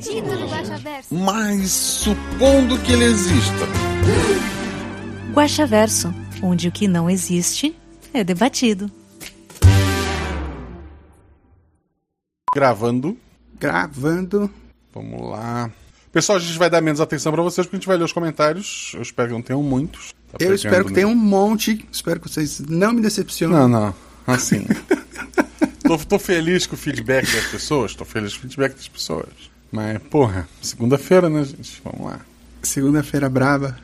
Guaxaverso. Mas supondo que ele exista. Guaxaverso, onde o que não existe é debatido. Gravando. Gravando. Vamos lá. Pessoal, a gente vai dar menos atenção pra vocês porque a gente vai ler os comentários. Eu espero que não tenham muitos. Tá Eu espero que né? tenha um monte. Espero que vocês não me decepcionem. Não, não. Assim. tô, tô feliz com o feedback das pessoas. Tô feliz com o feedback das pessoas. Mas, porra, segunda-feira, né, gente? Vamos lá. Segunda-feira braba.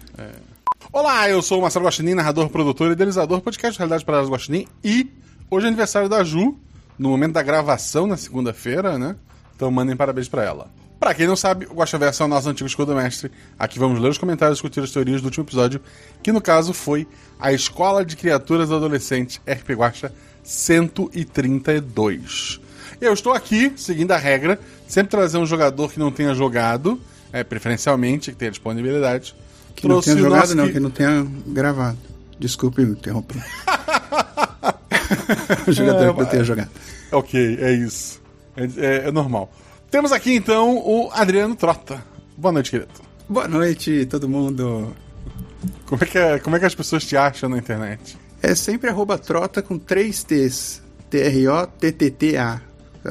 Olá, eu sou o Marcelo Guaxinim, narrador, produtor e idealizador do podcast Realidade para as Guaxinim. E hoje é aniversário da Ju, no momento da gravação, na segunda-feira, né? Então mandem parabéns pra ela. Pra quem não sabe, o Guaxaverso é o nosso antigo escudo mestre. Aqui vamos ler os comentários e discutir as teorias do último episódio, que no caso foi a Escola de Criaturas Adolescentes RP Guaxa 132. Eu estou aqui, seguindo a regra, sempre trazer um jogador que não tenha jogado, é, preferencialmente, que tenha disponibilidade. Que não tenha jogado, não, que- que não tenha gravado. Desculpe interromper. o jogador que não tenha jogado. Ok, é isso. É, é- é normal. Temos aqui então o Adriano Trota. Boa noite, querido. Boa noite, todo mundo. Como é que, é- como é que as pessoas te acham na internet? É sempre arroba trota com três T's. T-R-O-T-T-T-A.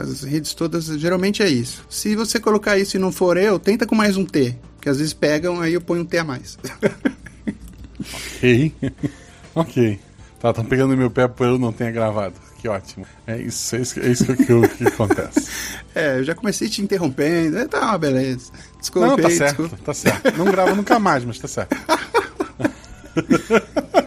As redes todas, geralmente é isso. Se você colocar isso e não for eu, tenta com mais um T. Que às vezes pegam, aí eu ponho um T a mais. Ok. ok. Tá, estão pegando no meu pé por eu não tenha gravado. Que ótimo. É isso, é isso, é isso que, que- que acontece. é, eu já comecei te interrompendo. É, Tá, beleza. Desculpa, não, tá certo, desculpa. tá certo. Não grava nunca mais, mas tá certo.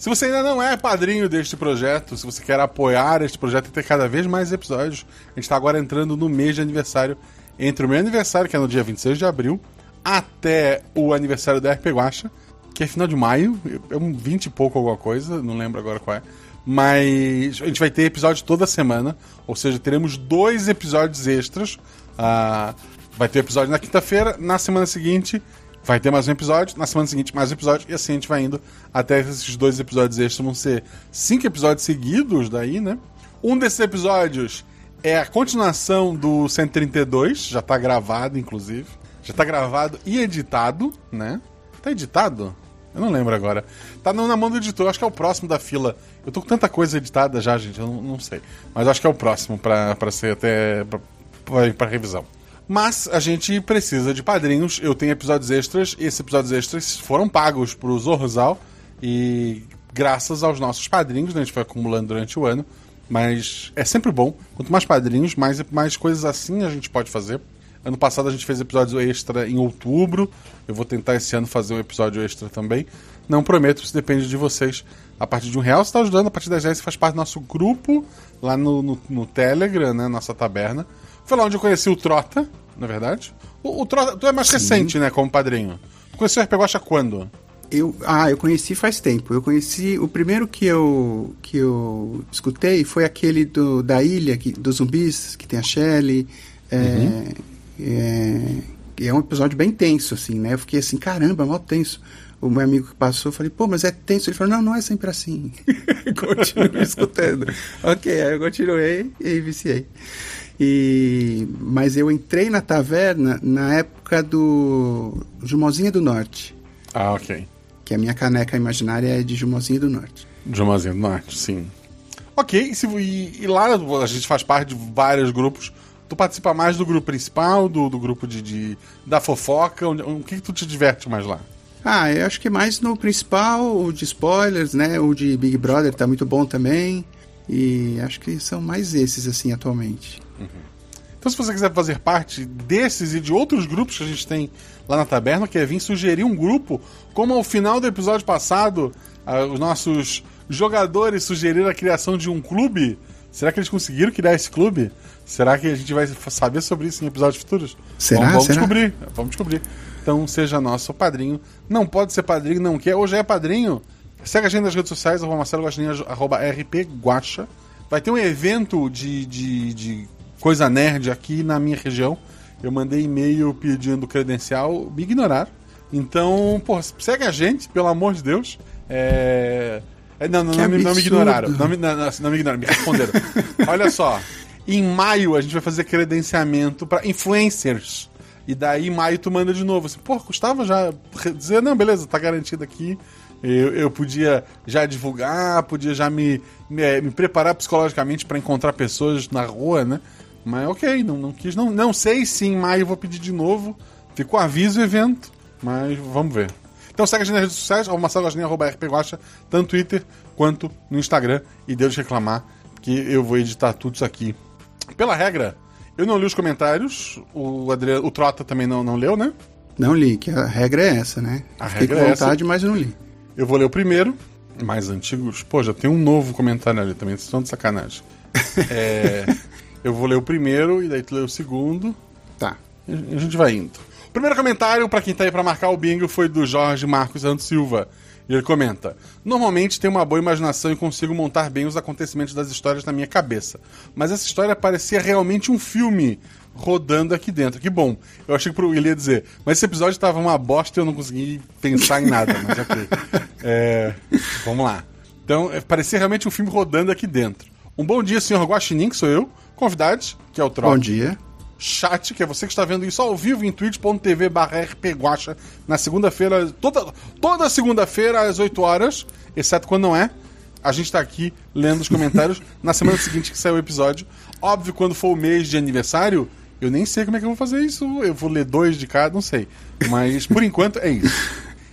Se você ainda não é padrinho deste projeto, se você quer apoiar este projeto e ter cada vez mais episódios, a gente está agora entrando no mês de aniversário. Entre o meu aniversário, que é no dia 26 de abril, até o aniversário da RP Guacha, que é final de maio, é um 20 e pouco alguma coisa, não lembro agora qual é. Mas a gente vai ter episódio toda semana, ou seja, teremos dois episódios extras. Ah, vai ter episódio na quinta-feira, na semana seguinte vai ter mais um episódio, na semana seguinte mais um episódio, e assim a gente vai indo até esses dois episódios extras vão ser cinco episódios seguidos daí, né? Um desses episódios é a continuação do 132, já tá gravado, inclusive. Já tá gravado e editado, né? Tá editado? Eu não lembro agora. Tá na mão do editor, acho que é o próximo da fila. Eu tô com tanta coisa editada já, gente, eu não, não sei. Mas acho que é o próximo pra ser até. Pra revisão. Mas a gente precisa de padrinhos. Eu tenho episódios extras. Esses episódios extras foram pagos pro Zorzal. E graças aos nossos padrinhos, né, a gente foi acumulando durante o ano. Mas é sempre bom. Quanto mais padrinhos, mais, mais coisas assim a gente pode fazer. Ano passado a gente fez episódio extra em outubro. Eu vou tentar esse ano fazer um episódio extra também. Não prometo, isso depende de vocês. A partir de um real você está ajudando, a partir 10 reais você faz parte do nosso grupo lá no, no, no Telegram, né? Nossa taberna. Foi lá onde eu conheci o Trota, na verdade. O, o Trota, tu é mais recente, né, como padrinho. Tu conheceu o RPG Guacha quando? Eu, ah, eu conheci faz tempo. Eu conheci. O primeiro que eu, que eu escutei foi aquele do, da ilha, que, dos zumbis, que tem a Shelley. É, é, e é um episódio bem tenso, assim, né? Eu fiquei assim, caramba, mó tenso. O meu amigo que passou, eu falei, pô, mas é tenso. Ele falou, não, não é sempre assim. Continuei escutando. ok, aí eu continuei e viciei. E, mas eu entrei na taverna na época do Jumozinha do Norte Ah, ok. que a minha caneca imaginária é de Jumozinho do Norte. Jomazinho do Norte, sim. Ok, e, se- e- e lá a gente faz parte de vários grupos. Tu participa mais do grupo principal, do, do grupo de, de- da fofoca? Onde- O que, que tu te diverte mais lá? Ah, eu acho que mais no principal, o de spoilers, né? O de Big Brother tá muito bom também. E acho que são mais esses, assim, atualmente. Então, se você quiser fazer parte desses e de outros grupos que a gente tem lá na taberna, quer vir sugerir um grupo, como ao final do episódio passado, ah, os nossos jogadores sugeriram a criação de um clube, Será que eles conseguiram criar esse clube? Será que a gente vai saber sobre isso em episódios futuros? Será? Vamos, vamos Será? descobrir. Vamos descobrir. Então seja nosso padrinho. Não pode ser padrinho, não quer. Ou já é padrinho. Segue a gente nas redes sociais, arroba Marcelo Guaxinim, arroba RP Guaxa. Vai ter um evento de, de, de coisa nerd aqui na minha região. Eu mandei e-mail pedindo credencial, me ignoraram. Então, pô, segue a gente, pelo amor de Deus. É. é, Não, não, não, me- não me ignoraram. Não me, não, não, me ignoraram, me responderam. Olha só. Em maio a gente vai fazer credenciamento para influencers. E daí em maio tu manda de novo. Assim, pô, custava já dizer, não, beleza, tá garantido aqui. Eu, eu podia já divulgar, podia já me, me, me preparar psicologicamente para encontrar pessoas na rua, né? Mas ok, não, não quis. Não, não sei se em maio eu vou pedir de novo. Ficou aviso o evento, mas vamos ver. Então segue a gente nas redes sociais, arroba Marcelo Guaxinim, arroba RP Guaxa, tanto no Twitter quanto no Instagram. E Deus reclamar que eu vou editar tudo isso aqui. Pela regra, eu não li os comentários, o Adriano, o Trota também não, não leu, né? Não li, que a regra é essa, né? A Fiquei com regra é essa. vontade, mas não li. Eu vou ler o primeiro, mais antigos. Pô, já tem um novo comentário ali também, vocês estão de sacanagem. É, eu vou ler o primeiro e daí tu lê o segundo. Tá. E a gente vai indo. O primeiro comentário, pra quem tá aí pra marcar o bingo, foi do Jorge Marcos Santos Silva. E ele comenta: Normalmente tenho uma boa imaginação e consigo montar bem os acontecimentos das histórias na minha cabeça. Mas essa história parecia realmente um filme rodando aqui dentro. Que bom. Eu achei que ele ia dizer, mas esse episódio tava uma bosta e eu não consegui pensar em nada. Mas ok. É, vamos lá. Então, é, parecia realmente um filme rodando aqui dentro. Um bom dia, senhor Guaxinim, que sou eu. Convidados, que é o Troca Bom dia. chat, que é você que está vendo isso ao vivo em twitch.tv barra rpguacha na segunda-feira, toda, toda segunda-feira às 8 horas, exceto quando não é. A gente está aqui lendo os comentários na semana seguinte que sair o episódio. Óbvio, quando for o mês de aniversário, eu nem sei como é que eu vou fazer isso. Eu vou ler dois de cada, não sei. Mas por enquanto é isso.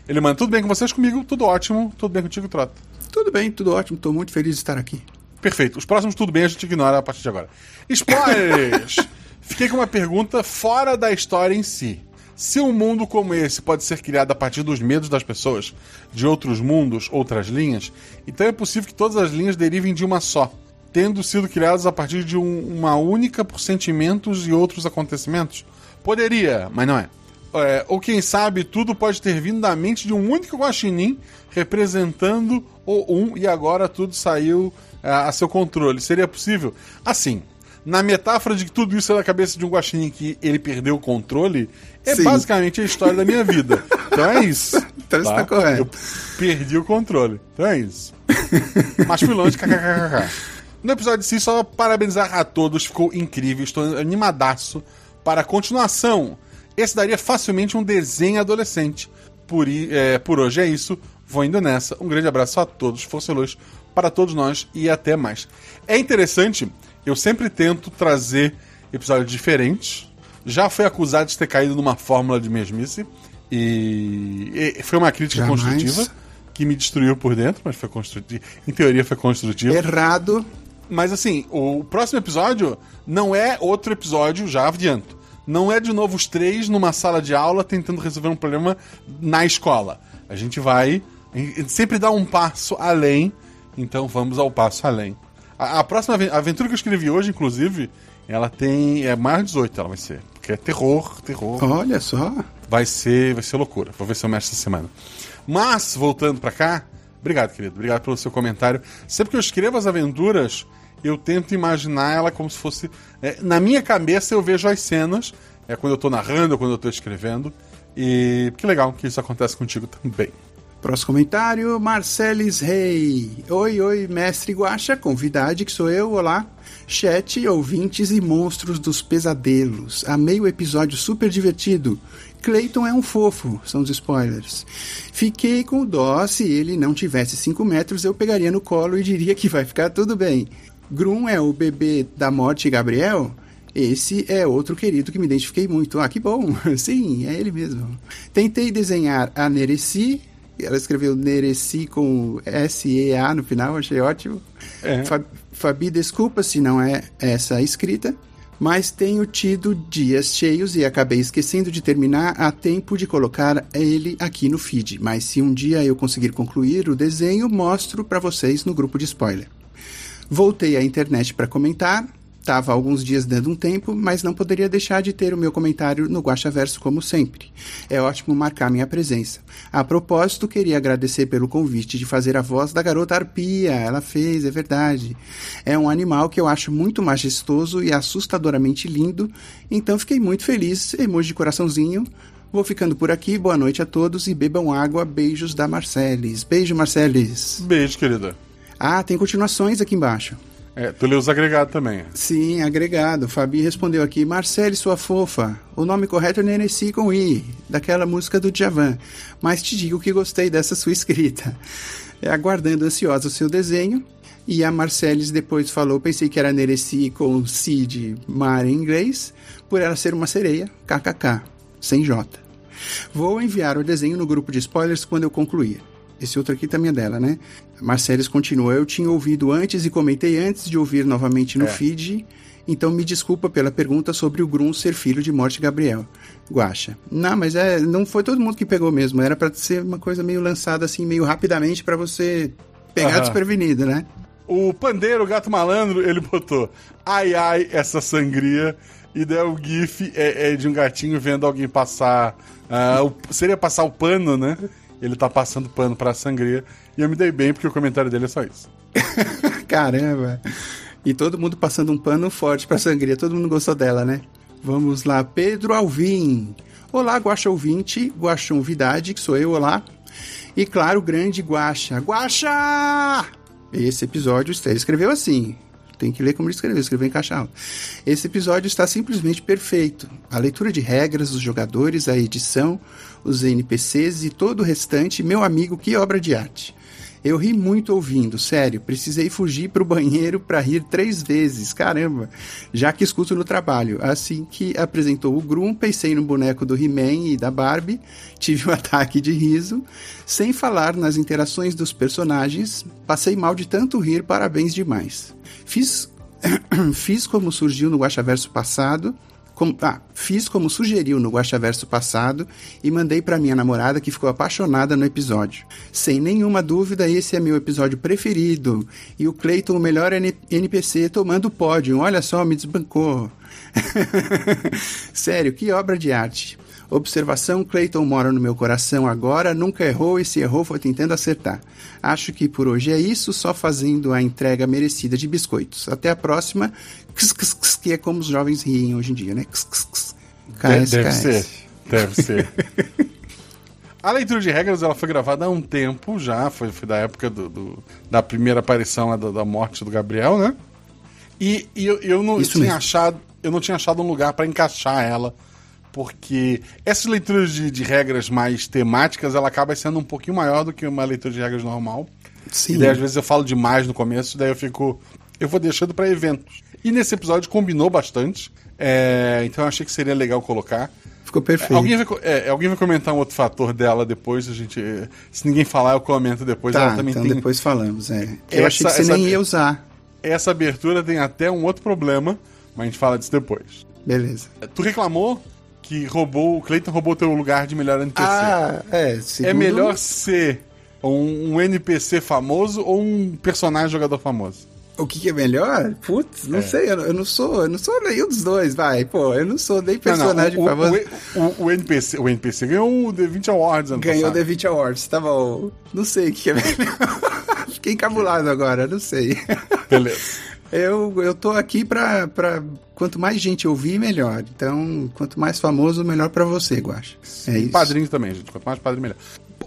Ele manda, tudo bem com vocês? Comigo, tudo ótimo. Tudo bem contigo, Trota? Tudo bem, tudo ótimo. Tô muito feliz de estar aqui. Perfeito. Os próximos tudo bem, a gente ignora a partir de agora. Spoilers! Fiquei com uma pergunta fora da história em si. Se um mundo como esse pode ser criado a partir dos medos das pessoas, de outros mundos, outras linhas, então é possível que todas as linhas derivem de uma só, tendo sido criadas a partir de um- uma única por sentimentos e outros acontecimentos? Poderia, mas não é. É, ou quem sabe tudo pode ter vindo da mente de um único guaxinim representando o um e agora tudo saiu é, a seu controle. Seria possível? Assim, na metáfora de que tudo isso é da cabeça de um guaxinim que ele perdeu o controle, é Sim. basicamente a história da minha vida. Então é isso. Então está correto. Eu perdi o controle. Então é isso. Mas fui longe, kkkk. No episódio de si, só parabenizar a todos, ficou incrível, estou animadaço para a continuação. Esse daria facilmente um desenho adolescente. Por, é, por hoje é isso, vou indo nessa. Um grande abraço a todos, força e luz para todos nós e até mais. É interessante, eu sempre tento trazer episódios diferentes. Já fui acusado de ter caído numa fórmula de mesmice. E, e foi uma crítica Jamais. construtiva que me destruiu por dentro, mas foi construtiva. Em teoria foi construtiva. Errado. Mas assim, o próximo episódio não é outro episódio, já adianto. Não é de novo os três numa sala de aula tentando resolver um problema na escola. A gente vai sempre dá um passo além, então vamos ao passo além. A, a próxima aventura que eu escrevi hoje, inclusive, ela tem. É mais 18, ela vai ser. Porque é terror, terror. Olha só. Vai ser, vai ser loucura. Vou ver se eu mexo essa semana. Mas, voltando pra cá, obrigado, querido. Obrigado pelo seu comentário. Sempre que eu escrevo as aventuras, eu tento imaginar ela como se fosse. é, na minha cabeça eu vejo as cenas, é quando eu tô narrando, quando eu tô escrevendo. E que legal que isso acontece contigo também. Próximo comentário, Marcelis Rei. Oi, oi, mestre Guaxa, convidade que sou eu, olá. Chat, ouvintes e monstros dos pesadelos. Amei o episódio super divertido. Clayton é um fofo, são os spoilers. Fiquei com dó, se ele não tivesse 5 metros, eu pegaria no colo e diria que vai ficar tudo bem. Grum é o bebê da morte Gabriel? Esse é outro querido que me identifiquei muito. Ah, que bom. Sim, é ele mesmo. Tentei desenhar a Nereci. Ela escreveu Nereci com S-E-A no final, achei ótimo. É. Fa- Fabi, desculpa se não é essa a escrita, mas tenho tido dias cheios e acabei esquecendo de terminar a tempo de colocar ele aqui no feed. Mas se um dia eu conseguir concluir o desenho, mostro para vocês no grupo de spoiler. Voltei à internet para comentar. Estava alguns dias dando um tempo, mas não poderia deixar de ter o meu comentário no Guaxa Verso como sempre. É ótimo marcar minha presença. A propósito, queria agradecer pelo convite de fazer a voz da garota arpia. Ela fez, é verdade. É um animal que eu acho muito majestoso e assustadoramente lindo, então fiquei muito feliz. Emoji de coraçãozinho. Vou ficando por aqui. Boa noite a todos e bebam água. Beijos da Marceles. Beijo, Marceles. Beijo, querida. Ah, tem continuações aqui embaixo. É, tu leu os agregados também. Sim, agregado. Fabi respondeu aqui: Marcele, sua fofa. O nome correto é Neneci com I, daquela música do Djavan. Mas te digo que gostei dessa sua escrita. É, aguardando ansiosa o seu desenho. E a Marceles depois falou: pensei que era Nereci com C de mar em inglês, por ela ser uma sereia, kkk, sem J. Vou enviar o desenho no grupo de spoilers quando eu concluir. Esse outro aqui também é dela, né? Marceles continua. Eu tinha ouvido antes e comentei antes de ouvir novamente no É. feed. Então me desculpa pela pergunta sobre o Grum ser filho de Morte Gabriel. Guacha. Não, mas é, não foi todo mundo que pegou mesmo. Era pra ser uma coisa meio lançada assim, meio rapidamente pra você pegar Aham. desprevenido, né? O pandeiro, o gato malandro, ele botou ai ai, essa sangria. E daí o GIF é, é de um gatinho vendo alguém passar. ah, o- seria passar o pano, né? Ele tá passando pano pra sangria. E eu me dei bem porque o comentário dele é só isso. Caramba. E todo mundo passando um pano forte pra sangria. Todo mundo gostou dela, né? Vamos lá, Pedro Alvim. Olá, Guaxa ouvinte, Guaxa Novidade, que sou eu, olá. E claro, grande Guaxa. Guaxa! Esse episódio, ele escreveu assim. Tem que ler como ele escreveu, escreveu em caixa alta. Esse episódio está simplesmente perfeito. A leitura de regras, os jogadores, a edição, os NPCs e todo o restante, meu amigo, que obra de arte. Eu ri muito ouvindo, sério. Precisei fugir pro banheiro para rir três vezes, caramba. Já que escuto no trabalho. Assim que apresentou o Grum, pensei no boneco do He-Man e da Barbie, tive um ataque de riso. Sem falar nas interações dos personagens, passei mal de tanto rir, parabéns demais. Fiz, fiz como surgiu no Guaxaverso passado. Como, ah, fiz como sugeriu no Guaxaverso passado e mandei para minha namorada que ficou apaixonada no episódio. Sem nenhuma dúvida, esse é meu episódio preferido. E o Clayton, o melhor NPC, tomando pódio. Olha só, me desbancou. Sério, que obra de arte. Observação: Clayton mora no meu coração agora, nunca errou e se errou foi tentando acertar. Acho que por hoje é isso, só fazendo a entrega merecida de biscoitos. Até a próxima, Ks, ks, ks, que é como os jovens riem hoje em dia, né? Ks, ks, ks. De- KS, deve ser. Deve ser. A leitura de regras ela foi gravada há um tempo já, foi, foi da época do, do- da primeira aparição lá da, da morte do Gabriel, né? E, e eu, eu não Isso tinha mesmo. achado, eu não tinha achado um lugar pra encaixar ela, porque essas leituras de, de regras mais temáticas, ela acaba sendo um pouquinho maior do que uma leitura de regras normal. Sim. E daí às vezes eu falo demais no começo, daí eu fico. Eu vou deixando pra eventos. E nesse episódio combinou bastante. é, então eu achei que seria legal colocar. Ficou perfeito. Alguém vai, é, alguém vai comentar um outro fator dela depois, a gente. é, Se ninguém falar, eu comento depois. Tá, ela também então tem. depois falamos. É. Eu Essa- achei que você essa- nem ia usar. Essa abertura tem até um outro problema, mas a gente fala disso depois. Beleza. Tu reclamou que roubou. O Clayton roubou teu lugar de melhor NPC. Ah, é. é segundo- melhor ser um, um NPC famoso ou um personagem jogador famoso? O que, que é melhor? Putz, É. não sei, eu, eu não sou, eu não sou nenhum dos dois, vai. Pô, eu não sou nem personagem Não, não, o, famoso. o, o, o NPC, o NPC ganhou o The 20 Awards ano Ganhou o. The 20 Awards, tá bom. Não sei o que, que é melhor. Fiquei encabulado agora, não sei. Beleza. Eu, eu tô aqui pra, pra. Quanto mais gente ouvir, melhor. Então, quanto mais famoso, melhor pra você, Guaxa. É isso. Padrinho também, gente. Quanto mais padrinho, melhor.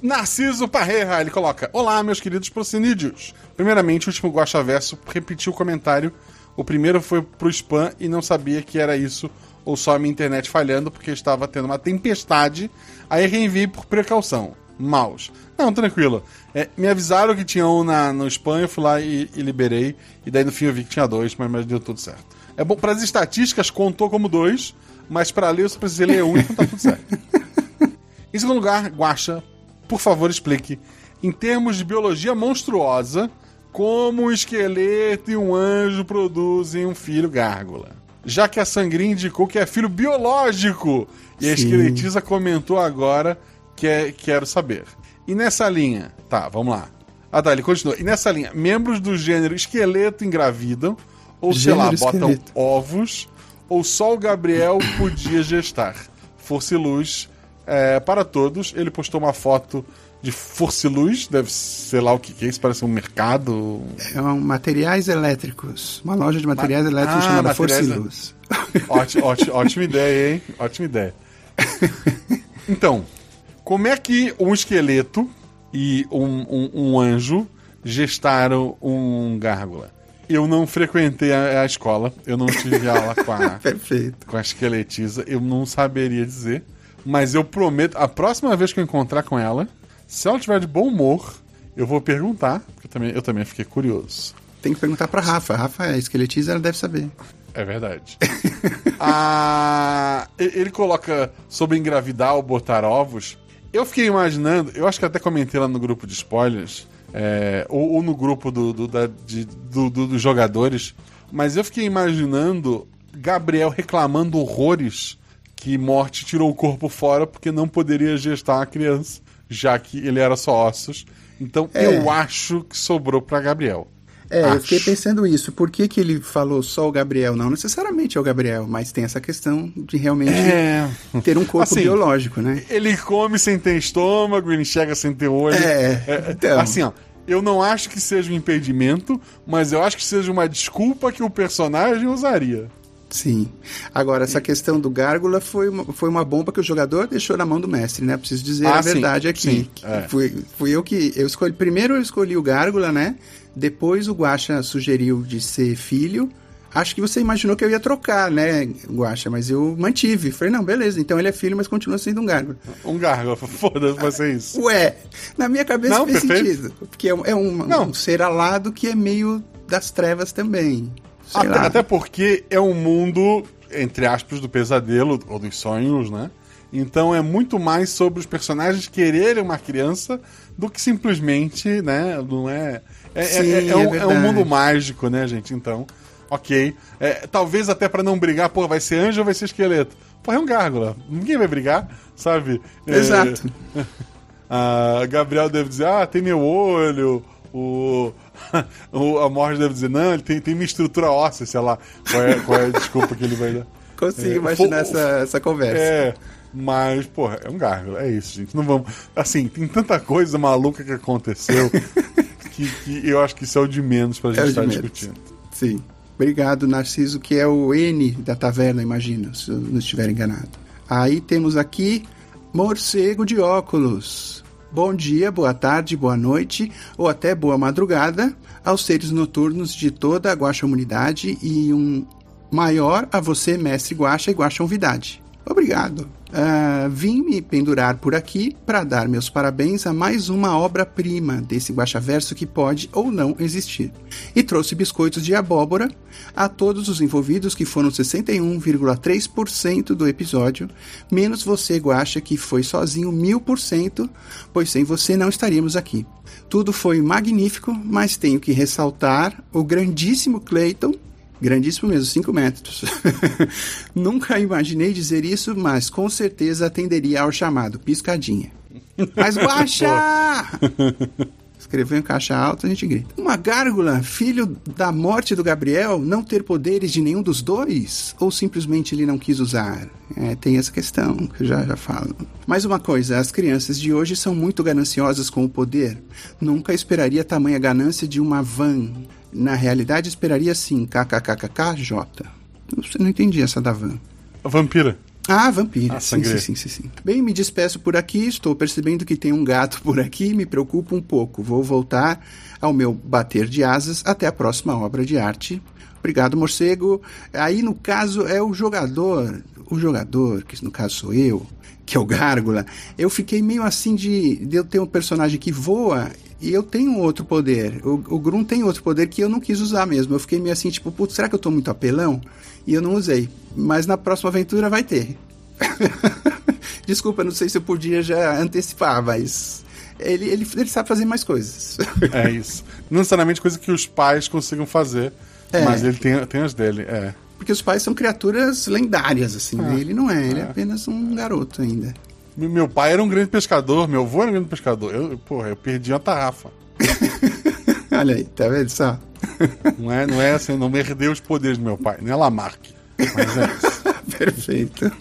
Narciso Parreira, ele coloca: Olá, meus queridos procinídeos. Primeiramente, o último Guaxa Verso repetiu o comentário. O primeiro foi pro spam e não sabia que era isso, ou só a minha internet falhando, porque estava tendo uma tempestade. Aí reenviei por precaução. Maus. Não, tranquilo. É, me avisaram que tinha um na, no spam, eu fui lá e, e liberei. E daí no fim eu vi que tinha dois, mas, mas deu tudo certo. É bom, para as estatísticas contou como dois, mas para ler eu só precisei ler um, então tá tudo certo. Em segundo lugar, Guaxa, por favor, explique, em termos de biologia monstruosa, como um esqueleto e um anjo produzem um filho gárgula. Já que a Sangria indicou que é filho biológico. E a Sim. esqueletiza comentou agora que é, quero saber. E nessa linha, tá, vamos lá. Ah, tá, ele continua. E nessa linha, membros do gênero esqueleto engravidam, ou sei Gênero lá, botam esqueleto. ovos, ou só o Gabriel podia gestar. Força e luz é, para todos. Ele postou uma foto de Força e luz, deve ser lá o que que é isso, parece um mercado. É um materiais elétricos. Uma loja de materiais Ma- elétricos Ah, chamada Força e Luz. Ótima, ótima, ótima ideia, hein? Ótima ideia. Então, como é que um esqueleto e um, um- um anjo gestaram um gárgula? Eu não frequentei a, a escola, eu não tive aula com a, Perfeito. com a esqueletiza, eu não saberia dizer. Mas eu prometo, a próxima vez que eu encontrar com ela, se ela tiver de bom humor, eu vou perguntar, porque eu também, eu também fiquei curioso. Tem que perguntar pra Rafa. Rafa é esqueletiza, ela deve saber. É verdade. Ah, ele coloca sobre engravidar ou botar ovos. Eu fiquei imaginando, eu acho que até comentei lá no grupo de spoilers, é, ou, ou no grupo do, do- da- de- do- do- dos jogadores, mas eu fiquei imaginando Gabriel reclamando horrores que Morte tirou o corpo fora porque não poderia gestar a criança, já que ele era só ossos. Então É. eu acho que sobrou pra Gabriel. É, eu Acho. fiquei pensando isso. Por que, que ele falou só o Gabriel? Não necessariamente é o Gabriel, mas tem essa questão de realmente É. ter um corpo Assim, biológico, né? Ele come sem ter estômago, ele enxerga sem ter olho. É, então. Assim, ó. Eu não acho que seja um impedimento, mas eu acho que seja uma desculpa que o personagem usaria. Sim. Agora, essa questão do gárgula foi uma, foi uma bomba que o jogador deixou na mão do mestre, né? Preciso dizer Ah, a sim, verdade aqui. sim, é. Fui, fui eu que. Eu escolhi. Primeiro eu escolhi o gárgula, né? Depois o Guaxa sugeriu de ser filho. Acho que você imaginou que eu ia trocar, né, Guaxa? Mas eu mantive. Falei, não, beleza, então ele é filho, mas continua sendo um gárgula. Um gárgula, foda-se, ser isso. Ué, na minha cabeça Não, fez perfeito. sentido. Porque é, um, é um- um ser alado que é meio das trevas também. Até, até porque é um mundo, entre aspas, do pesadelo ou dos sonhos, né? Então é muito mais sobre os personagens quererem uma criança do que simplesmente, né? Não é. É, é- Sim, é- é é um, é um mundo mágico, né, gente? Então, ok. É, talvez até pra não brigar, pô, vai ser anjo ou vai ser esqueleto? Pô, é um gárgula. Ninguém vai brigar, sabe? É, Exato. a Gabriel deve dizer, ah, tem meu olho. O, o a Morte deve dizer, não, ele tem, tem minha estrutura óssea, sei lá. Qual é, qual é a desculpa que ele vai dar? Consigo imaginar fo- essa, essa conversa. É, mas, porra, é um gárgula, é isso, gente. Não vamos. Assim, tem tanta coisa maluca que aconteceu que, que eu acho que isso é o de menos pra É gente o de estar discutindo. Sim. Obrigado, Narciso, que é o N da taverna, imagina, se eu não estiver enganado. Aí temos aqui Morcego de óculos. Bom dia, boa tarde, boa noite ou até boa madrugada aos seres noturnos de toda a Guaxa Humanidade e um maior a você, mestre Guaxa e Guaxa Unvidade. Obrigado. Ah, vim me pendurar por aqui para dar meus parabéns a mais uma obra-prima desse guaxaverso que pode ou não existir. E trouxe biscoitos de abóbora a todos os envolvidos, que foram 61,3% do episódio, menos você, Guaxa, que foi sozinho mil por cento, pois sem você não estaríamos aqui. Tudo foi magnífico, mas tenho que ressaltar o grandíssimo Clayton Grandíssimo mesmo, 5 metros. Nunca imaginei dizer isso, mas com certeza atenderia ao chamado piscadinha. Mas baixa! Escreveu em caixa alta, a gente grita. Uma gárgula, filho da morte do Gabriel, não ter poderes de nenhum dos dois? Ou simplesmente ele não quis usar? É, tem essa questão que eu já, já falo. Mais uma coisa, as crianças de hoje são muito gananciosas com o poder. Nunca esperaria tamanha ganância de uma van. Na realidade, esperaria sim, kkkkj. Não, sei, não entendi essa da van. A vampira. Ah, vampira. Ah, sim, sim, sim, sim, sim. Bem, me despeço por aqui. Estou percebendo que tem um gato por aqui e me preocupa um pouco. Vou voltar ao meu bater de asas até a próxima obra de arte. Obrigado, morcego. Aí, no caso, é o jogador. O jogador, que no caso sou eu, que é o Gárgula. Eu fiquei meio assim de, de eu ter um personagem que voa e eu tenho outro poder. O, o Grum tem outro poder que eu não quis usar mesmo. Eu fiquei meio assim, tipo, putz, será que eu tô muito apelão? E eu não usei. Mas na próxima aventura vai ter. Desculpa, não sei se eu podia já antecipar, mas ele, ele, ele sabe fazer mais coisas. É isso. Não necessariamente coisa que os pais consigam fazer, É. mas ele tem, tem as dele, é. Porque os pais são criaturas lendárias, assim. né? Ele não é, ele é apenas um garoto ainda. Meu pai era um grande pescador, meu avô era um grande pescador. Eu, porra, eu perdi uma tarrafa. Olha aí, tá vendo só? Não é, não é assim, não herdei os poderes do meu pai, não é Lamarck. Mas é isso. Perfeito.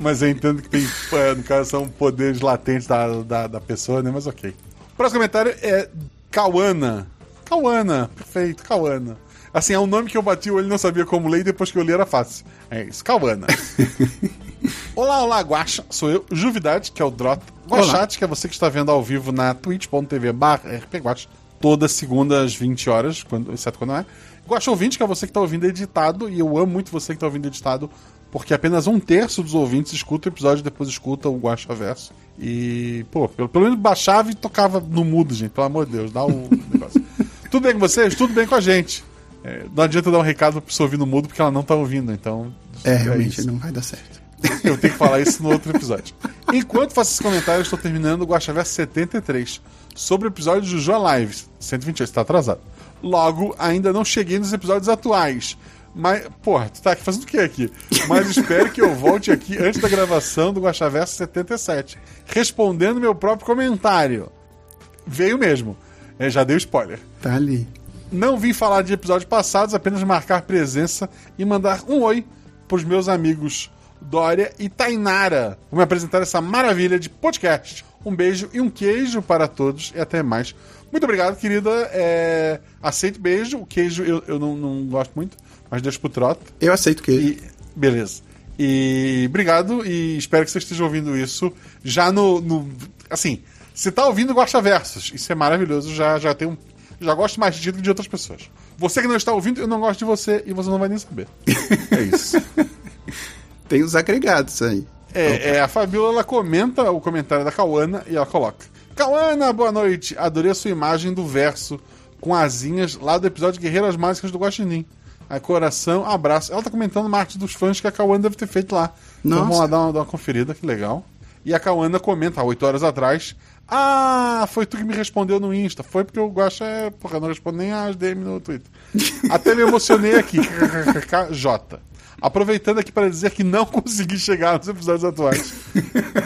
Mas eu entendo que tem, é, no caso, são poderes latentes da, da, da pessoa, né? Mas ok. O próximo comentário é Cauana. Cauana, perfeito, Cauana. Assim, é um nome que eu bati o olho e não sabia como ler, e depois que eu li era fácil. É isso, Cauana. olá, olá, Guaxa. Sou eu, Juvidade, que é o Drota. Guaxate, que é você que está vendo ao vivo na twitch.tv barra rpguacha, todas segundas às 20 horas, quando, exceto quando não é. Guaxa Ouvinte, que é você que está ouvindo editado, e eu amo muito você que está ouvindo editado, porque apenas um terço dos ouvintes escuta o episódio e depois escuta o Guaxa Verso. E, pô, pelo, pelo menos baixava e tocava no mudo, gente, pelo amor de Deus, dá o negócio. Tudo bem com vocês? Tudo bem com a gente. É, não adianta dar um recado pra pessoa ouvir no mudo porque ela não tá ouvindo, então. É, realmente isso. não vai dar certo. Eu tenho que falar isso no outro episódio. Enquanto faço esse comentário, eu estou terminando o Guaxaverso 73 sobre o episódio de Joa Lives 128, está atrasado. Logo, ainda não cheguei nos episódios atuais. Mas, porra, tu tá fazendo o que aqui? Mas espero que eu volte aqui antes da gravação do Guaxaverso 77, respondendo meu próprio comentário. Veio mesmo. É, já dei o spoiler. Tá ali. Não vim falar de episódios passados, apenas marcar presença e mandar um oi pros meus amigos Dória e Tainara. Vou me apresentar essa maravilha de podcast. Um beijo e um queijo para todos e até mais. Muito obrigado, querida. É... Aceito beijo. O queijo eu, eu não, não gosto muito, mas deixo pro troto. Eu aceito que. E... Beleza. E obrigado e espero que você esteja ouvindo isso já no. no... Assim, você tá ouvindo Gosta Versos. Isso é maravilhoso. Já, já tem um. Já gosto mais de ti do que de outras pessoas. Você que não está ouvindo, eu não gosto de você e você não vai nem saber. É isso. Tem os agregados aí. É, é, a Fabiola ela comenta o comentário da Cauana e ela coloca: Cauana, boa noite. Adorei a sua imagem do verso com asinhas lá do episódio Guerreiras Mágicas do Guaxinim. Aí, coração, abraço. Ela tá comentando uma arte dos fãs que a Cauana deve ter feito lá. Então Nossa. vamos lá dar uma, dar uma conferida, que legal. E a Cauana comenta, há 8 horas atrás. Ah, foi tu que me respondeu no Insta. Foi porque o Guaxa é. Porra, eu não respondo nem as DM no Twitter. Até me emocionei aqui. J. Aproveitando aqui para dizer que não consegui chegar nos episódios atuais.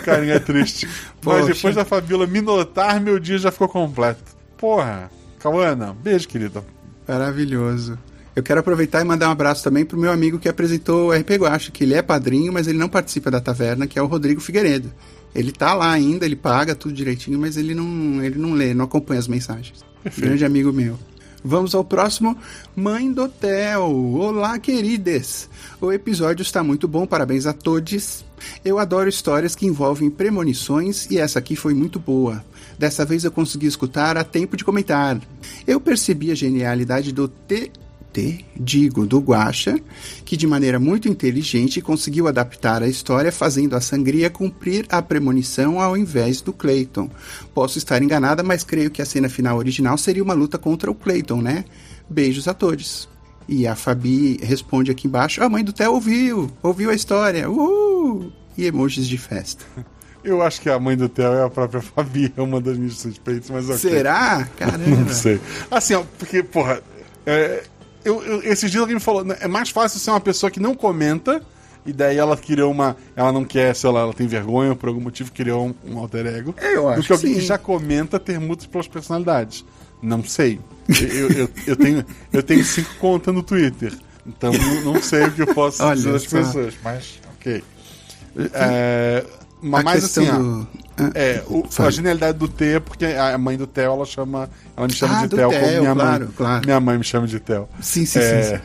Carinha triste. Mas Poxa. depois da Fabiola me notar, meu dia já ficou completo. Porra, Cauana, beijo, querida. Maravilhoso. Eu quero aproveitar e mandar um abraço também pro meu amigo que apresentou o RP Guacha, que ele é padrinho, mas ele não participa da taverna, que é o Rodrigo Figueiredo. Ele tá lá ainda, ele paga tudo direitinho, mas ele não, ele não lê, não acompanha as mensagens. Grande amigo meu. Vamos ao próximo. Mãe do Theo. Olá, queridas. O episódio está muito bom, parabéns a todos. Eu adoro histórias que envolvem premonições e essa aqui foi muito boa. Dessa vez eu consegui escutar a tempo de comentar. Eu percebi a genialidade do T. T, digo, do Guacha, que de maneira muito inteligente conseguiu adaptar a história fazendo a sangria cumprir a premonição ao invés do Clayton. Posso estar enganada, mas creio que a cena final original seria uma luta contra o Clayton, né? Beijos a todos. E a Fabi responde aqui embaixo: A mãe do Theo ouviu, ouviu a história, uhul! E emojis de festa. Eu acho que a mãe do Theo é a própria Fabi, é uma das minhas suspeitas, mas ok. Será? Caramba. Não sei. Assim, ó, porque, porra, é, eu, eu- esses dias alguém me falou, é mais fácil ser uma pessoa que não comenta, e daí ela criou uma. Ela não quer, sei lá, ela tem vergonha, por algum motivo criou um, um alter ego. Eu do acho que alguém que que sim. já comenta ter múltiplas personalidades. Não sei. Eu, eu, eu tenho, eu tenho cinco contas no Twitter. Então não, sei o que eu posso Olha dizer só. pessoas, mas ok. É, mas assim, do- é, o- fala. a genialidade do T é porque a mãe do Theo, ela chama. Ela me chama Ah, de Theo como minha claro, mãe. claro. Minha mãe me chama de Theo. Sim, sim, É, sim, sim.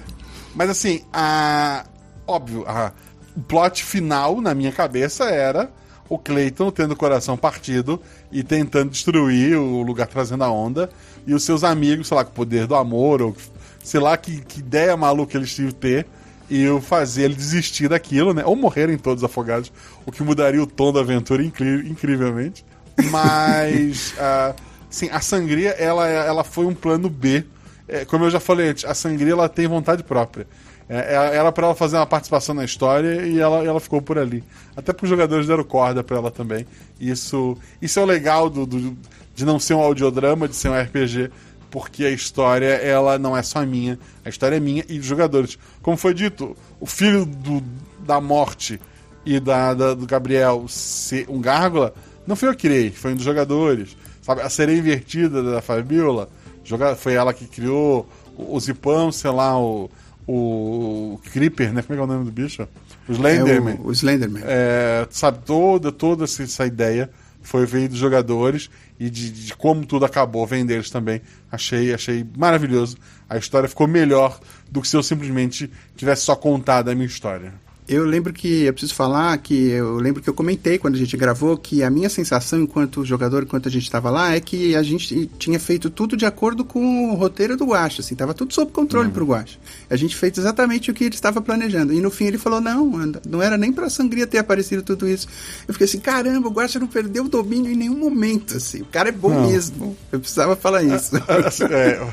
Mas assim, a. Óbvio, a- o plot final na minha cabeça era o Clayton tendo o coração partido e tentando destruir o lugar trazendo a onda. E os seus amigos, sei lá, com o poder do amor, ou sei lá que, que ideia maluca eles tinham de ter. E eu fazer ele desistir daquilo, né? Ou morrerem todos afogados, o que mudaria o tom da aventura incri- incrivelmente. Mas, ah, sim, a sangria, ela, ela foi um plano B. É, como eu já falei antes, a sangria ela tem vontade própria. É, era pra ela fazer uma participação na história e ela, ela ficou por ali. Até porque os jogadores deram corda pra ela também. Isso, isso é o legal do, do- de não ser um audiodrama, de ser um RPG, porque a história ela não é só minha, a história é minha e dos jogadores. Como foi dito, o filho do, da morte e da, da- do Gabriel ser um gárgula, não foi eu que criei, foi um dos jogadores. sabe, a sereia invertida da Fabiola. Jogar, foi ela que criou o, o Zipão, sei lá, o, o Creeper, né? Como é que é o nome do bicho? O É Slenderman. o, o Slenderman. É, sabe, toda, toda essa ideia foi veio dos jogadores e de, de como tudo acabou, deles também. Achei, achei maravilhoso. A história ficou melhor do que se eu simplesmente tivesse só contado a minha história. Eu lembro que, eu preciso falar que eu lembro que eu comentei quando a gente gravou que a minha sensação enquanto jogador, enquanto a gente estava lá, é que a gente tinha feito tudo de acordo com o roteiro do Guacha, assim, tava tudo sob controle pro Guacha. A gente fez exatamente o que ele estava planejando. E no fim ele falou: não, não era nem pra sangria ter aparecido tudo isso. Eu fiquei assim: caramba, o Guacha não perdeu o domínio em nenhum momento, assim. O cara é bom Não. mesmo. Eu precisava falar isso. Assim, é,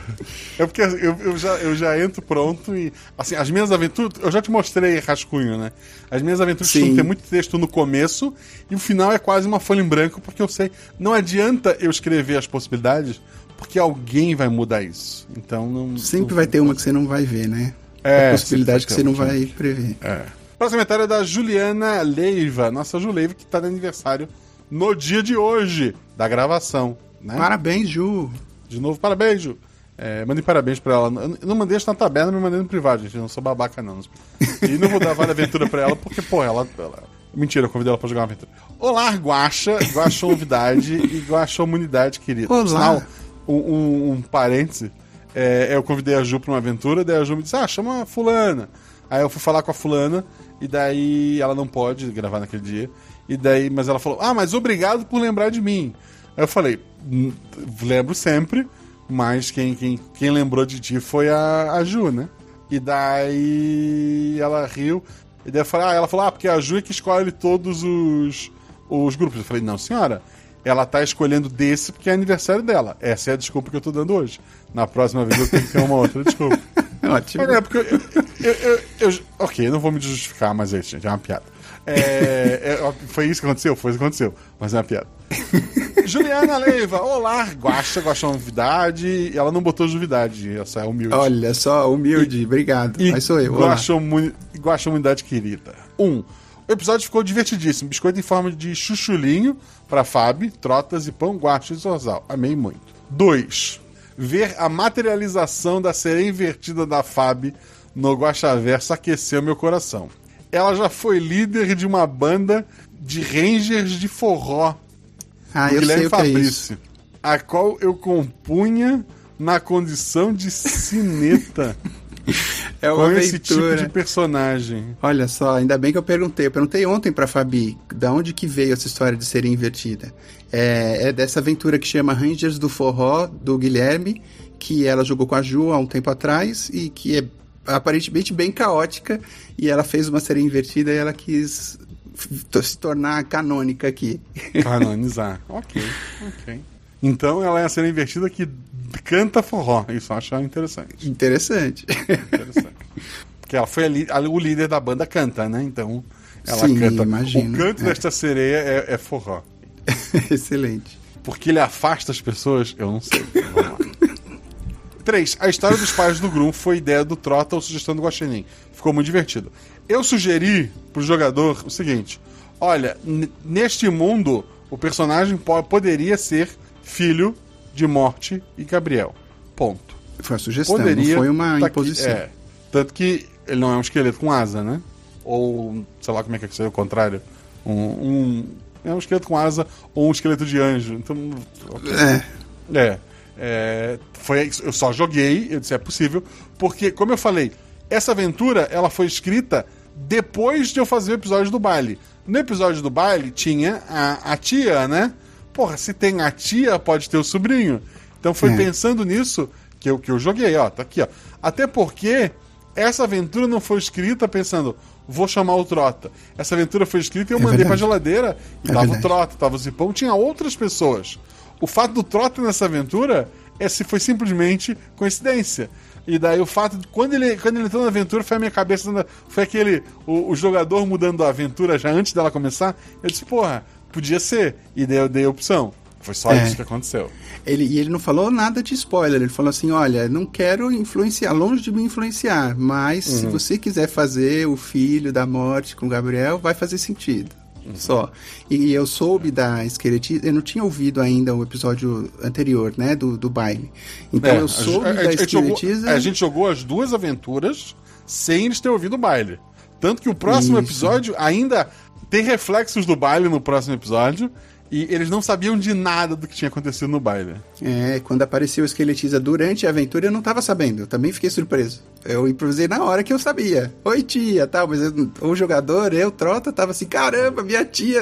é porque eu, eu, já, eu já entro pronto e. Assim, as minhas aventuras. Eu já te mostrei rascunho, né? As minhas aventuras Sim. costumam ter muito texto no começo e o final é quase uma folha em branco, porque eu sei. Não adianta eu escrever as possibilidades, porque alguém vai mudar isso. Então não. Sempre não- vai ter uma que você não vai ver, né? É, a possibilidade que você não vai prever. É. Próximo comentário é da Juliana Leiva, nossa Juleiva, que tá de aniversário no dia de hoje, da gravação. Né? Parabéns, Ju. De novo, parabéns, Ju. É, mandei parabéns pra ela. Eu não mandei isso na tabela, me mandei no privado, gente. Eu não sou babaca, não. E não vou dar vale aventura pra ela, porque, pô, ela. ela- Mentira, eu convidei ela pra jogar uma aventura. Olá, Guaxa, Guaxa Novidade e Guaxa Humanidade, querido. Olá. Um, um, um parêntese. É, eu convidei a Ju pra uma aventura, daí a Ju me disse, ah, chama a fulana. Aí eu fui falar com a fulana, e daí ela não pode gravar naquele dia. E daí, mas ela falou, ah, mas obrigado por lembrar de mim. Aí eu falei, "Hum, lembro sempre, mas quem, quem, quem lembrou de ti foi a, a Ju, né? E daí ela riu. E daí eu falei, ah, ela falou, ah, porque a Ju é que escolhe todos os, os grupos. Eu falei, não, senhora, ela tá escolhendo desse porque é aniversário dela. Essa é a desculpa que eu tô dando hoje. Na próxima vez eu tenho que ter uma outra desculpa. Ótimo. É porque eu, eu, eu- eu- Ok, não vou me justificar, mas é isso, gente, é uma piada. É, é, foi isso que aconteceu? Foi isso que aconteceu, mas é uma piada. Juliana Leiva, olá, Guaxa, Guaxa Novidade. Ela não botou Juvidade, essa é humilde. Olha só, humilde, obrigado. E Mas sou eu. Guaxa, Muni- Guaxa Unidade Querida. Um, o episódio ficou divertidíssimo. Biscoito em forma de chuchulinho pra Fábio, trotas e pão, guacha e zorzal. Amei muito. Dois, ver a materialização da sereia invertida da Fábio no Guaxaverso aqueceu meu coração. Ela já foi líder de uma banda de rangers de forró Ah, eu Guilherme sei o que é isso. Fabrício, a qual eu compunha na condição de cineta É com uma esse tipo de personagem. Olha só, ainda bem que eu perguntei. Eu perguntei ontem pra Fabi da onde que veio essa história de ser invertida. É, é dessa aventura que chama Rangers do Forró, do Guilherme, que ela jogou com a Ju há um tempo atrás e que é aparentemente bem caótica. E ela fez uma série invertida e ela quis se tornar canônica aqui. Canonizar. ok, ok. Então ela é a cena invertida que canta forró. Isso eu acho interessante. Interessante. interessante. Porque ela foi a li- a- o líder da banda canta, né? Então ela Sim, canta. imagino, o canto é. desta sereia é, é forró. Excelente. Porque ele afasta as pessoas? Eu não sei. Vamos lá. 3. A história dos pais do Grum foi ideia do Trota ou sugestão do Guaxinim. Ficou muito divertido. Eu sugeri pro jogador o seguinte: olha, neste mundo, o personagem po- poderia ser filho de Morte e Gabriel. Ponto. Foi uma sugestão, Poderia. não foi uma tá aqui- imposição. é. Tanto que ele não é um esqueleto com asa, né? Ou, sei lá como é que seria o contrário. Um, um- é um esqueleto com asa ou um esqueleto de anjo. Então. ok. É. É. é, foi, eu só joguei, eu disse, é possível, porque, como eu falei, essa aventura ela foi escrita depois de eu fazer o episódio do baile. No episódio do baile tinha a, a tia, né? Porra, se tem a tia, pode ter o sobrinho. Então foi É. pensando nisso que eu, que eu joguei, ó, tá aqui, ó. Até porque essa aventura não foi escrita pensando, vou chamar o Trota. Essa aventura foi escrita e eu É mandei pra verdade. geladeira e É tava o verdade. Trota, tava o Zipão, tinha outras pessoas. O fato do Trota nessa aventura é se foi simplesmente coincidência. E daí o fato de quando ele, quando ele entrou na aventura foi a minha cabeça, foi aquele o, o jogador mudando a aventura já antes dela começar. Eu disse, porra, podia ser. E daí eu dei a opção. Foi só É. isso que aconteceu. Ele, e ele não falou nada de spoiler, ele falou assim: olha, não quero influenciar, longe de me influenciar, mas Uhum. se você quiser fazer o filho da morte com o Gabriel, vai fazer sentido. Só. E eu soube da esqueletista, eu não tinha ouvido ainda o episódio anterior, né, do, do baile. Então É, eu soube a, da a jogou, esqueletiza. a gente jogou as duas aventuras sem eles terem ouvido o baile. Tanto que o próximo Isso. episódio ainda tem reflexos do baile no próximo episódio. E eles não sabiam de nada do que tinha acontecido no baile. É, quando apareceu o esqueletiza durante a aventura, eu não tava sabendo. Eu também fiquei surpreso. Eu improvisei na hora que eu sabia. Oi, tia, tal. Mas eu- o jogador, eu, Trota, tava assim, caramba, minha tia.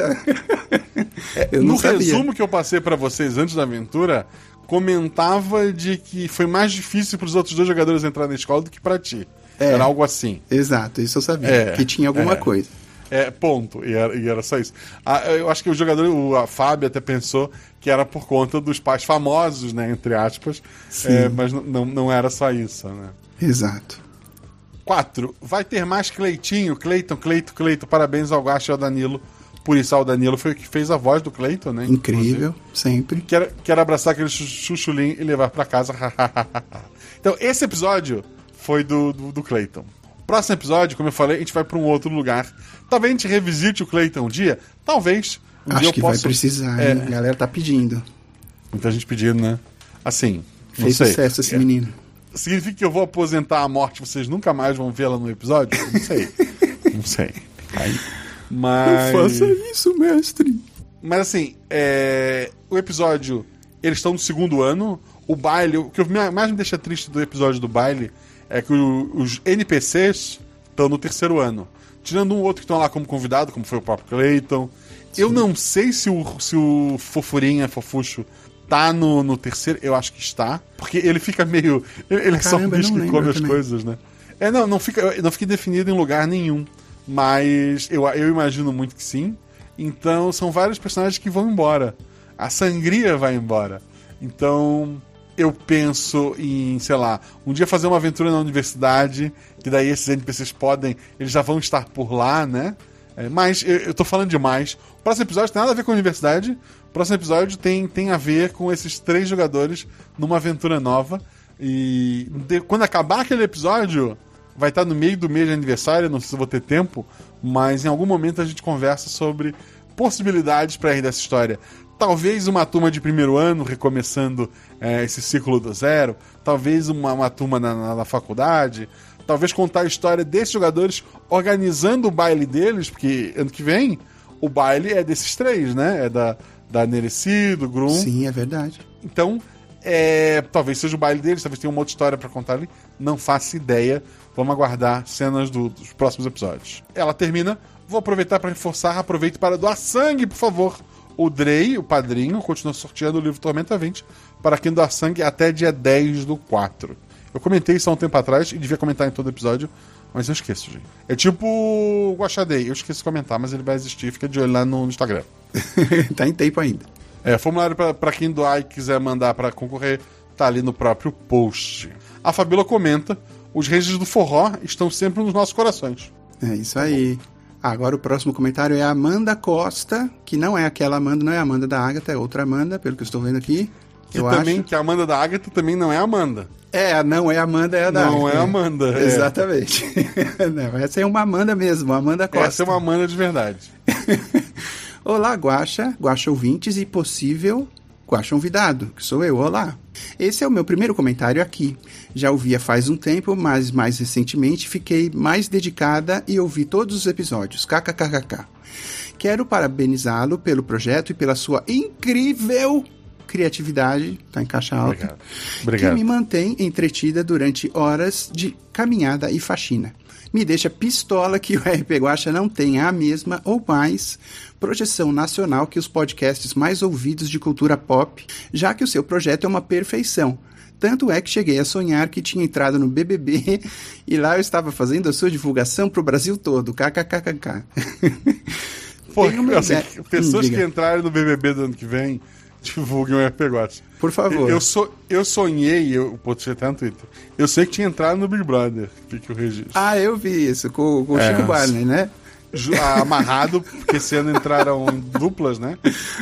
eu no não sabia. resumo que eu passei pra vocês antes da aventura, comentava de que foi mais difícil pros outros dois jogadores entrar na escola do que pra ti. É. Era algo assim. Exato, isso eu sabia. É, que tinha alguma é. coisa. É, ponto. E era, e era só isso. Ah, eu acho que o jogador, o, a Fábio até pensou que era por conta dos pais famosos, né? Entre aspas. É, mas não, não era só isso, né? Exato. 4. Vai ter mais Cleitinho, Cleiton, Cleito, Cleito. Parabéns ao Gasto e ao Danilo. Por isso, ao Danilo foi o que fez a voz do Cleiton, né? Incrível, sempre. Quero, quero abraçar aquele chu- chuchulim e levar pra casa. então, esse episódio foi do, do, do Clayton. Próximo episódio, como eu falei, a gente vai pra um outro lugar. Talvez a gente revisite o Clayton um dia. Talvez. Um dia Acho eu que vai possa- precisar, É, hein? A galera tá pedindo. muita gente pedindo, né? Assim. Não Fez sei. sucesso esse É, menino. Significa que eu vou aposentar a morte vocês nunca mais vão vê-la no episódio? Não sei. não sei. Aí- Mas. isso, mestre. Mas assim, é, o episódio. Eles estão no segundo ano. O baile. O que mais me deixa triste do episódio do baile é que os NPCs estão no terceiro ano. Tirando um outro que estão lá como convidado, como foi o próprio Clayton. Eu não sei se o, se o Fofurinha, Fofuxo, tá no, no terceiro. Eu acho que está. Porque ele fica meio. Ele, ele é só um bicho que come as também. coisas, né? É, não, não fica, não fica definido em lugar nenhum. Mas eu, eu imagino muito que sim. Então são vários personagens que vão embora. A sangria vai embora. Então eu penso em, sei lá, um dia fazer uma aventura na universidade, que daí esses NPCs podem, eles já vão estar por lá, né? É, mas eu, eu tô falando demais. O próximo episódio tem nada a ver com a universidade. O próximo episódio tem, tem a ver com esses três jogadores numa aventura nova. E de- quando acabar aquele episódio, vai estar no meio do mês de aniversário, não sei se vou ter tempo, mas em algum momento a gente conversa sobre possibilidades para ir dessa história. Talvez uma turma de primeiro ano recomeçando é, esse ciclo do zero, talvez uma, uma turma na, na- na faculdade, talvez contar a história desses jogadores organizando o baile deles, porque ano que vem o baile é desses três, né? É da, da Nereci, do Grum. Sim, é verdade. Então, é, talvez seja o baile deles, talvez tenha uma outra história pra contar ali. Não faço ideia. Vamos aguardar cenas do- dos próximos episódios. Ela termina. Vou aproveitar pra reforçar. Aproveite para doar sangue, por favor. O Drey, o padrinho, continua sorteando o livro Tormenta 20 para quem doar sangue até dia 10 do 4. Eu comentei isso há um tempo atrás e devia comentar em todo episódio, mas eu esqueço, gente. É tipo o Guaxadei. Eu esqueço de comentar, mas ele vai existir. Fica de olho lá no Instagram. tá em tempo ainda. É, formulário pra quem doar e quiser mandar pra concorrer, tá ali no próprio post. A Fabíola comenta: os reis do forró estão sempre nos nossos corações. É isso aí. Agora o próximo comentário é a Amanda Costa, que não é aquela Amanda, não é a Amanda da Agatha, é outra Amanda, pelo que eu estou vendo aqui. Que eu também, acho. que a Amanda da Agatha também não é Amanda. É, a não é a Amanda, é a da Não Agatha. é Amanda, é. Exatamente. não, essa é uma Amanda mesmo, uma Amanda Costa. Essa é uma Amanda de verdade. Olá, Guaxa, Guaxa ouvintes e possível Guaxa convidado, que sou eu, olá. Esse é o meu primeiro comentário aqui. Já ouvia faz um tempo, mas mais recentemente fiquei mais dedicada e ouvi todos os episódios. KKKKK. Quero parabenizá-lo pelo projeto e pela sua incrível criatividade, tá em caixa alta, Obrigado. Obrigado. que me mantém entretida durante horas de caminhada e faxina. Me deixa pistola que o RP Guacha não tenha a mesma ou mais projeção nacional que os podcasts mais ouvidos de cultura pop, já que o seu projeto é uma perfeição. Tanto é que cheguei a sonhar que tinha entrado no BBB e lá eu estava fazendo a sua divulgação para o Brasil todo. KKKKK. Pô, Tem assim, pessoas Hum, que entrarem no BBB do ano que vem, divulguem o RP Gotti. Por favor. Eu, so, eu sonhei, eu postei até no Twitter, eu sei que tinha entrado no Big Brother, fica o registro. Ah, eu vi isso com, com o É, Chico Barney, né? Ju- amarrado, porque esse ano entraram em duplas, né?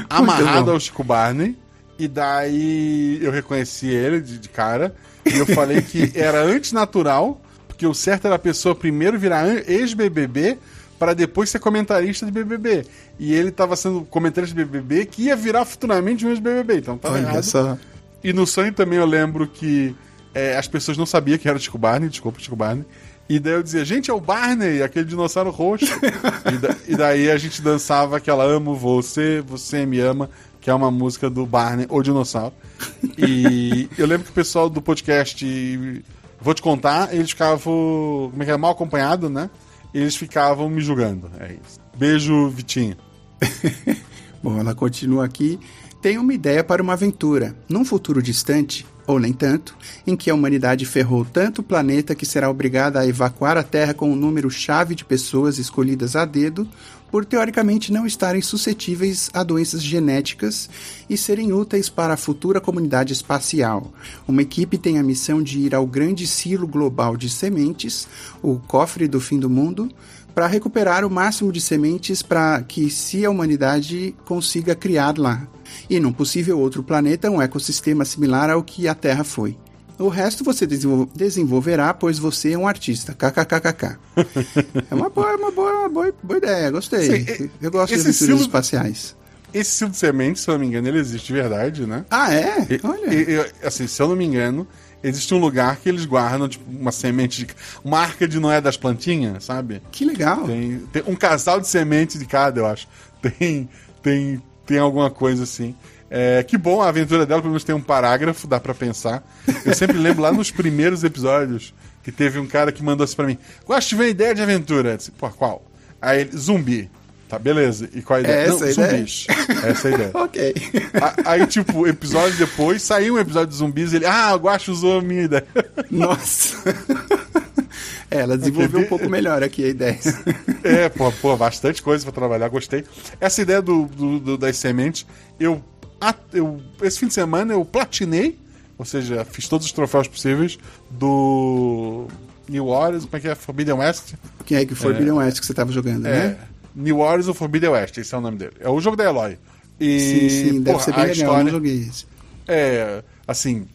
Amarrado ao Chico Barney. E daí eu reconheci ele de, de cara. E eu falei que era antinatural, porque o certo era a pessoa primeiro virar ex-BBB para depois ser comentarista de BBB. E ele tava sendo comentarista de BBB que ia virar futuramente um ex-BBB. Então Olha errado. só. E no sonho também eu lembro que é, as pessoas não sabiam que era o Chico Barney, desculpa, Chico Barney. E daí eu dizia, gente, é o Barney, aquele dinossauro roxo. e, da- e daí a gente dançava aquela Amo Você, Você Me Ama, que é uma música do Barney, o dinossauro. E eu lembro que o pessoal do podcast Vou Te Contar, eles ficavam, como é que é, mal acompanhado, né? Eles ficavam me julgando, é isso. Beijo, Vitinho. Bom, ela continua aqui. Tem uma ideia para uma aventura, num futuro distante, ou nem tanto, em que a humanidade ferrou tanto o planeta que será obrigada a evacuar a Terra com um número chave de pessoas escolhidas a dedo, por teoricamente não estarem suscetíveis a doenças genéticas e serem úteis para a futura comunidade espacial. Uma equipe tem a missão de ir ao grande silo global de sementes, o cofre do fim do mundo, para recuperar o máximo de sementes para que se a humanidade consiga criar lá. E num possível outro planeta, um ecossistema similar ao que a Terra foi. O resto você desenvol- desenvolverá, pois você é um artista. KKKKK. É uma boa, uma boa, uma boa, boa ideia, gostei. Sim, Eu gosto de aventuras estilo- espaciais. Esse silo de semente, se eu não me engano, ele existe de verdade, né? Ah, é? Olha. e- e- assim, se eu não me engano, existe um lugar que eles guardam, tipo, uma semente de. Uma arca de Noé das plantinhas, sabe? Que legal. Tem, tem um casal de sementes de cada, eu acho. Tem, tem, tem alguma coisa assim. É, que bom, a aventura dela pelo menos tem um parágrafo, dá pra pensar. Eu sempre lembro lá nos primeiros episódios que teve um cara que mandou assim pra mim: Gosto de ver ideia de aventura. Eu disse, Pô, qual? Aí ele, zumbi. Tá, beleza. E qual a ideia? É essa a ideia? zumbis. Essa é a ideia. Ok. A- Aí, tipo, episódio depois, saiu um episódio de zumbis e ele, ah, o Guacho usou a minha ideia. Nossa. É, ela desenvolveu um pouco melhor aqui a ideia. É, pô, pô, bastante coisa pra trabalhar, gostei. Essa ideia do, do- do- das sementes, eu, eu. Esse fim de semana eu platinei, ou seja, fiz todos os troféus possíveis do New Warriors, como é que é? Forbidden West? Quem é que foi Billion West que você estava jogando, É. né? New Warriors ou Forbidden West, esse é o nome dele. É o jogo da Eloy. E, Sim, sim, deve porra, ser bem legal, eu história- não joguei esse. É, assim,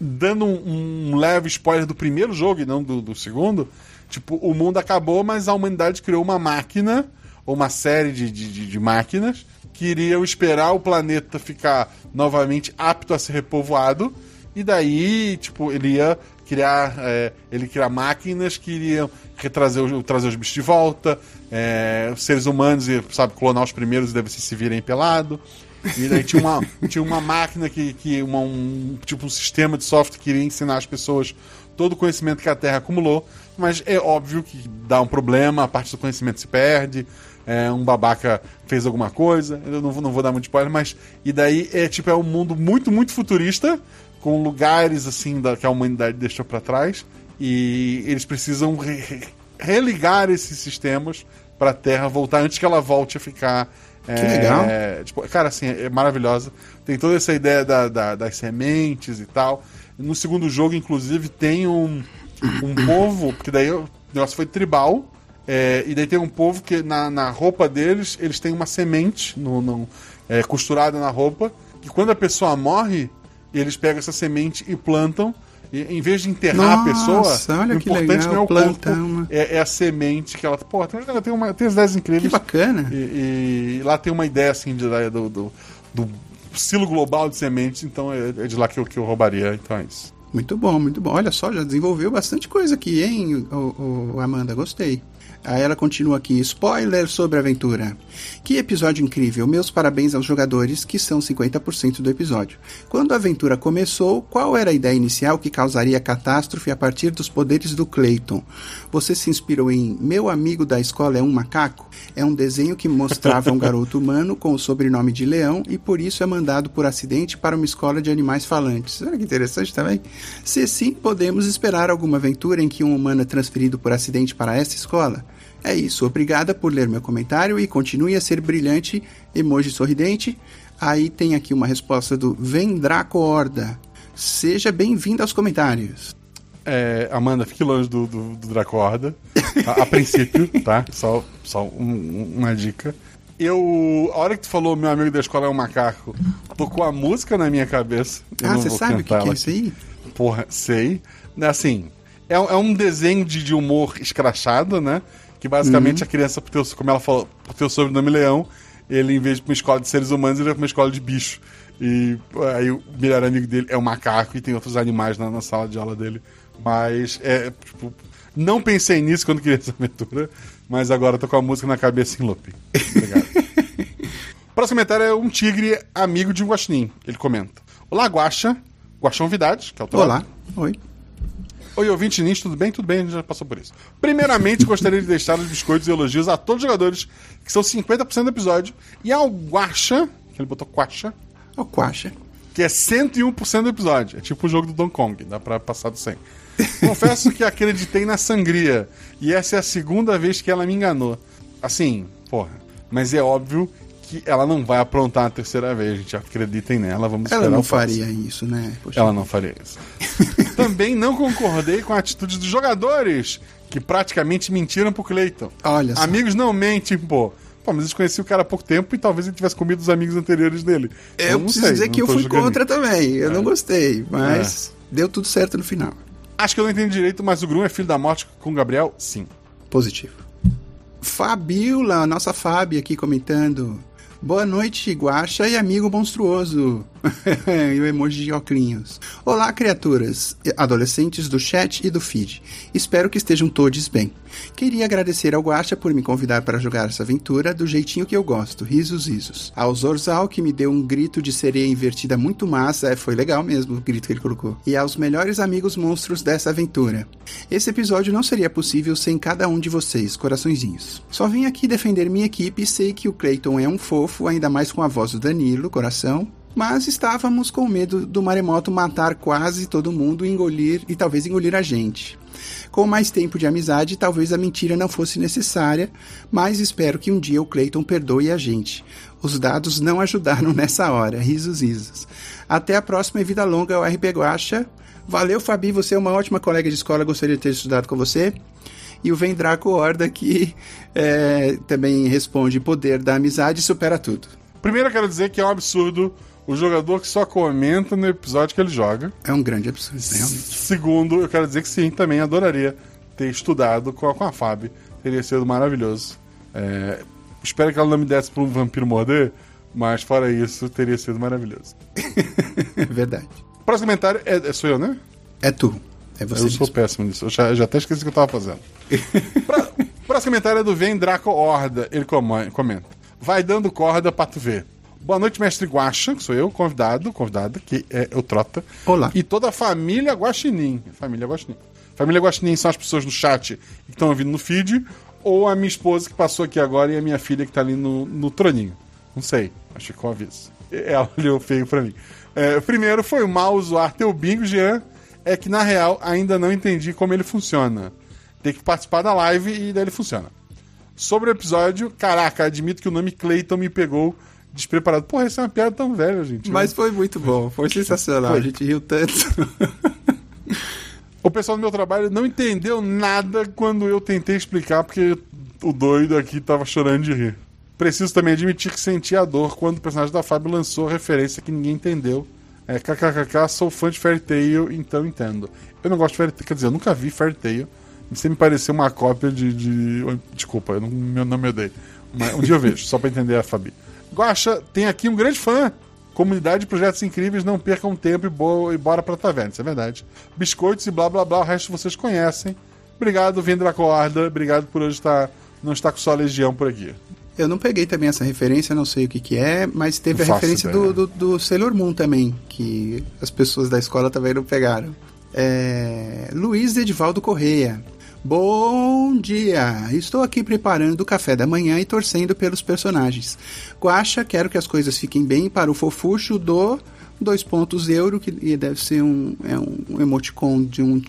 dando um, um leve spoiler do primeiro jogo e não do, do segundo, tipo, o mundo acabou, mas a humanidade criou uma máquina, uma série de, de, de- máquinas, que iriam esperar o planeta ficar novamente apto a ser repovoado, e daí, tipo, ele ia criar, é, ele criar máquinas que iriam retrazer os, trazer os bichos de volta, é, os seres humanos, iam, sabe, clonar os primeiros e deve se virem pelado. E daí tinha uma, tinha uma máquina que, que uma, um tipo um sistema de software que iria ensinar as pessoas todo o conhecimento que a Terra acumulou, mas é óbvio que dá um problema, a parte do conhecimento se perde, é, um babaca fez alguma coisa, eu não vou, não vou dar muito spoiler, mas e daí é tipo é um mundo muito muito futurista com lugares assim da, que a humanidade deixou para trás e eles precisam re- re- religar esses sistemas para a Terra voltar antes que ela volte a ficar Que legal. é, tipo, cara, assim, é maravilhosa. Tem toda essa ideia da- da- das sementes e tal. No segundo jogo, inclusive, tem um, um povo, porque daí o negócio foi tribal. É, e daí tem um povo que na, na roupa deles, eles têm uma semente no, no- é, costurada na roupa. Que quando a pessoa morre, eles pegam essa semente e plantam. E, em vez de enterrar Nossa, a pessoa, olha o que importante legal, não é o plantar corpo, uma- é, é a semente que ela. Pô, tem, tem, uma, tem as ideias Que incríveis. bacana. E, e lá tem uma ideia assim de, do, do, do silo global de sementes, então é, é de lá que eu, que eu roubaria. Então é isso. Muito bom, muito bom. Olha só, já desenvolveu bastante coisa aqui, hein, o, o- Amanda? Gostei. Aí ela continua aqui. Spoiler sobre a aventura. Que episódio incrível. Meus parabéns aos jogadores, que são 50% do episódio. Quando a aventura começou, qual era a ideia inicial que causaria catástrofe a partir dos poderes do Clayton? Você se inspirou em Meu Amigo da Escola é um Macaco? É um desenho que mostrava um garoto humano com o sobrenome de Leão e por isso é mandado por acidente para uma escola de animais falantes. Olha que interessante também. Se sim, podemos esperar alguma aventura em que um humano é transferido por acidente para essa escola? É isso, obrigada por ler meu comentário e continue a ser brilhante, emoji sorridente. Aí tem aqui uma resposta do Vendraco Horda. Seja bem-vindo aos comentários. É, Amanda, fique longe do, do, do Dracorda. A, a princípio, tá? Só, só um- um- uma dica. Eu. A hora que tu falou meu amigo da escola é um macaco, tocou a música na minha cabeça. Eu ah, você sabe o que, que é isso aí? Porra, sei. Assim, é, é um desenho de, de humor escrachado, né? Que basicamente a criança, como ela falou, por ter o sobrenome Leão, ele, em vez de uma escola de seres humanos, ele vai pra uma escola de bicho. E aí o melhor amigo dele é um macaco e tem outros animais na, na sala de aula dele. Mas é, tipo, não pensei nisso quando criei essa aventura, mas agora tô com a música na cabeça em loop. Obrigado. Próximo comentário é um tigre amigo de um guaxinim. Ele comenta. Olá, Guaxa. Guaxão Vidade, que é o teu Olá. Oi. Oi, ouvinte Nins, tudo bem? Tudo bem, a gente já passou por isso. Primeiramente, gostaria de deixar os biscoitos e elogios a todos os jogadores, que são 50% do episódio, e ao Guaxa, que ele botou Guaxa, O Quacha. que é 101% do episódio. É tipo o jogo do Donkey Kong, dá pra passar do 100. Confesso que acreditei na sangria, e essa é a segunda vez que ela me enganou. Assim, porra, mas é óbvio que ela não vai aprontar a terceira vez, gente. Acreditem nela, vamos Ela não faria isso, né? Poxa. Ela não faria isso. Também não concordei com a atitude dos jogadores, que praticamente mentiram pro Clayton. Olha só. Amigos não mentem, pô. Pô, mas eles conheciam o cara há pouco tempo e talvez ele tivesse comido os amigos anteriores dele. Eu não preciso sei, dizer que eu fui julgando. contra também. Eu não gostei, mas deu tudo certo no final. Acho que eu não entendi direito, mas o Grum é filho da morte com o Gabriel? Sim. Positivo. Fabiola, a nossa Fábio aqui comentando. Boa noite, Guaxa e amigo monstruoso. e o emoji de oclinhos. Olá, criaturas, adolescentes do chat e do feed. Espero que estejam todos bem. Queria agradecer ao Guaxa por me convidar para jogar essa aventura do jeitinho que eu gosto, risos, risos. Ao Zorzal, que me deu um grito de sereia invertida muito massa, é, foi legal mesmo o grito que ele colocou. E aos melhores amigos monstros dessa aventura. Esse episódio não seria possível sem cada um de vocês, coraçõezinhos. Só vim aqui defender minha equipe e sei que o Clayton é um fofo, ainda mais com a voz do Danilo, coração. Mas estávamos com medo do maremoto matar quase todo mundo e engolir e talvez engolir a gente. Com mais tempo de amizade, talvez a mentira não fosse necessária, mas espero que um dia o Clayton perdoe a gente. Os dados não ajudaram nessa hora. Risos, risos. Até a próxima e vida longa ao RP Guacha. Valeu, Fabi, você é uma ótima colega de escola, gostaria de ter estudado com você. E o Vendraco Horda, que é, também responde: poder da amizade supera tudo. Primeiro eu quero dizer que é um absurdo o jogador que só comenta no episódio que ele joga. É um grande absurdo, realmente. Segundo, eu quero dizer que sim, também adoraria ter estudado com a, com a Fábio. Teria sido maravilhoso. É, espero que ela não me desse pra um vampiro morder, mas fora isso, teria sido maravilhoso. Verdade. Próximo comentário é, é- sou eu, né? É tu. É você. eu sou mesmo. péssimo nisso. Eu já, já até esqueci o que eu tava fazendo. Pró- Próximo comentário é do Vem Draco Horda. Ele come- comenta. Vai dando corda pra tu ver. Boa noite, mestre Guaxa, que sou eu, convidado, convidada, que é o Trota. Olá. E toda a família Guaxinim. Família Guaxinim. Família Guaxinim são as pessoas no chat que estão ouvindo no feed, ou a minha esposa que passou aqui agora e a minha filha que tá ali no, no troninho. Não sei, acho que com aviso. Ela olhou feio pra mim. É, primeiro, foi mal usar teu bingo, Jean. É que na real ainda não entendi como ele funciona. Tem que participar da live e daí ele funciona. Sobre o episódio, caraca, admito que o nome Clayton me pegou despreparado. Porra, essa é uma piada tão velha, gente. Mas foi muito bom, foi sensacional. Foi. A gente riu tanto. O pessoal do meu trabalho não entendeu nada quando eu tentei explicar, porque o doido aqui tava chorando de rir. Preciso também admitir que senti a dor quando o personagem da Fábio lançou a referência que ninguém entendeu. É, kkkk, sou fã de Fairy Tail, então entendo. Eu não gosto de Fairy Tail, quer dizer, eu nunca vi Fairy Tail. Você me pareceu uma cópia de. de... Desculpa, eu não, não me odeio. Mas um dia eu vejo, só pra entender a Fabi. Guaxa, tem aqui um grande fã. Comunidade de projetos incríveis, não percam tempo e, boa, e bora pra taverna, isso é verdade. Biscoitos e blá blá blá, o resto vocês conhecem. Obrigado, Vendra Corda. Obrigado por hoje estar, não estar com só a legião por aqui. Eu não peguei também essa referência, não sei o que, que é, mas teve Não a referência do, do, do Sailor Moon também, que as pessoas da escola também não pegaram. É... Luiz Edivaldo Correia. Bom dia! Estou aqui preparando o café da manhã e torcendo pelos personagens. Guaxa, quero que as coisas fiquem bem para o fofucho do dois pontos euro, que deve ser um, é um emoticon de um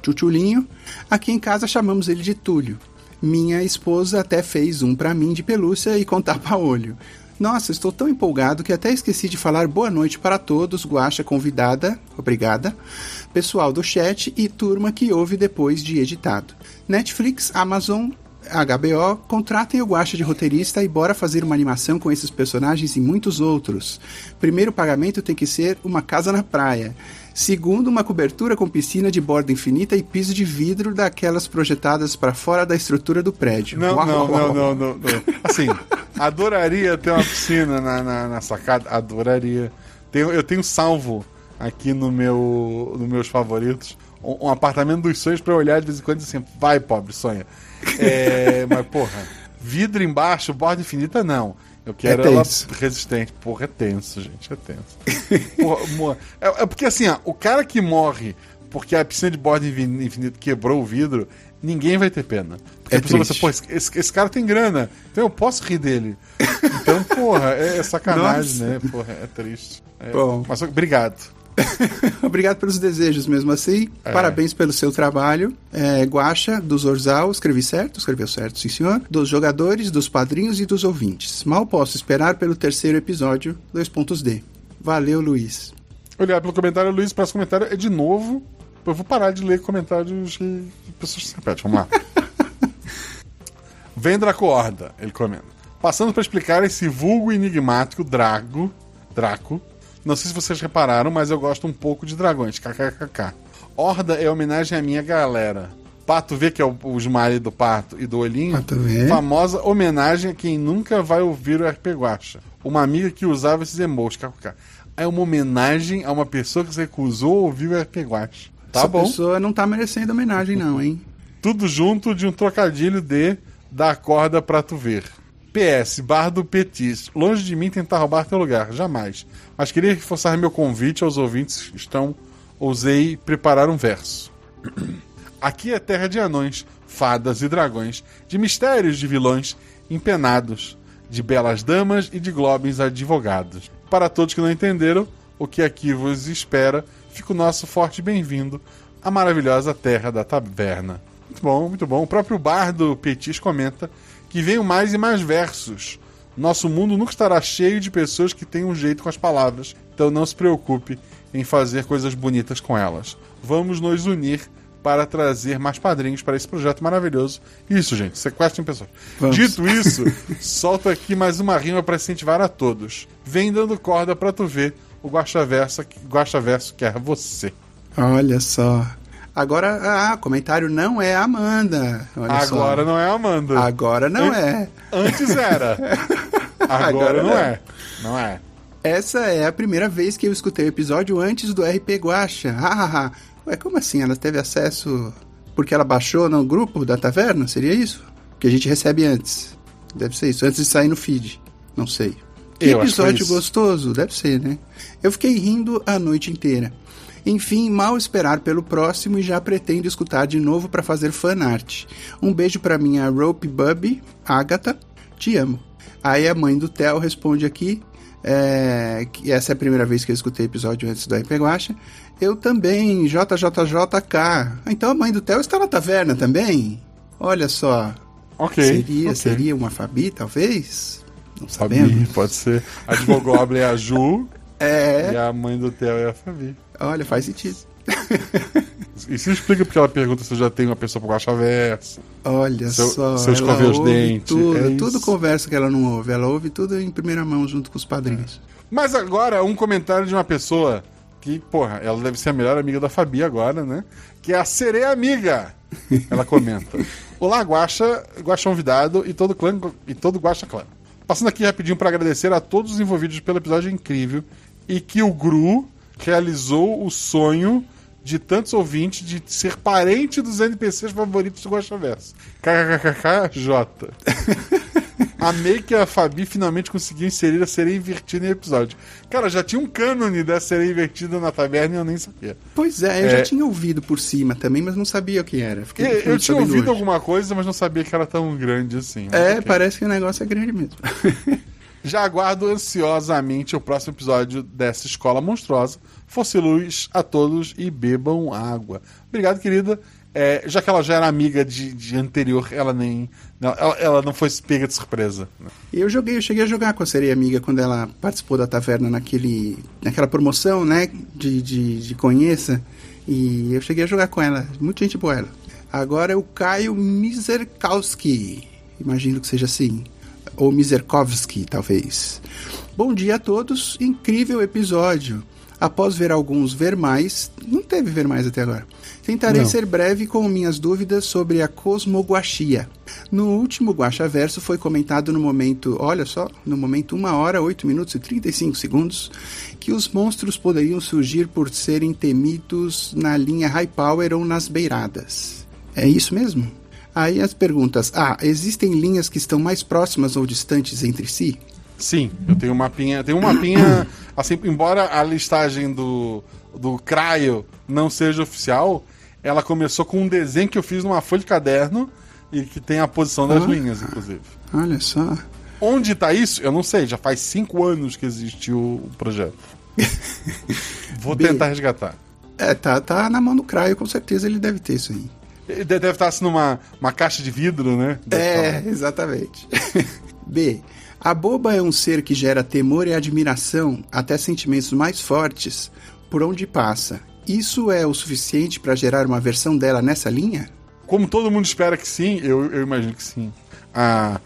tchutchulinho. Aqui em casa chamamos ele de Túlio. Minha esposa até fez um pra mim de pelúcia e com tapa-olho. Nossa, estou tão empolgado que até esqueci de falar boa noite para todos, Guaxa convidada, obrigada, pessoal do chat e turma que ouve depois de editado. Netflix, Amazon HBO, contratem o Guacha de roteirista e bora fazer uma animação com esses personagens e muitos outros. Primeiro pagamento tem que ser uma casa na praia. Segundo, uma cobertura com piscina de borda infinita e piso de vidro daquelas projetadas para fora da estrutura do prédio. Não, Uau, não, uau, não, não, não, não. Assim, adoraria ter uma piscina na, na, na sacada. Adoraria. Tenho, eu tenho salvo aqui no meu, nos meus favoritos um, um apartamento dos sonhos pra eu olhar de vez em quando e dizer assim, vai, pobre, sonha. É, mas, porra, vidro embaixo, borda infinita, não. Eu quero É ela resistente. Porra, é tenso, gente, é tenso. Porra, é, é porque assim, ó, o cara que morre porque a piscina de borda infin- infinita quebrou o vidro, ninguém vai ter pena. Porque É a pessoa vai triste. pensar, pô, esse, esse- esse cara tem grana, então eu posso rir dele. Então, porra, é, é sacanagem, Nossa. né? Porra, é triste. É, Bom. Mas obrigado. Obrigado pelos desejos mesmo assim. É. Parabéns pelo seu trabalho. É, Guacha, do Zorzal, escrevi certo? Escreveu certo, sim senhor. Dos jogadores, dos padrinhos e dos ouvintes. Mal posso esperar pelo terceiro episódio, dois pontos D. Valeu, Luiz. Obrigado pelo comentário, Luiz. O próximo comentário é de novo. Eu vou parar de ler comentários de pessoas que se repetem. Vamos lá. Vem Dracoorda, ele comenta. Passando para explicar esse vulgo enigmático Drago, Draco. Não sei se vocês repararam, mas eu gosto um pouco de dragões. KKKK. Horda é homenagem à minha galera. Pato V, que é o, o smiley do pato e do olhinho. Pato V. Famosa homenagem a quem nunca vai ouvir o RP Guacha. Uma amiga que usava esses emojis. KKK. É uma homenagem a uma pessoa que se recusou a ouvir o RP Guacha. Tá Essa bom. pessoa não tá merecendo homenagem, não, hein? Tudo junto de um trocadilho de dar corda pra tu ver. PS, Bardo Petis. Longe de mim tentar roubar teu lugar, jamais. Mas queria reforçar meu convite aos ouvintes que estão. Ousei preparar um verso. Aqui é terra de anões, fadas e dragões, de mistérios de vilões empenados, de belas damas e de globins advogados. Para todos que não entenderam o que aqui vos espera, fica o nosso forte bem-vindo à maravilhosa terra da taverna. Muito bom, muito bom. O próprio Bardo Petis comenta que venham mais e mais versos. Nosso mundo nunca estará cheio de pessoas que têm um jeito com as palavras, então não se preocupe em fazer coisas bonitas com elas. Vamos nos unir para trazer mais padrinhos para esse projeto maravilhoso. Isso, gente, sequestrem pessoas. Vamos. Dito isso, solto aqui mais uma rima para incentivar a todos. Vem dando corda para tu ver o Guaxa Verso, Guaxa Verso quer você. Olha só. Agora, ah, comentário não é Amanda. Olha só. Agora não é Amanda. Agora não é. Antes era. Agora, Agora não, não. é. Não é. Essa é a primeira vez que eu escutei o episódio antes do RP Guacha. Hahaha. Ué, como assim? Ela teve acesso porque ela baixou no grupo da taverna? Seria isso? Que a gente recebe antes. Deve ser isso, antes de sair no feed. Não sei. Que Eu que episódio isso. gostoso, deve ser, né? Eu fiquei rindo a noite inteira. Enfim, mal esperar pelo próximo e já pretendo escutar de novo para fazer fanart. Um beijo para minha Rope Bubby, Agatha. Te amo. Aí a mãe do Theo responde aqui, é, que essa é a primeira vez que eu escutei episódio antes do RP Guacha. Eu também, JJJK. Então a mãe do Theo está na taverna também? Olha só. Ok. seria, ok. seria uma Fabi, talvez? Não Fabi, sabemos. pode ser. A Advogoblin é a Ju É, e a mãe do Theo é a Fabi. Olha, faz sentido. Isso explica porque ela pergunta se eu já tenho uma pessoa pro Guaxa Verso. Olha Se eu- só, se eu ela escover os dentes, tudo, é tudo conversa que ela não ouve, ela ouve tudo em primeira mão junto com os padrinhos. Mas agora, um comentário de uma pessoa que, porra, ela deve ser a melhor amiga da Fabi agora, né? Que é a Sereia Amiga. Ela comenta. Olá, Guaxa, Guaxa Convidado e todo clã e todo Guaxa Clã. Passando aqui rapidinho para agradecer a todos os envolvidos pelo episódio incrível e que o Gru realizou o sonho de tantos ouvintes de ser parente dos NPCs favoritos do Guaxa Verso. KKKKJ. Amei que a Fabi finalmente conseguiu inserir a sereia invertida em episódio. Cara, já tinha um cânone da sereia invertida na taverna e eu nem sabia. Pois é, eu É. já tinha ouvido por cima também, mas não sabia o que era. Fiquei Eu, eu muito tinha ouvido hoje. alguma coisa, mas não sabia que era tão grande assim. É, ok. parece que o negócio é grande mesmo. Já aguardo ansiosamente o próximo episódio dessa escola monstruosa. Fosse luz a todos e bebam água. Obrigado, querida. É, já que ela já era amiga de, de anterior, ela nem. Ela, ela não foi pega de surpresa. eu joguei, eu cheguei a jogar com a sereia amiga quando ela participou da taverna naquele, naquela promoção, né? De, de, de conheça. E eu cheguei a jogar com ela. Muita gente boa ela. Agora é o Caio Miserkowski. Imagino que seja assim. Ou Miserkowski, talvez. Bom dia a todos. Incrível episódio. Após ver alguns ver mais, não teve ver mais até agora. Tentarei Não. ser breve com minhas dúvidas sobre a cosmoguaxia. No último Guaxa Verso foi comentado no momento, olha só, no momento 1 hora, 8 minutos e 35 segundos, que os monstros poderiam surgir por serem temidos na linha High Power ou nas beiradas. É isso mesmo? Aí as perguntas: Ah, existem linhas que estão mais próximas ou distantes entre si? Sim, eu tenho um mapinha. Tem um mapinha, assim, embora a listagem do, do Craio não seja oficial, ela começou com um desenho que eu fiz numa folha de caderno e que tem a posição das Ah. linhas, inclusive. Olha só. Onde tá isso? Eu não sei, já faz cinco anos que existiu o projeto. Vou tentar resgatar. É, tá, tá na mão do Craio, com certeza ele deve ter isso aí. Deve estar assim numa uma caixa de vidro, né? Deve É, tá- exatamente. B. A boba é um ser que gera temor e admiração, até sentimentos mais fortes, por onde passa. Isso é o suficiente para gerar uma versão dela nessa linha? Como todo mundo espera que sim, eu, eu imagino que sim. Ah,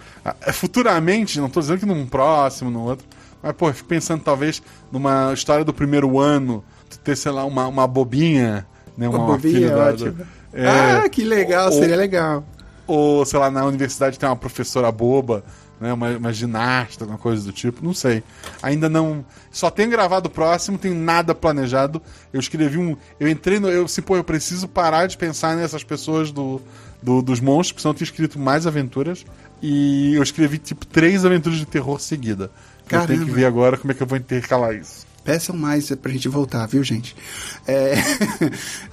futuramente, não tô dizendo que num próximo, no outro, mas, pô, eu fico pensando talvez numa história do primeiro ano, ter, sei lá, uma, uma bobinha, né? Uma Uma, bobinha filha é da- da- é, ah, que legal, ou- seria legal. Ou, sei lá, na universidade tem uma professora boba, né? Uma, uma ginasta, alguma coisa do tipo, não sei. Ainda não. Só tenho gravado o próximo, tem nada planejado. Eu escrevi um. Eu entrei no. Eu, assim, pô, eu preciso parar de pensar nessas pessoas do, do- dos monstros, porque senão eu tinha escrito mais aventuras. E eu escrevi, tipo, três aventuras de terror seguida. Eu tenho que Caramba. ver agora como é que eu vou intercalar isso. Peçam mais pra gente voltar, viu, gente? É,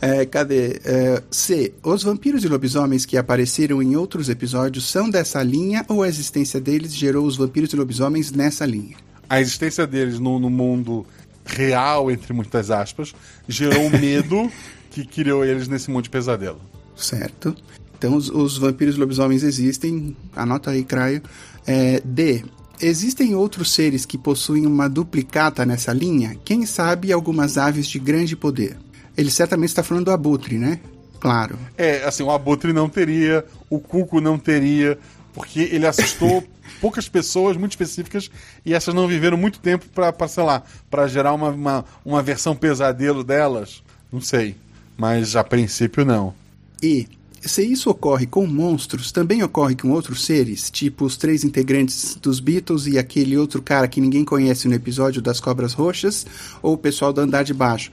é, cadê? É, C. Os vampiros e lobisomens que apareceram em outros episódios são dessa linha ou a existência deles gerou os vampiros e lobisomens nessa linha? A existência deles no, no mundo real, entre muitas aspas, gerou o medo que criou eles nesse mundo de pesadelo. Certo. Então, os, os vampiros e lobisomens existem. Anota aí, Craio. É, D. Existem outros seres que possuem uma duplicata nessa linha? Quem sabe algumas aves de grande poder? Ele certamente está falando do abutre, né? Claro. É, assim, o Abutre não teria, o Cuco não teria, porque ele assustou poucas pessoas muito específicas e essas não viveram muito tempo pra, sei lá, pra gerar uma, uma, uma versão pesadelo delas. Não sei. Mas a princípio não. E se isso ocorre com monstros, também ocorre com outros seres, tipo os três integrantes dos Beatles e aquele outro cara que ninguém conhece no episódio das Cobras Roxas, ou o pessoal do Andar de Baixo.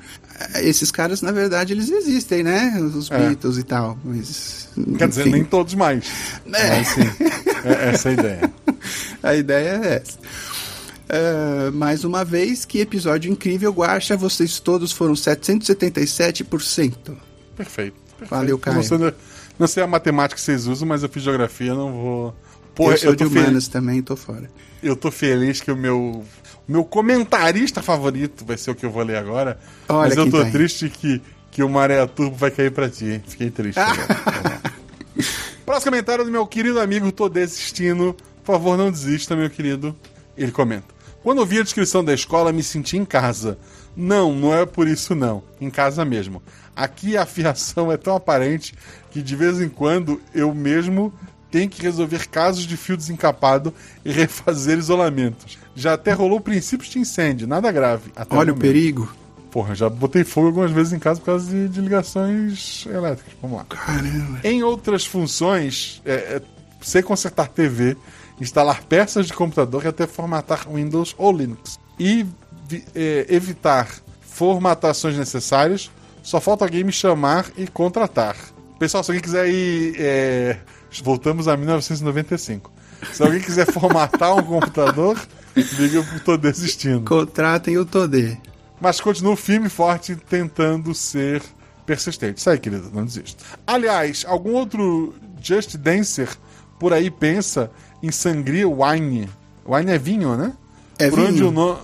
Esses caras, na verdade, eles existem, né? Os É. Beatles e tal. Mas, Quer dizer, nem todos mais. É. Mas sim, é essa a ideia. A ideia é essa. Ah, mais uma vez, que episódio incrível, Guaxa. Vocês todos foram 777%. Perfeito. perfeito. Valeu, Caio. Sei, não sei a matemática que vocês usam, mas eu fiz geografia, não vou. Porra, eu sou de tô fe- humanas também, tô fora. Eu tô feliz que o meu, meu comentarista favorito vai ser o que eu vou ler agora. Olha mas eu tô tá triste que, que o Maré Turbo vai cair pra ti. hein? Fiquei triste. Próximo comentário do meu querido amigo Tô Desistindo. Por favor, não desista, meu querido. Ele comenta. Quando eu vi a descrição da escola, me senti em casa. Não, não é por isso não. Em casa mesmo. Aqui a fiação é tão aparente que de vez em quando eu mesmo tenho que resolver casos de fio desencapado e refazer isolamentos. Já até rolou princípios de incêndio, nada grave. até Olha o momento. perigo. Porra, já botei fogo algumas vezes em casa por causa de, de ligações elétricas. Vamos lá. Caramba. Em outras funções, é, é, sei consertar TV, instalar peças de computador e até formatar Windows ou Linux. E é, evitar formatações necessárias, só falta alguém me chamar e contratar. Pessoal, se alguém quiser ir. é, voltamos a 1995. Se alguém quiser formatar um computador, liga eu tô desistindo. Contratem o Todê. Mas continuo firme e forte tentando ser persistente. Isso aí, querido, não desista. Aliás, algum outro Just Dancer por aí pensa em sangria wine. Wine é vinho, né? É por onde vinho. o no...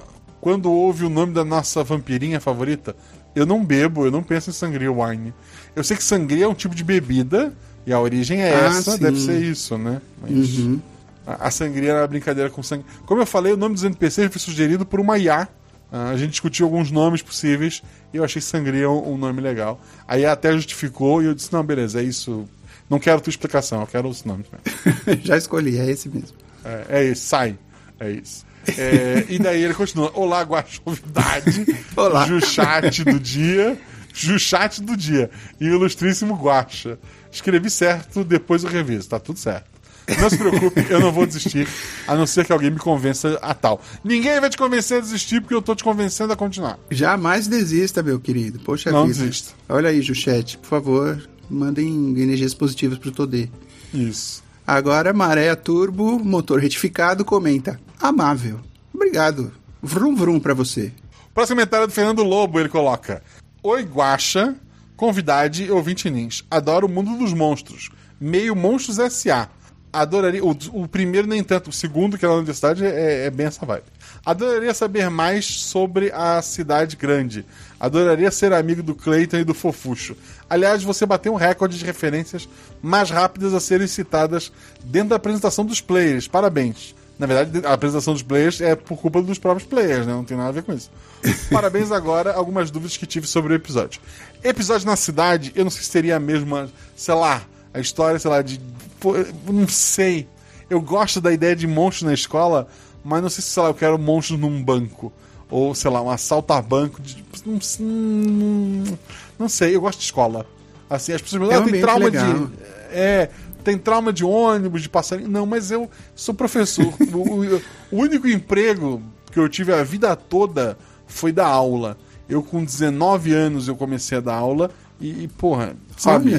Quando ouve o nome da nossa vampirinha favorita, eu não bebo, eu não penso em sangria wine. Eu sei que sangria é um tipo de bebida e a origem é Ah, essa, sim. deve ser isso, né? Mas Uhum. a, a sangria era uma brincadeira com sangue. Como eu falei, o nome dos NPCs foi sugerido por uma IA. Ah, a gente discutiu alguns nomes possíveis e eu achei sangria um, um nome legal. A IA até justificou e eu disse: não, beleza, é isso. Não quero tua explicação, eu quero os nomes. Já escolhi, é esse mesmo. É, é isso, sai. É isso. É, e daí ele continua. Olá, Guaxovidade. Olá. Juchat do dia. Juchat do dia. E ilustríssimo Guaxa. Escrevi certo, depois eu reviso. Tá tudo certo. Não se preocupe, eu não vou desistir, a não ser que alguém me convença a tal. Ninguém vai te convencer a desistir porque eu tô te convencendo a continuar. Jamais desista, meu querido. Poxa Não vida. desista. Olha aí, Juchete, por favor, mandem energias positivas pro Todê. Isso. Agora, Maré Turbo, motor retificado, comenta. Amável. Obrigado. Vrum vrum pra você. Próximo comentário é do Fernando Lobo, ele coloca: Oi, Guaxa, convidade ouvinte nins. Adoro o mundo dos monstros. Meio Monstros S.A. Adoraria. O, o primeiro, nem tanto. O segundo, que é na universidade, é, é bem essa vibe. Adoraria saber mais sobre a cidade grande. Adoraria ser amigo do Clayton e do Fofuxo. Aliás, você bateu um recorde de referências mais rápidas a serem citadas dentro da apresentação dos players. Parabéns. Na verdade, a apresentação dos players é por culpa dos próprios players, né? Não tem nada a ver com isso. Parabéns agora, algumas dúvidas que tive sobre o episódio. Episódio na cidade, eu não sei se seria a mesma, sei lá, a história, sei lá, de. pô, Não sei. Eu gosto da ideia de monstros na escola, mas não sei se, sei lá, eu quero monstros num banco. Ou, sei lá, um assalto a banco. De, não, não, não sei, eu gosto de escola. Assim, as pessoas me um ah, tem trauma legal. de. É, tem trauma de ônibus, de passarinho. Não, mas eu sou professor. o, o- único emprego que eu tive a vida toda foi da aula. Eu, com 19 anos, eu comecei a dar aula e, e, porra, sabe?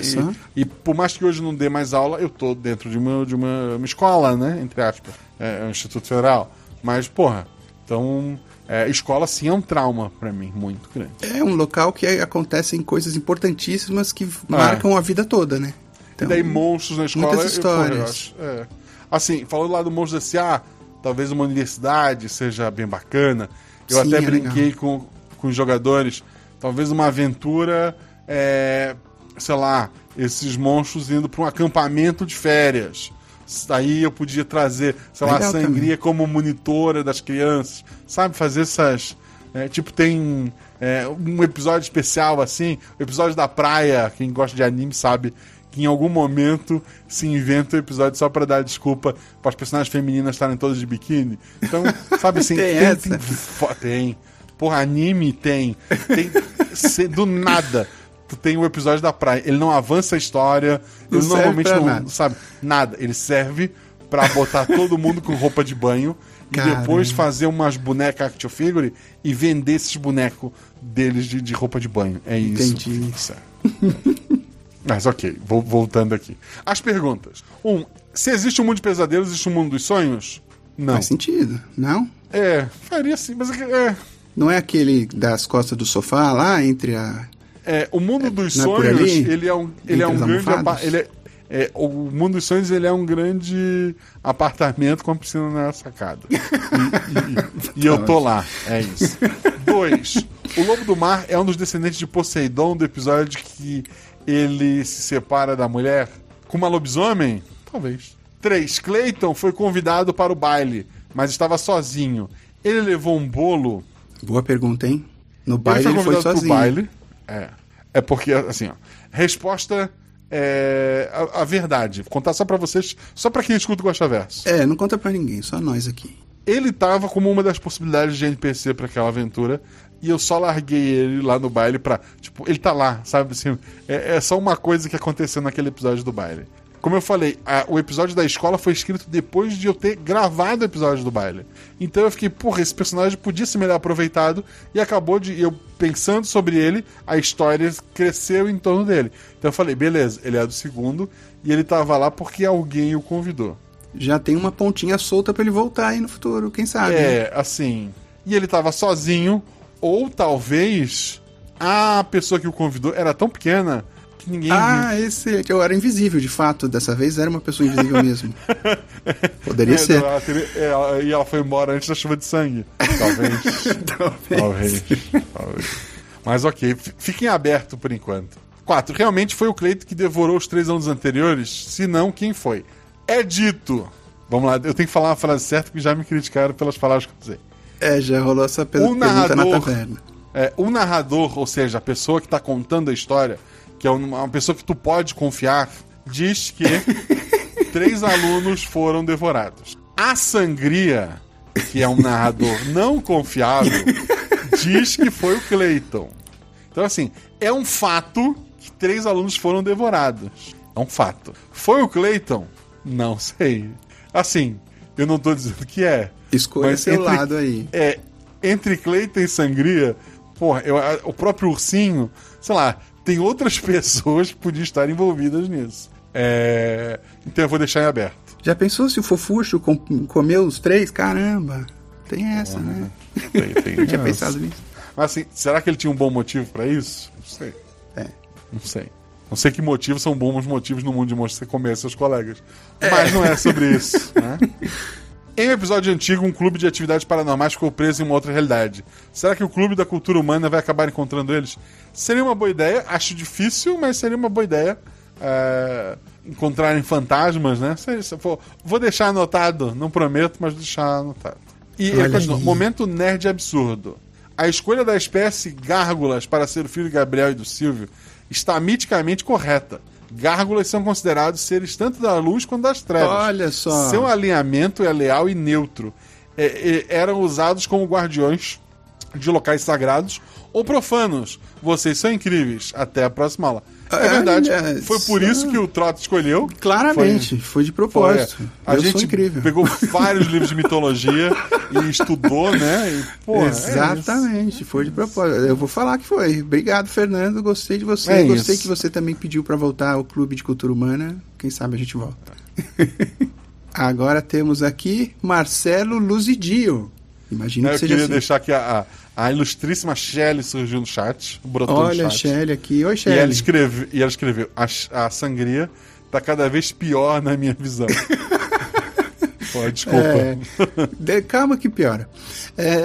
E, e por mais que hoje não dê mais aula, eu tô dentro de uma, de uma, uma escola, né? Entre aspas. É, é um Instituto Federal. Mas, porra, então. é, escola sim é um trauma pra mim, muito grande. É um local que acontecem coisas importantíssimas que marcam a vida toda, né? Então, e daí monstros na escola. muitas eu- porra, eu histórias. acho- é. Assim, falando lá do Monstros S.A., talvez uma universidade seja bem bacana. Eu Sim, até é brinquei com, com os jogadores. Talvez uma aventura, é, sei lá, esses monstros indo para um acampamento de férias. Aí eu podia trazer, sei lá, a Legal sangria como monitora das crianças. Sabe, fazer essas. é, tipo, tem é, um episódio especial assim, o episódio da praia, quem gosta de anime sabe que em algum momento se inventa um episódio só pra dar desculpa para as personagens femininas estarem todas de biquíni. Então, sabe assim, Tem tem, essa? tem, tem. Porra, anime tem. Tem do nada. Tu tem o episódio da praia. Ele não avança a história. Não ele normalmente não nada. sabe nada. Ele serve pra botar todo mundo com roupa de banho e depois fazer umas bonecas action figure e vender esses bonecos deles de, de roupa de banho. É isso. Entendi. Certo. Mas ok, vou, voltando aqui. As perguntas. Um, se existe um mundo de pesadelos, existe um mundo dos sonhos? Não. Faz sentido, não? É, faria sim, mas é, é, Não é aquele das costas do sofá lá entre a. é, o mundo dos não é sonhos, ali? ele é um, ele é um grande ele é, é, o mundo dos sonhos ele é um grande apartamento com a piscina na sacada. E, e- e eu tô lá, é isso. Dois, o Lobo do Mar é um dos descendentes de Poseidon do episódio que ele se separa da mulher com uma lobisomem? Talvez. Três, Clayton foi convidado para o baile, mas estava sozinho. Ele levou um bolo Boa pergunta, hein? No baile ele foi, convidado pro sozinho. baile. É. É porque, assim, ó. Resposta é a, a verdade. Vou contar só pra vocês, só pra quem escuta o Gosta Verso. É, não conta pra ninguém, só nós aqui. Ele tava como uma das possibilidades de NPC pra aquela aventura. E eu só larguei ele lá no baile pra. Tipo, ele tá lá, sabe? Assim, é, é só uma coisa que aconteceu naquele episódio do baile. Como eu falei, a- o episódio da escola foi escrito depois de eu ter gravado o episódio do baile. Então eu fiquei, porra, esse personagem podia ser melhor aproveitado e acabou de. Eu pensando sobre ele, a história cresceu em torno dele. Então eu falei, beleza, ele é do segundo e ele tava lá porque alguém o convidou. Já tem uma pontinha solta pra ele voltar aí no futuro, quem sabe? né? É, assim. E ele tava sozinho, ou talvez a pessoa que o convidou era tão pequena que ninguém viu. Ah, excelente. Eu era invisível, de fato. Dessa vez era uma pessoa invisível mesmo. Poderia É, ser. ela teria- é, ela- e ela foi embora antes da chuva de sangue. Talvez. Talvez. Talvez. Mas ok, fiquem aberto por enquanto. 4. Realmente foi o Cleito que devorou os três anos anteriores? Se não, quem foi? É dito. Vamos lá, eu tenho que falar uma frase certa que já me criticaram pelas palavras que eu usei. É, já rolou essa pe- O pergunta na narrador. taverna. É, o narrador, ou seja, a pessoa que está contando a história, que é uma pessoa que tu pode confiar, diz que três alunos foram devorados. A Sangria, que é um narrador não confiável, diz que foi o Clayton. Então, assim, é um fato que três alunos foram devorados. É um fato. Foi o Clayton? Não sei. Assim, eu não tô dizendo que é. Escolha seu entre- lado aí. É, entre Cleiton e Sangria, porra, eu- o próprio ursinho, sei lá, tem outras pessoas que podiam estar envolvidas nisso. É, então eu vou deixar em aberto. Já pensou se o Fofuxo com- comeu os três? Caramba, tem essa, né? Tem, tem Eu tinha pensado nisso. Mas assim, será que ele tinha um bom motivo pra isso? Não sei. É. Não sei. Não sei que motivos são bons motivos no mundo de monstros você comer seus colegas. Mas não é sobre isso, né? Em um episódio antigo, um clube de atividades paranormais ficou preso em uma outra realidade. Será que o clube da cultura humana vai acabar encontrando eles? Seria uma boa ideia, acho difícil, mas seria uma boa ideia é, encontrarem fantasmas, né? Se- se for- vou deixar anotado, não prometo, mas vou deixar anotado. E ele continua, aí. momento nerd absurdo. A escolha da espécie Gárgulas para ser o filho de Gabriel e do Silvio está miticamente correta. Gárgulas são considerados seres tanto da luz quanto das trevas. Olha só. Seu alinhamento é leal e neutro. É, é, eram usados como guardiões de locais sagrados ou profanos. Vocês são incríveis. Até a próxima aula. É Olha verdade. Foi por isso que o Trot escolheu. Claramente, foi, de Foi, propósito. é. A Eu gente pegou vários livros de mitologia e estudou, né? E, pô, é. Exatamente, foi de propósito. Eu vou falar que foi. Obrigado, Fernando. Gostei de você. É Gostei isso. que você também pediu para voltar ao Clube de Cultura Humana. Quem sabe a gente volta. Agora temos aqui Marcelo Luzidio. Imagino que Eu seja queria assim. deixar que a, a, a ilustríssima Shelley surgiu no chat, brotou Olha no a chat. Shelly aqui. Oi, E ela, Shelly. escreve, e ela escreveu: a, a sangria tá cada vez pior na minha visão. Pô, desculpa. É, de- calma que piora. É,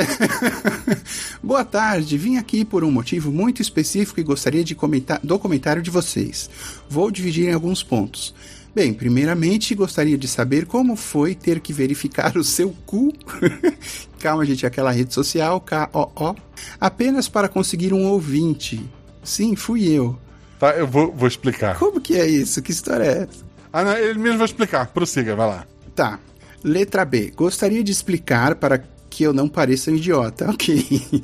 Boa tarde, vim aqui por um motivo muito específico e gostaria de comentar do comentário de vocês. Vou dividir em alguns pontos. Bem, primeiramente gostaria de saber como foi ter que verificar o seu cu. Calma, gente, aquela rede social, K-O-O, apenas para conseguir um ouvinte. Sim, fui eu. Tá, eu vou, vou explicar. Como que é isso? Que história é essa? Ah, não, ele mesmo vai explicar. Prossiga, vai lá. Tá. Letra B. Gostaria de explicar para que eu não pareça um idiota. Ok.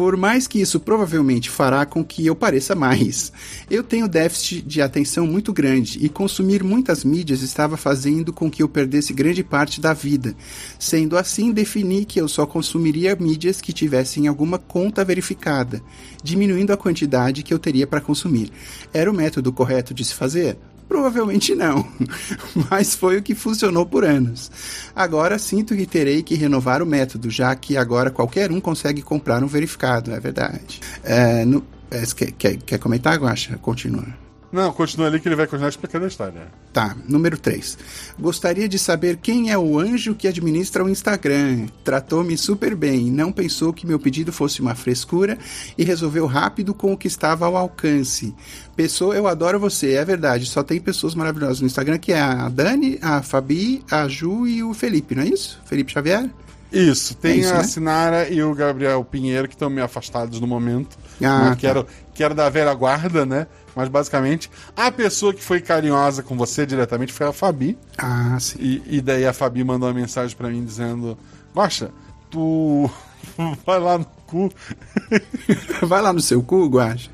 Por mais que isso provavelmente fará com que eu pareça mais. Eu tenho déficit de atenção muito grande e consumir muitas mídias estava fazendo com que eu perdesse grande parte da vida. Sendo assim, defini que eu só consumiria mídias que tivessem alguma conta verificada, diminuindo a quantidade que eu teria para consumir. Era o método correto de se fazer? Provavelmente não, mas foi o que funcionou por anos. Agora sinto que terei que renovar o método, já que agora qualquer um consegue comprar um verificado, é verdade. É, no- é, quer, quer, quer comentar, Guaxa? Continua. Não, continua ali que ele vai continuar explicando a história. Tá, número 3. Gostaria de saber quem é o anjo que administra o Instagram. Tratou-me super bem, não pensou que meu pedido fosse uma frescura e resolveu rápido com o que estava ao alcance. Pessoa, eu adoro você, é verdade. Só tem pessoas maravilhosas no Instagram que é a Dani, a Fabi, a Ju e o Felipe, não é isso? Felipe Xavier? Isso, tem É isso, a né? Sinara e o Gabriel Pinheiro que estão meio afastados no momento. Ah, tá. quero, quero da velha guarda, né? Mas basicamente, a pessoa que foi carinhosa com você diretamente foi a Fabi. Ah, sim. E, e daí a Fabi mandou uma mensagem pra mim dizendo: Gosta, tu vai lá no cu Vai lá no seu cu, Guaxa.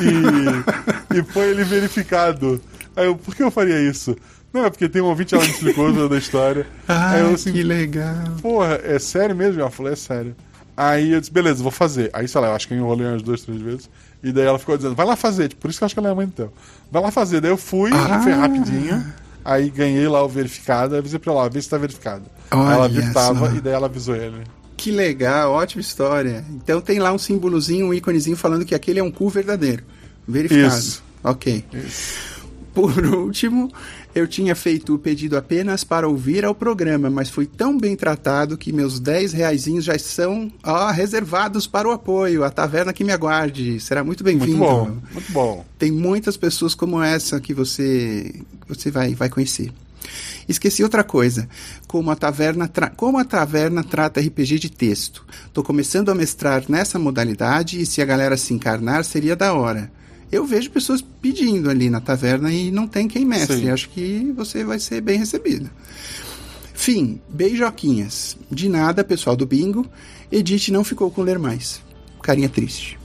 e, e foi ele verificado. Aí eu, por que eu faria isso? Não, é porque tem um ouvinte, ela me explicou toda a história. Ah, assim, que legal. porra, é sério mesmo? Ela falou, é sério. Aí eu disse, beleza, vou fazer. Aí, sei lá, eu acho que eu enrolei umas duas, três vezes. E daí ela ficou dizendo, vai lá fazer. Tipo, por isso que eu acho que ela é mãe do Theo. Vai lá fazer. Daí eu fui, Ah. foi rapidinho. Aí ganhei lá o verificado. Aí avisei pra ela, vê se tá verificado. Aí ela Olha viu que tava e daí ela avisou ele. Que legal, ótima história. Então tem lá um símbolozinho, um íconezinho falando que aquele é um cu verdadeiro. Verificado. Isso. Ok. Por último, eu tinha feito o pedido apenas para ouvir ao programa, mas fui tão bem tratado que meus 10 reaisinhos já são ó, reservados para o apoio. A taverna que me aguarde. Será muito Muito bem-vindo. bom, muito bom. Tem muitas pessoas como essa que você, você vai, vai conhecer. Esqueci outra coisa. Como a taverna, como a taverna trata RPG de texto. Tô começando a mestrar nessa modalidade e se a galera se encarnar seria da hora. Eu vejo pessoas pedindo ali na taverna e não tem quem mestre. Sim. Acho que você vai ser bem recebido. Fim, beijoquinhas. De nada, pessoal do bingo. Edith não ficou com ler mais. Carinha triste.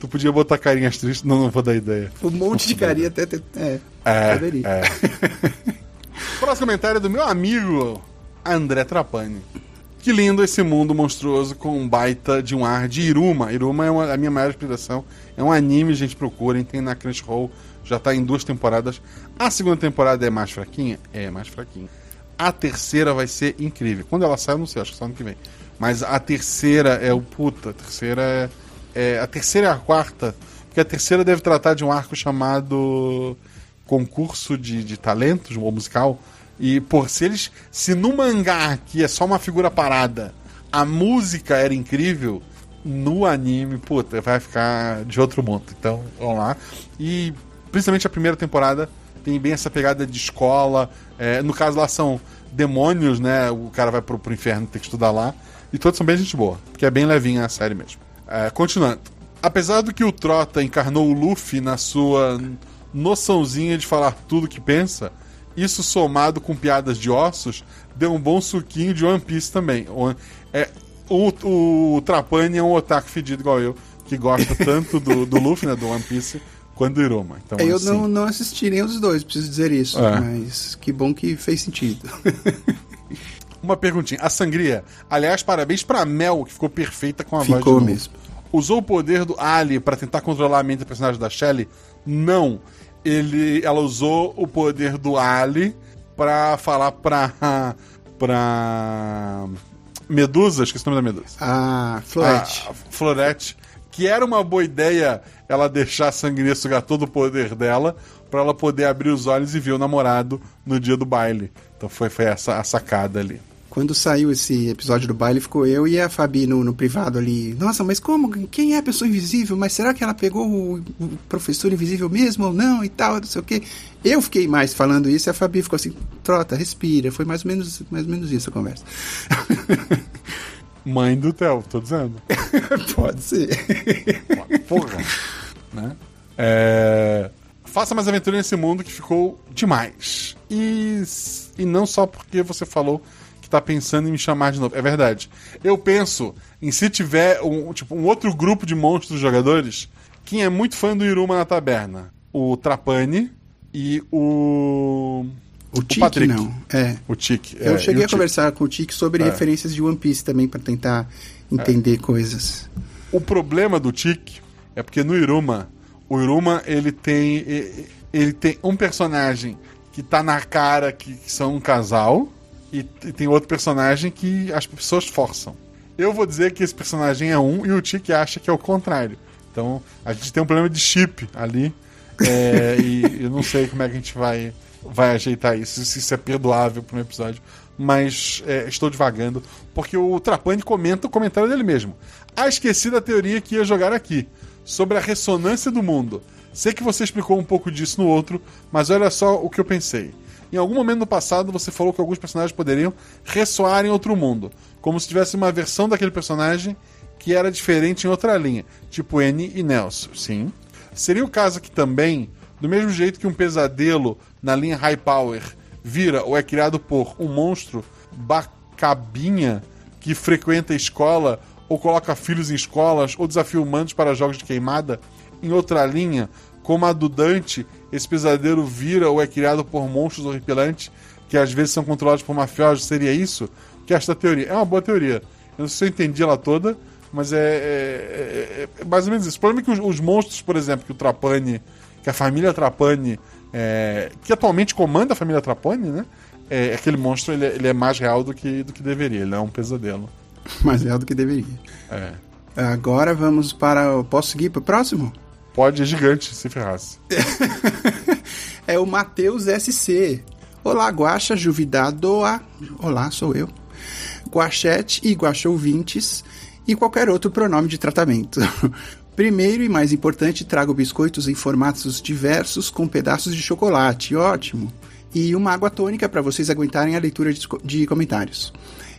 Tu podia botar carinhas tristes, não, não vou dar ideia. Um monte de carinha até. até é, É, poderia. é. Próximo comentário é do meu amigo André Trapani. Que lindo esse mundo monstruoso com um baita de um ar de Iruma. Iruma é uma- a minha maior inspiração. É um anime, gente, procurem. Tem na Crunchyroll. Já tá em duas temporadas. A segunda temporada é mais fraquinha? É mais fraquinha. A terceira vai ser incrível. Quando ela sai, eu não sei, acho que só ano que vem. Mas a terceira é o puta. A terceira é, é- A terceira é a quarta. Porque a terceira deve tratar de um arco chamado concurso de, de talentos, ou musical. E, por se eles. Se no mangá aqui é só uma figura parada, a música era incrível, no anime, puta, vai ficar de outro mundo. Então, vamos lá. E principalmente a primeira temporada tem bem essa pegada de escola. É, no caso lá são demônios, né? O cara vai pro, pro inferno ter que estudar lá. E todos são bem gente boa, porque é bem levinha a série mesmo. É, continuando. Apesar do que o Trota encarnou o Luffy na sua noçãozinha de falar tudo que pensa, isso somado com piadas de ossos, deu um bom suquinho de One Piece também. O, é, o, o Trapani é um otaku fedido igual eu, que gosta tanto do, do Luffy, né, do One Piece, quanto do Iroma. Então, Eu assim, não, não assisti nenhum dos dois, preciso dizer isso. É. Mas que bom que fez sentido. Uma perguntinha. A sangria. Aliás, parabéns pra Mel, que ficou perfeita com a voz de Ficou mesmo. Usou o poder do Ali pra tentar controlar a mente do personagem da Shelley? Não. Ele, ela usou o poder do Ali pra falar pra. pra. Medusa, esqueci o nome da Medusa. A Florete. A Florete. Que era uma boa ideia ela deixar a sangria sugar todo o poder dela pra ela poder abrir os olhos e ver o namorado no dia do baile. Então foi, foi essa a sacada ali. Quando saiu esse episódio do baile, ficou eu e a Fabi no, no privado ali. Nossa, mas como? Quem é a pessoa invisível? Mas será que ela pegou o, o professor invisível mesmo ou não? E tal, não sei o quê. Eu fiquei mais falando isso e a Fabi ficou assim, trota, respira. Foi mais ou menos, mais ou menos isso a conversa. Mãe do Theo, tô dizendo. Pode ser. Porra. né? É, Faça mais aventura nesse mundo que ficou demais. E, e não só porque você falou tá pensando em me chamar de novo. É verdade. Eu penso em se tiver um, tipo, um outro grupo de monstros jogadores, quem é muito fã do Iruma na taberna? O Trapani e o. O Tique Patrick. não. É. O Tique. Eu é, e cheguei o a conversar com o Tique sobre É. referências de One Piece também, pra tentar entender coisas. O problema do Tique é porque no Iruma, o Iruma ele tem ele tem um personagem que tá na cara que, que são um casal e, t- tem outro personagem que as pessoas forçam. Eu vou dizer que esse personagem é um e o Tique acha que é o contrário. Então a gente tem um problema de chip ali é, e eu não sei como é que a gente vai vai ajeitar isso, se isso é perdoável para um episódio. Mas é, estou devagando, porque o Trapani comenta o comentário dele mesmo. Ah, esqueci da teoria que ia jogar aqui, sobre a ressonância do mundo. Sei que você explicou um pouco disso no outro, mas olha só o que eu pensei. Em algum momento no passado, você falou que alguns personagens poderiam ressoar em outro mundo, como se tivesse uma versão daquele personagem que era diferente em outra linha, tipo N e Nelson. Sim. Seria o caso aqui também, do mesmo jeito que um pesadelo na linha High Power vira ou é criado por um monstro bacabinha que frequenta a escola ou coloca filhos em escolas ou desafia humanos para jogos de queimada. Em outra linha, como a do Dante, esse pesadelo vira ou é criado por monstros horripilantes que às vezes são controlados por mafiosos. Seria isso? Que esta teoria é uma boa teoria. Eu não sei se eu entendi ela toda, mas é, é- é- é mais ou menos isso. O problema é que os, os monstros, por exemplo, que o Trapani, que a família Trapani, é, que atualmente comanda a família Trapani, né? É, aquele monstro ele, é- ele é mais real do que, do que deveria. Ele é um pesadelo. Mais real do que deveria. É. Agora vamos para. Posso seguir para o próximo? Pode, é gigante, se ferrasse. É o Matheus SC. Olá, Guaxa, Juvidadoa. Olá, sou eu. Guachete e Guachouvintes e qualquer outro pronome de tratamento. Primeiro e mais importante, trago biscoitos em formatos diversos com pedaços de chocolate. Ótimo! E uma água tônica para vocês aguentarem a leitura de comentários.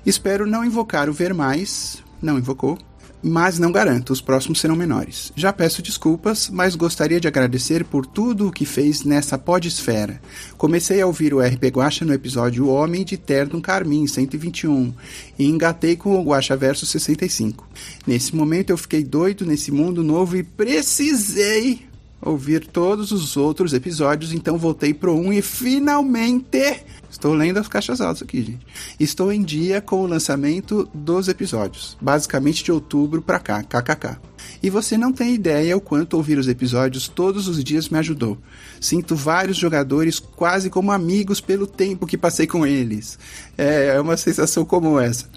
Espero não invocar o ver mais. Não invocou. Mas não garanto, os próximos serão menores. Já peço desculpas, mas gostaria de agradecer por tudo o que fez nessa podesfera. Comecei a ouvir o RP Guacha no episódio O Homem de Terno Carmim 121 e engatei com o Guacha Verso 65. Nesse momento eu fiquei doido nesse mundo novo e precisei ouvir todos os outros episódios, então voltei pro 1 e finalmente Estou lendo as caixas altas aqui, gente. Estou em dia com o lançamento dos episódios, basicamente de outubro pra cá, kkk. E você não tem ideia o quanto ouvir os episódios todos os dias me ajudou. Sinto vários jogadores quase como amigos pelo tempo que passei com eles. É, é uma sensação como essa.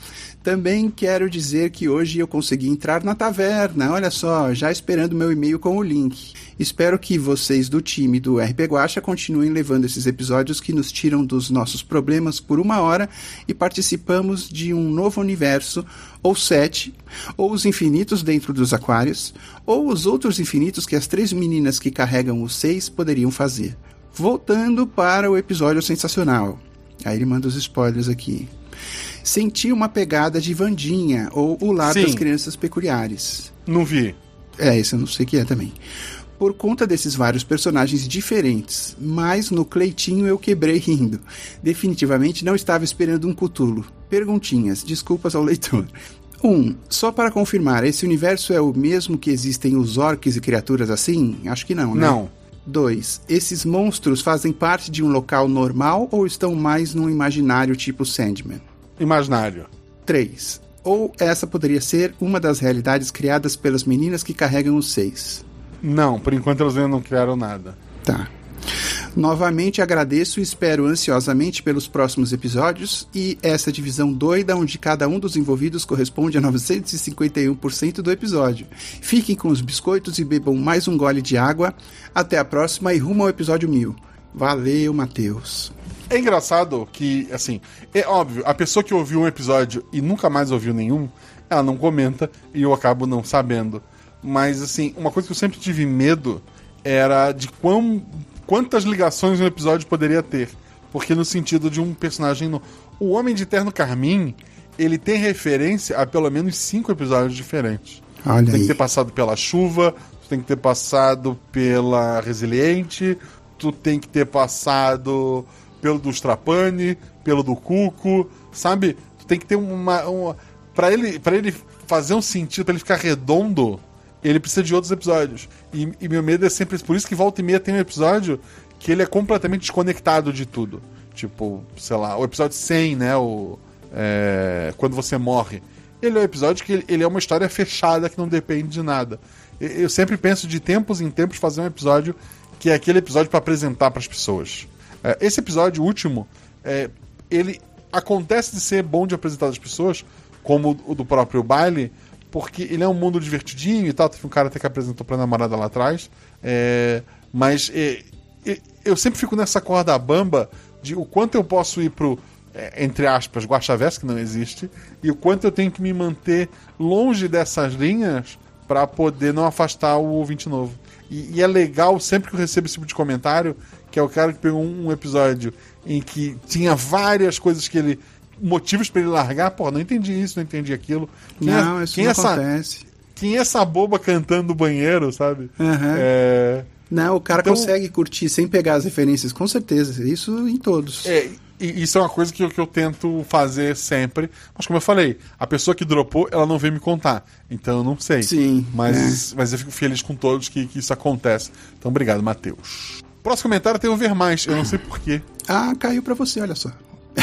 Também quero dizer que hoje eu consegui entrar na taverna, olha só, já esperando meu e-mail com o link. Espero que vocês do time do RP Guacha continuem levando esses episódios que nos tiram dos nossos problemas por uma hora e participamos de um novo universo, ou sete, ou os infinitos dentro dos aquários, ou os outros infinitos que as três meninas que carregam os seis poderiam fazer. Voltando para o episódio sensacional. Aí ele manda os spoilers aqui. Senti uma pegada de Vandinha, ou O Lar Sim. das Crianças Peculiares. Não vi. É, esse eu não sei o que é também. Por conta desses vários personagens diferentes, mas no Cleitinho eu quebrei rindo. Definitivamente não estava esperando um cutulo. Perguntinhas, desculpas ao leitor. 1. Um, só para confirmar, esse universo é o mesmo que existem os orcs e criaturas assim? Acho que não, né? Não. 2. Esses monstros fazem parte de um local normal ou estão mais num imaginário tipo Sandman? Imaginário. 3. Ou essa poderia ser uma das realidades criadas pelas meninas que carregam os seis? Não, por enquanto elas ainda não criaram nada. Tá. Novamente agradeço e espero ansiosamente pelos próximos episódios e essa divisão doida onde cada um dos envolvidos corresponde a 951% do episódio. Fiquem com os biscoitos e bebam mais um gole de água. Até a próxima e rumo ao episódio 1000. Valeu, Matheus. É engraçado que, assim, é óbvio, a pessoa que ouviu um episódio e nunca mais ouviu nenhum, ela não comenta e eu acabo não sabendo. Mas, assim, uma coisa que eu sempre tive medo era de quão, quantas ligações um episódio poderia ter. Porque no sentido de um personagem. No... O Homem de Terno Carmim, ele tem referência a pelo menos cinco episódios diferentes. Olha tem aí. que ter passado pela chuva, tu tem que ter passado pela Resiliente, tu tem que ter passado pelo do Strapani, pelo do Cuco, sabe? Tu tem que ter uma. uma para ele, pra ele fazer um sentido, pra ele ficar redondo, ele precisa de outros episódios. E, e meu medo é sempre. Por isso que volta e meia tem um episódio que ele é completamente desconectado de tudo. Tipo, sei lá, o episódio 100, né? O, é, quando você morre. Ele é um episódio que ele, ele é uma história fechada que não depende de nada. Eu sempre penso de tempos em tempos fazer um episódio que é aquele episódio para apresentar para as pessoas. É, esse episódio último, é, ele acontece de ser bom de apresentar às pessoas, como o do próprio baile, porque ele é um mundo divertidinho e tal. Teve um cara até que apresentou pra namorada lá atrás. É, mas é, eu sempre fico nessa corda bamba de o quanto eu posso ir pro, é, entre aspas, Guaxaverso, que não existe, e o quanto eu tenho que me manter longe dessas linhas para poder não afastar o ouvinte novo. E, e, é legal sempre que eu recebo esse tipo de comentário, que é o cara que pegou um, episódio em que tinha várias coisas que ele. motivos para ele largar, pô, não entendi isso, não entendi aquilo. Quem não, é, isso quem não é essa, acontece. Quem é essa boba cantando no banheiro, sabe? Uhum. É, Não, o cara Então- consegue curtir sem pegar as referências, com certeza. Isso em todos. É, isso é uma coisa que eu, que eu tento fazer sempre. Mas como eu falei, a pessoa que dropou, ela não veio me contar. Então eu não sei. Sim, Mas, mas eu fico feliz com todos que, que isso acontece. Então obrigado, Matheus. Próximo comentário tem um ver mais. Eu não sei porquê. Ah, caiu pra você, olha só.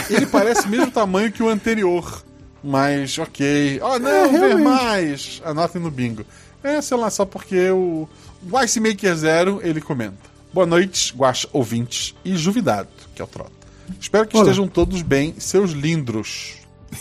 Ele parece o mesmo tamanho que o anterior. Mas ok. Oh, não, É, ver realmente. mais. Anotem no bingo. É, sei lá, só porque o o Ice Maker Zero ele comenta. Boa noite, Guaxa ouvintes e Juvidado, que é o Trota. Espero que Olá. estejam todos bem, seus lindros.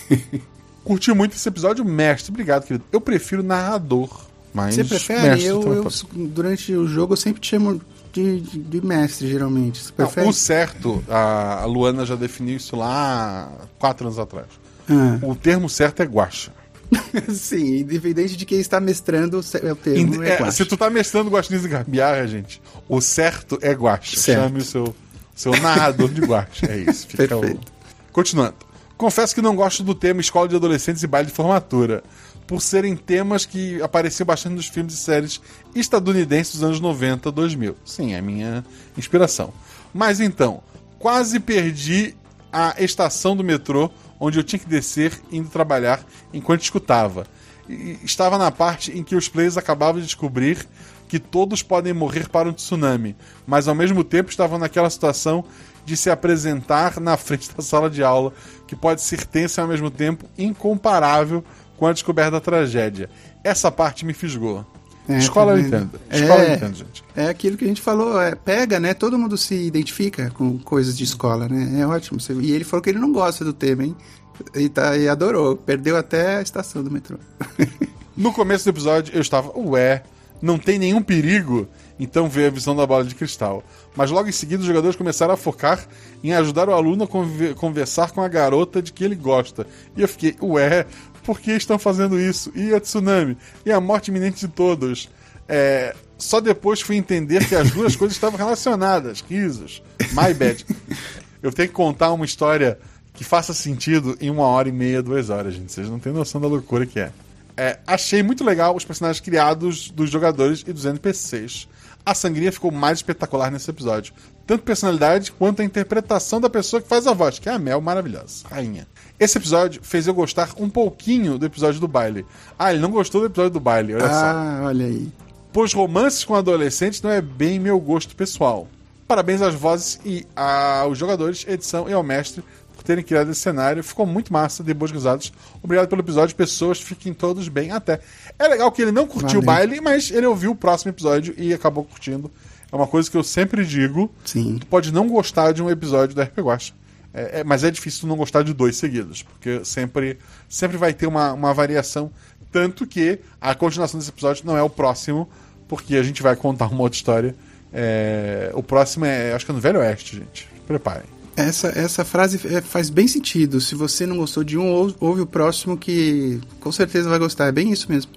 Curti muito esse episódio, mestre. Obrigado, querido. Eu prefiro narrador. Mas Você prefere? Eu, eu, durante o jogo, eu sempre te chamo de, de, de mestre, geralmente. Você Não, prefere? o certo, a Luana já definiu isso lá quatro anos atrás. Ah. O termo certo é guacha. Sim, independente de quem está mestrando, é o termo. Ind- É, é, se tu tá mestrando Guaxinins e Gambiarra, gente, o certo é guacha. Chame o seu, seu narrador de guacha. É isso. Fica o... Perfeito. Continuando. Confesso que não gosto do tema escola de adolescentes e baile de formatura, por serem temas que apareciam bastante nos filmes e séries estadunidenses dos anos 90, 2000. Sim, é minha inspiração. Mas então, quase perdi a estação do metrô onde eu tinha que descer indo trabalhar enquanto escutava. E estava na parte em que os players acabavam de descobrir que todos podem morrer para um tsunami, mas ao mesmo tempo estavam naquela situação de se apresentar na frente da sala de aula, que pode ser tensa e ao mesmo tempo incomparável com a descoberta da tragédia. Essa parte me fisgou. É, Escola tá eu vendo? entendo. Escola É. entendo, gente. É aquilo que a gente falou, é, pega, né? Todo mundo se identifica com coisas de escola, né? É ótimo. E ele falou que ele não gosta do tema, hein? E, tá, e adorou. Perdeu até a estação do metrô. No começo do episódio eu estava, ué, não tem nenhum perigo, então veio a visão da bola de cristal. Mas logo em seguida os jogadores começaram a focar em ajudar o aluno a conver- conversar com a garota de que ele gosta. E eu fiquei, ué, por que estão fazendo isso? E a tsunami? E a morte iminente de todos? É, só depois fui entender que as duas coisas estavam relacionadas. Risos. My bad. Eu tenho que contar uma história que faça sentido em uma hora e meia, duas horas, gente. Vocês não têm noção da loucura que é. É, achei muito legal os personagens criados dos jogadores e dos NPCs. A sangria ficou mais espetacular nesse episódio. Tanto personalidade quanto a interpretação da pessoa que faz a voz, que é a Mel maravilhosa, rainha. Esse episódio fez eu gostar um pouquinho do episódio do baile. Ah, ele não gostou do episódio do baile, olha só Ah, olha aí. pois romances com adolescentes não é bem meu gosto pessoal. Parabéns às vozes e aos jogadores, edição e ao mestre por terem criado esse cenário. Ficou muito massa, de boas risadas. Obrigado pelo episódio, pessoas, fiquem todos bem até. É legal que ele não curtiu o Valeu. baile, mas ele ouviu o próximo episódio e acabou curtindo. É uma coisa que eu sempre digo. Sim. Tu pode não gostar de um episódio da RP Guacha. É, é, mas é difícil tu não gostar de dois seguidos, porque sempre, sempre vai ter uma, uma variação. Tanto que a continuação desse episódio não é o próximo, porque a gente vai contar uma outra história. É, o próximo é, acho que é no Velho Oeste, gente. Preparem. Essa, essa frase é, faz bem sentido. Se você não gostou de um, ou- ouve o próximo que com certeza vai gostar. É bem isso mesmo.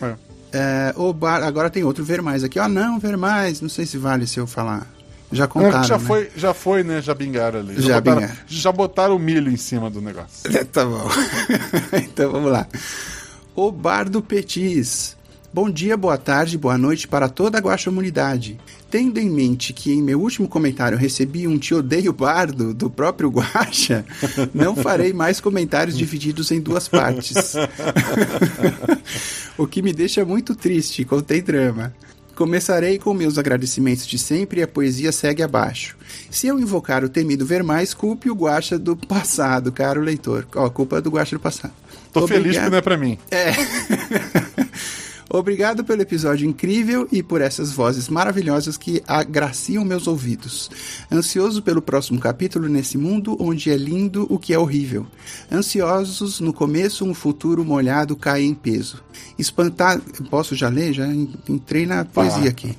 É. É, o bar, agora tem outro ver mais aqui. Ah, não, ver mais. Não sei se vale se eu falar. Já Não, contaram. já, né? foi, já foi, né? Já bingaram ali. Já botaram, bingaram. já botaram o milho em cima do negócio. tá bom. então vamos lá. O Bardo Petis. Bom dia, boa tarde, boa noite para toda a Guaxamunidade. Tendo em mente que em meu último comentário recebi um te odeio bardo do próprio Guaxa, não farei mais comentários divididos em duas partes. o que me deixa muito triste, contém drama. Começarei com meus agradecimentos de sempre e a poesia segue abaixo. Se eu invocar o temido ver mais, culpe o Guaxa do passado, caro leitor. Ó, culpa é do Guaxa do passado. Tô feliz Obrigado. que não é pra mim. Obrigado pelo episódio incrível e por essas vozes maravilhosas que agraciam meus ouvidos. Ansioso pelo próximo capítulo nesse mundo onde é lindo o que é horrível. Ansiosos no começo, um futuro molhado cai em peso. Espantado. Posso já ler? Já en- entrei na poesia aqui.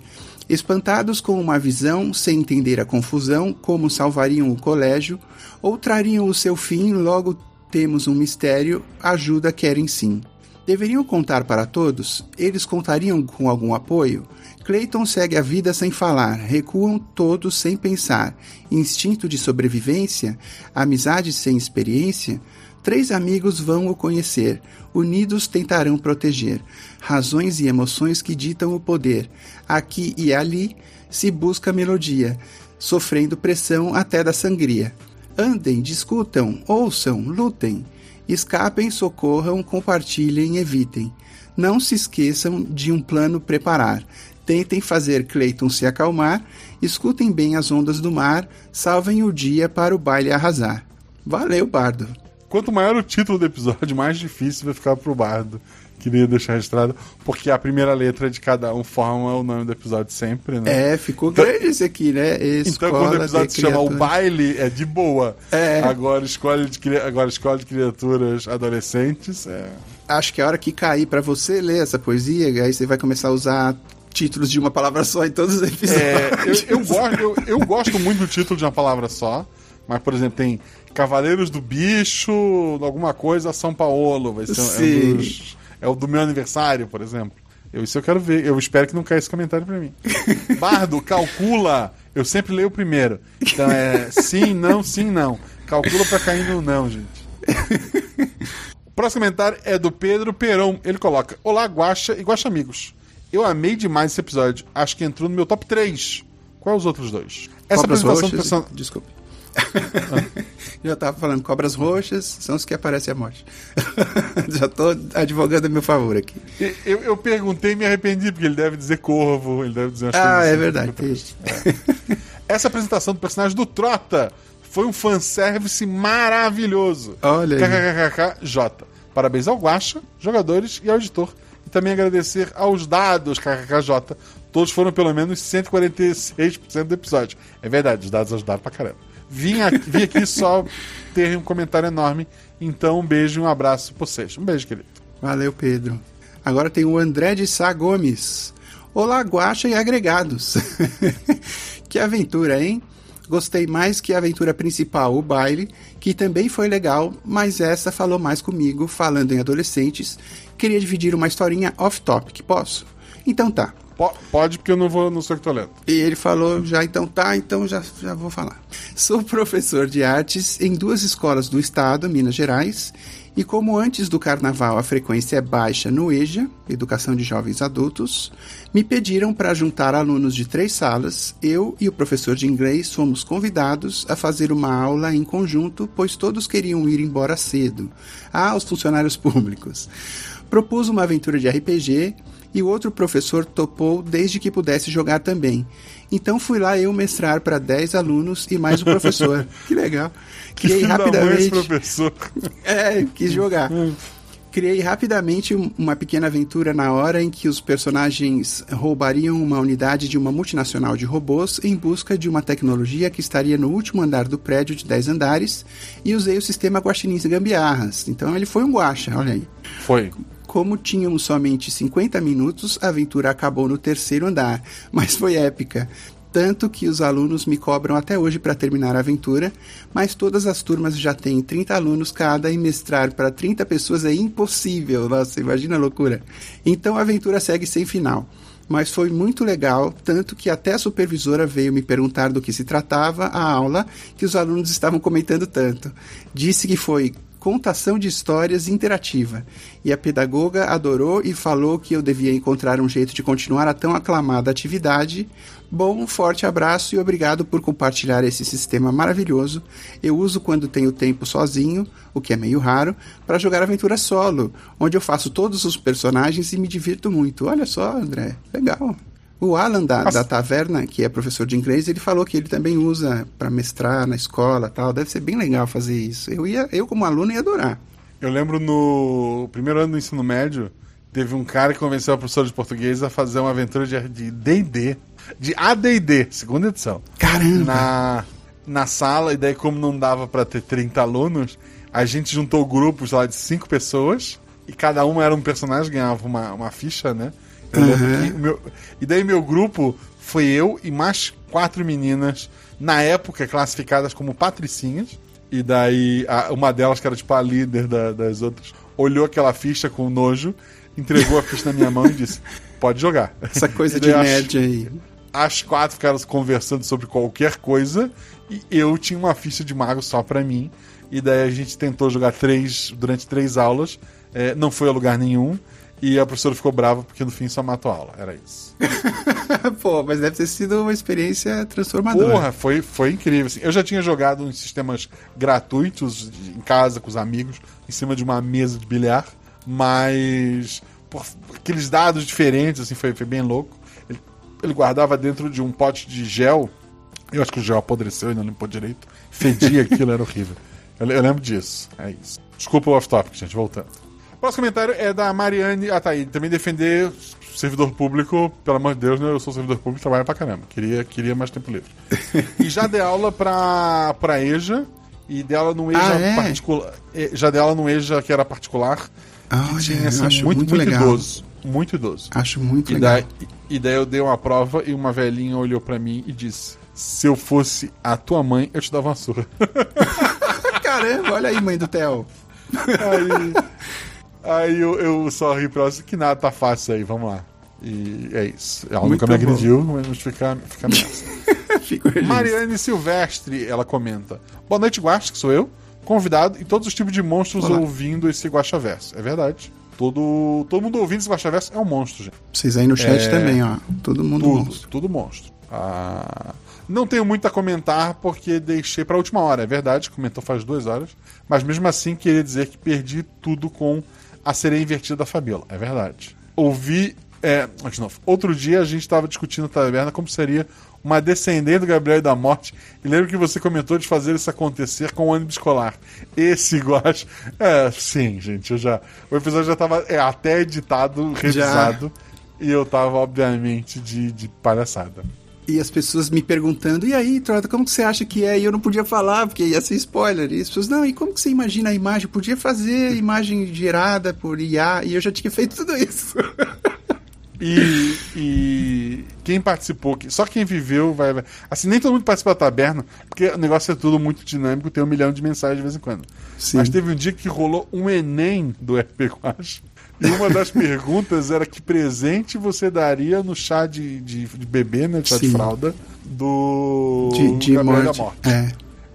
Espantados com uma visão, sem entender a confusão, como salvariam o colégio, ou trariam o seu fim, logo temos um mistério, ajuda querem sim. Deveriam contar para todos? Eles contariam com algum apoio? Clayton segue a vida sem falar, recuam todos sem pensar. Instinto de sobrevivência? Amizade sem experiência? Três amigos vão o conhecer, unidos tentarão proteger. Razões e emoções que ditam o poder. Aqui e ali se busca melodia, sofrendo pressão até da sangria. Andem, discutam, ouçam, lutem. Escapem, socorram, compartilhem, evitem. Não se esqueçam de um plano preparar. Tentem fazer Clayton se acalmar, escutem bem as ondas do mar, salvem o dia para o baile arrasar. Valeu, Bardo. Quanto maior o título do episódio, mais difícil vai ficar pro bardo. Queria deixar registrado, porque a primeira letra de cada um forma o nome do episódio sempre, né? É, ficou grande esse aqui, né? Então, Escola quando o episódio se chama O. Baile, é de boa. É. Agora, escola de, agora, escola de criaturas adolescentes, é. Acho que a hora que cair pra você ler essa poesia, aí você vai começar a usar títulos de uma palavra só em todos os episódios. É, eu, eu gosto, eu, eu gosto muito do título de uma palavra só, mas, por exemplo, tem Cavaleiros do Bicho, alguma coisa, São Paulo. Vai ser é, Sim. um dos- é o do meu aniversário, por exemplo. Eu, isso eu quero ver. Eu espero que não caia esse comentário pra mim. Bardo, calcula. Eu sempre leio o primeiro. Então é sim, não, sim, não. Calcula pra cair no não, gente. O próximo comentário é do Pedro Perão. Ele coloca: Olá, Guaxa e Guaxa Amigos. Eu amei demais esse episódio. Acho que entrou no meu top 3. Quais os outros dois? Essa Cobras apresentação do roxas. Desculpe. Já tava falando, cobras roxas são os que aparecem a morte. Já tô advogando a meu favor aqui. Eu, eu perguntei e me arrependi, porque ele deve dizer corvo, ele deve dizer umas Ah, é assim. verdade. Essa apresentação do personagem do Trota foi um fanservice maravilhoso. Olha aí. KKKKJ. Parabéns ao Guaxa, jogadores e ao editor. E também agradecer aos dados KKKJ. Todos foram pelo menos 146% do episódio. É verdade, os dados ajudaram pra caramba. Vim aqui, vim aqui só ter um comentário enorme. Então, um beijo e um abraço pra vocês. Um beijo, querido. Valeu, Pedro. Agora tem o André de Sá Gomes. Olá, Guaxa e agregados. que aventura, hein? Gostei mais que a aventura principal, o baile, que também foi legal, mas essa falou mais comigo, falando em adolescentes. Queria dividir uma historinha off-topic, posso? Então tá. Po- Pode, porque eu não vou no lendo. E ele falou, já então tá, então já, já vou falar. Sou professor de artes em duas escolas do estado, Minas Gerais, e como antes do carnaval a frequência é baixa no EJA, Educação de Jovens Adultos, me pediram para juntar alunos de três salas. Eu e o professor de inglês fomos convidados a fazer uma aula em conjunto, pois todos queriam ir embora cedo. Ah, os funcionários públicos. Propus uma aventura de RPG e o outro professor topou desde que pudesse jogar também. Então fui lá eu mestrar para 10 alunos e mais o professor. que legal. Criei filho da mãe rapidamente. professor. É, quis jogar. Criei rapidamente um- uma pequena aventura na hora em que os personagens roubariam uma unidade de uma multinacional de robôs em busca de uma tecnologia que estaria no último andar do prédio de 10 andares e usei o sistema Guaxinins Gambiarras. Então ele foi um guacha, olha aí. Foi. Como tínhamos somente 50 minutos, a aventura acabou no terceiro andar, mas foi épica. Tanto que os alunos me cobram até hoje para terminar a aventura, mas todas as turmas já têm 30 alunos cada e mestrar para 30 pessoas é impossível. Nossa, imagina a loucura. Então a aventura segue sem final. Mas foi muito legal, tanto que até a supervisora veio me perguntar do que se tratava a aula que os alunos estavam comentando tanto. Disse que foi contação de histórias interativa. E a pedagoga adorou e falou que eu devia encontrar um jeito de continuar a tão aclamada atividade. Bom, um forte abraço e obrigado por compartilhar esse sistema maravilhoso. Eu uso quando tenho tempo sozinho, o que é meio raro, para jogar aventura solo, onde eu faço todos os personagens e me divirto muito. Olha só, André, legal. O Alan da, da taverna, que é professor de inglês, ele falou que ele também usa para mestrar na escola tal. Deve ser bem legal fazer isso. Eu, ia, eu como aluno, ia adorar. Eu lembro no primeiro ano do ensino médio, teve um cara que convenceu a professora de português a fazer uma aventura de de D&D, de AD&D, segunda edição. Caramba! Na, na sala, e daí como não dava pra ter 30 alunos, a gente juntou grupos lá de cinco pessoas, e cada uma era um personagem, ganhava uma, uma ficha, né? Uhum. o meu- e daí meu grupo foi eu e mais quatro meninas, na época classificadas como patricinhas. E daí a- uma delas, que era tipo a líder da- das outras, olhou aquela ficha com nojo, entregou a ficha na minha mão e disse: Pode jogar. Essa coisa E de nerd aí. As quatro ficaram conversando sobre qualquer coisa e eu tinha uma ficha de mago só pra mim. E daí a gente tentou jogar três durante três aulas, é, não foi a lugar nenhum. E a professora ficou brava porque no fim só matou a aula. Era isso. Pô, mas deve ter sido uma experiência transformadora. Porra, foi, foi incrível. assim. Eu já tinha jogado em sistemas gratuitos em casa com os amigos, em cima de uma mesa de bilhar, mas pô, aqueles dados diferentes, assim, foi, foi bem louco. Ele, guardava dentro de um pote de gel. Eu acho que o gel apodreceu e não limpou direito. Fedia aquilo, era horrível. Eu, eu lembro disso. É isso. Desculpa o off-topic, gente, voltando. O próximo comentário é da Mariane Ataí. Também defender servidor público, pelo amor de Deus, né? Eu sou servidor público, trabalho pra caramba. Queria, queria mais tempo livre. e já dei aula pra, pra EJA. E dei aula no EJA Ah, é? particular. eh, Já dei aula no EJA que era particular. Que tinha, eu assim, muito, muito muito legal. idoso. Muito idoso. Acho muito E legal. daí, e daí eu dei uma prova e uma velhinha olhou pra mim e disse: Se eu fosse a tua mãe, eu te dava uma surra. Caramba, olha aí, mãe do Theo. Aí, aí eu, eu só ri pra ela que nada, tá fácil aí, vamos lá. E é isso. Ela Muito nunca me bom. agrediu, mas fica, fica nessa. Mariane Silvestre, ela comenta. Boa noite, Guasto, que sou eu. convidado e todos os tipos de monstros Olá. ouvindo esse Guaxaverso. É verdade. Todo, todo mundo ouvindo esse Guaxaverso é um monstro, gente. Vocês aí no chat É. também, ó. Todo mundo Tudo, monstro. tudo monstro. Ah, não tenho muito a comentar porque deixei pra última hora, é verdade, comentou faz duas horas. Mas mesmo assim, queria dizer que perdi tudo com a sereia invertida da Fabiola, é verdade. Ouvi. É, de novo, outro dia a gente estava discutindo na taverna como seria uma descendente do Gabriel e da Morte. E lembro que você comentou de fazer isso acontecer com o ônibus escolar. Esse gosto. É, sim, gente, eu já. O episódio já estava é, até editado, revisado. E eu tava, obviamente, de, de palhaçada. E as pessoas me perguntando, e aí, Trota, como que você acha que é? E eu não podia falar, porque ia ser spoiler. E as pessoas, não, e como que você imagina a imagem? Eu podia fazer imagem gerada por IA, e eu já tinha feito tudo isso. E, e quem participou, que- só quem viveu vai, vai- Assim, nem todo mundo participa da taberna, porque o negócio é tudo muito dinâmico, tem um milhão de mensagens de vez em quando. Sim. Mas teve um dia que rolou um Enem do RP Guacha. E uma das perguntas era que presente você daria no chá de, de, de bebê, né? Chá de Sim. fralda, do De, de Gabriel morte. da Morte. É.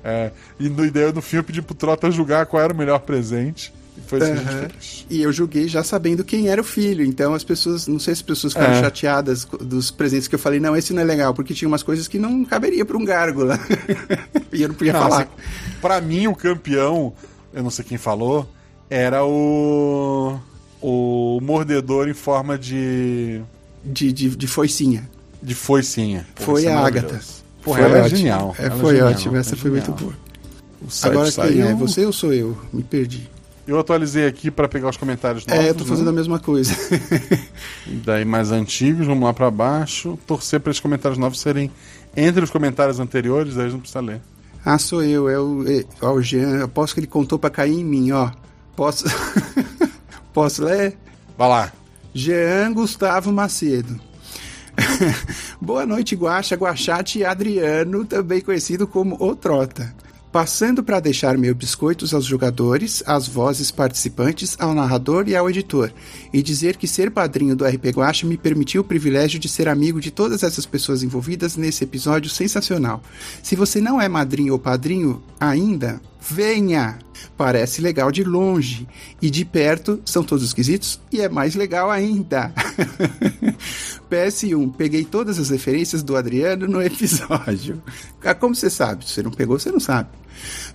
É, e no ideia do filme eu pedi pro Trota julgar qual era o melhor presente. E foi isso que a Aham. gente fez. E eu julguei já sabendo quem era o filho. Então as pessoas, não sei se as pessoas ficaram É. chateadas dos presentes que eu falei, não, esse não é legal, porque tinha umas coisas que não caberia pra um gárgula. e eu não podia Não, falar. assim, pra mim, o campeão, eu não sei quem falou, era o. O mordedor em forma de. De, de, de foicinha. de foicinha. Pô, Foi é a. Agatha. Porra, Foi ela é genial. É, ela é foi genial, ótimo, essa é foi muito boa. Agora quem saiu, é? Você ou sou eu? Me perdi. Eu atualizei aqui pra pegar os comentários novos. é, eu tô fazendo né? a mesma coisa. Daí mais antigos, vamos lá pra baixo. Torcer pra esses comentários novos serem entre os comentários anteriores, daí a gente não precisa ler. ah, sou eu. É o, é, ó, o Jean. Eu posso que ele contou pra cair em mim, ó. Posso. Posso ler? Vai lá. Jean Gustavo Macedo. Boa noite, Guaxa, Guaxate e Adriano, também conhecido como O Trota. Passando para deixar meus biscoitos aos jogadores, às vozes participantes, ao narrador e ao editor, e dizer que ser padrinho do RP Guacha me permitiu o privilégio de ser amigo de todas essas pessoas envolvidas nesse episódio sensacional. Se você não é madrinho ou padrinho ainda, venha! Parece legal de longe, e de perto são todos esquisitos, e é mais legal ainda. PS1, peguei todas as referências do Adriano no episódio. Ah, Como você sabe? Você não pegou, você não sabe.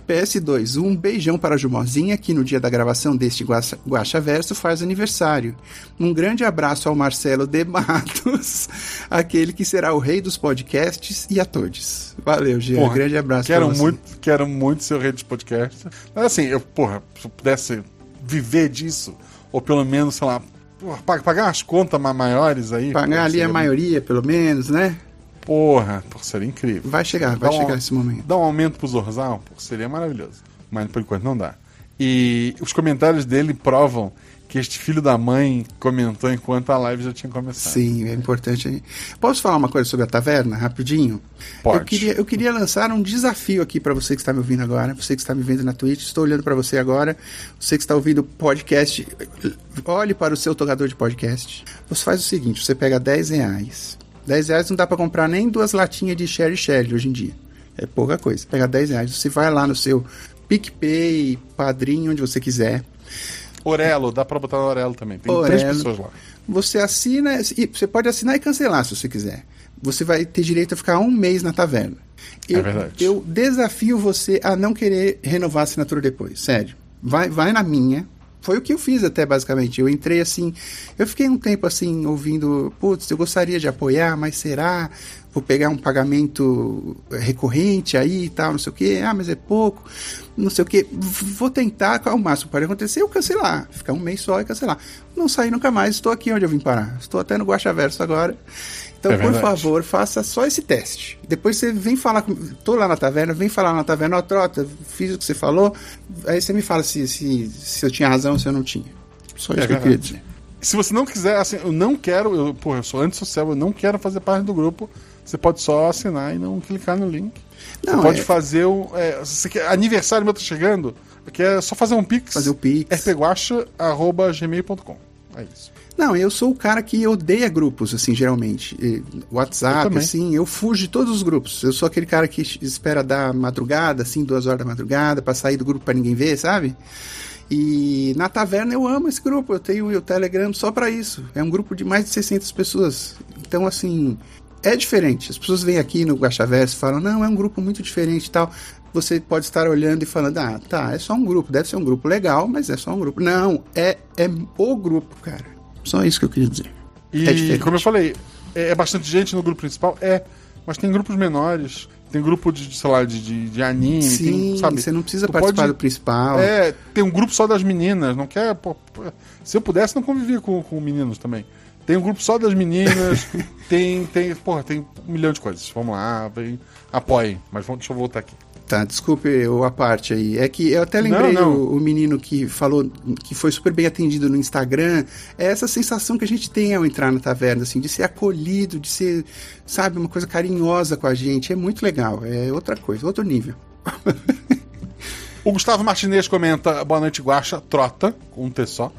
PS2, um beijão para a Jumozinha, que no dia da gravação deste Guaxa Verso faz aniversário. Um grande abraço ao Marcelo de Matos, aquele que será o rei dos podcasts, e a todos. Valeu, Jean. Porra, grande abraço Quero pra você. muito, quero muito ser o rei dos podcasts. Mas assim, eu, porra, se eu pudesse viver disso, ou pelo menos, sei lá, porra, pag- pagar umas contas ma- maiores aí. Pagar ali a maioria, pelo menos, né? Porra, porra, seria incrível. Vai chegar, vai Dá um- chegar esse momento. Dar um aumento pro Zorzal, pô, seria maravilhoso. Mas por enquanto não dá. E os comentários dele provam que este filho da mãe comentou enquanto a live já tinha começado. Sim, é importante. Posso falar uma coisa sobre a taverna, rapidinho? Pode. Eu queria, eu queria lançar um desafio aqui para você que está me ouvindo agora, você que está me vendo na Twitch, estou olhando para você agora, você que está ouvindo o podcast, olhe para o seu tocador de podcast. Você faz o seguinte, você pega 10 reais. 10 reais não dá para comprar nem duas latinhas de Sherry Sherry hoje em dia. É pouca coisa. Pega 10 reais, você vai lá no seu PicPay, Padrinho, onde você quiser. Orelo, dá pra botar no Orelo também. Tem Orelo. três pessoas lá. Você assina, e você pode assinar e cancelar se você quiser. Você vai ter direito a ficar um mês na taverna. Eu, É verdade. eu desafio você a não querer renovar a assinatura depois, sério. Vai, vai na minha. Foi o que eu fiz até, basicamente. Eu entrei assim. Eu fiquei um tempo assim, ouvindo. Putz, eu gostaria de apoiar, mas será? Vou pegar um pagamento recorrente aí e tal, não sei o quê. Ah, mas é pouco. Não sei o quê. V- Vou tentar, ao máximo pode acontecer, eu cancelar. Ficar um mês só e cancelar. Não sair nunca mais. Estou aqui onde eu vim parar. Estou até no Guaxaverso agora. Então, É por favor, faça só esse teste. Depois você vem falar com. Tô lá na taverna, vem falar na taverna, ó, Trota, fiz o que você falou. Aí você me fala se, se, se eu tinha razão ou se eu não tinha. Só isso É que eu queria dizer. Se você não quiser, assim, eu não quero, eu, porra, eu sou antissocial, eu não quero fazer parte do grupo. Você pode só assinar e não clicar no link. Não, você pode é- fazer o. É, quer, aniversário meu tá chegando, que é só fazer um pix. Fazer o Pix. rpguacha.gmail.com. É isso. Não, eu sou o cara que odeia grupos, assim, geralmente. E, Eu WhatsApp, também. assim, eu fujo de todos os grupos. Eu sou aquele cara que espera da madrugada, assim, duas horas da madrugada, pra sair do grupo pra ninguém ver, sabe? E na taverna eu amo esse grupo, eu tenho o Telegram só pra isso. É um grupo de mais de 600 pessoas. Então, assim, é diferente. As pessoas vêm aqui no Guaxaverso e falam, não, é um grupo muito diferente e tal. Você pode estar olhando e falando, ah, tá, é só um grupo, deve ser um grupo legal, mas é só um grupo. Não, é, é o grupo, cara. Só isso que eu queria dizer. E, É diferente. como eu falei, é, é bastante gente no grupo principal? É. Mas tem grupos menores. Tem grupo de, sei lá, de, de, de anime. Sim, tem, sabe? você não precisa Tu participar pode- do principal. É, tem um grupo só das meninas, não quer. pô, se eu pudesse, não convivia com, com meninos também. Tem um grupo só das meninas, tem, tem, porra, tem um milhão de coisas. Vamos lá, vem, apoiem. Mas vamos, deixa eu voltar aqui. Tá, desculpe a parte aí. É que eu até lembrei Não, não. O, o menino que falou que foi super bem atendido no Instagram. É essa sensação que a gente tem ao entrar na taverna, assim, de ser acolhido, de ser, sabe, uma coisa carinhosa com a gente. É muito legal. É outra coisa, outro nível. O Gustavo Martinez comenta: Boa noite, Guaxa, trota, com um T só.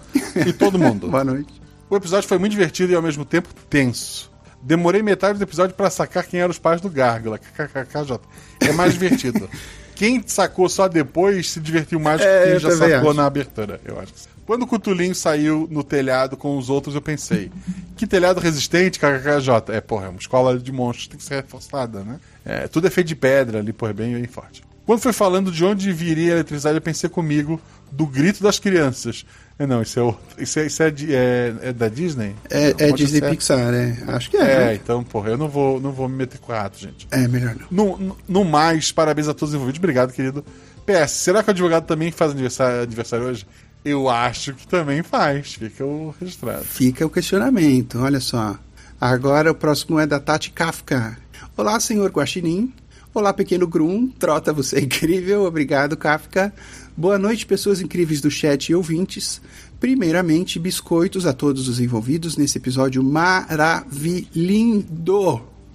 E todo mundo. Boa noite. O episódio foi muito divertido e ao mesmo tempo tenso. Demorei metade do episódio pra sacar quem eram os pais do Gárgula. KKKJ. É mais divertido. Quem sacou só depois se divertiu mais do É, que quem já sacou acho. na abertura, eu acho. Quando o Cutulinho saiu no telhado com os outros, eu pensei: que telhado resistente, KKKJ. É, porra, é uma escola de monstros, tem que ser reforçada, né? É, tudo é feito de pedra ali, porra, é bem, bem forte. Quando foi falando de onde viria a eletricidade, eu pensei comigo do grito das crianças. É, não, isso é, outro- isso é, isso é, de- é- é da Disney? É, Não, é Disney ser. Pixar, é. Acho que é. É, né? então, porra, eu não vou, não vou me meter com rato, gente. É, melhor não. No, no, no mais, parabéns a todos os envolvidos. Obrigado, querido. PS, será que o advogado também faz aniversário, aniversário hoje? Eu acho que também faz. Fica o registrado. Fica o questionamento, olha só. Agora o próximo é da Tati Kafka. Olá, senhor Guaxinim. Olá, pequeno Grum. Trota, você é incrível. Obrigado, Kafka. Boa noite, pessoas incríveis do chat e ouvintes. Primeiramente, biscoitos a todos os envolvidos nesse episódio maravilhindo.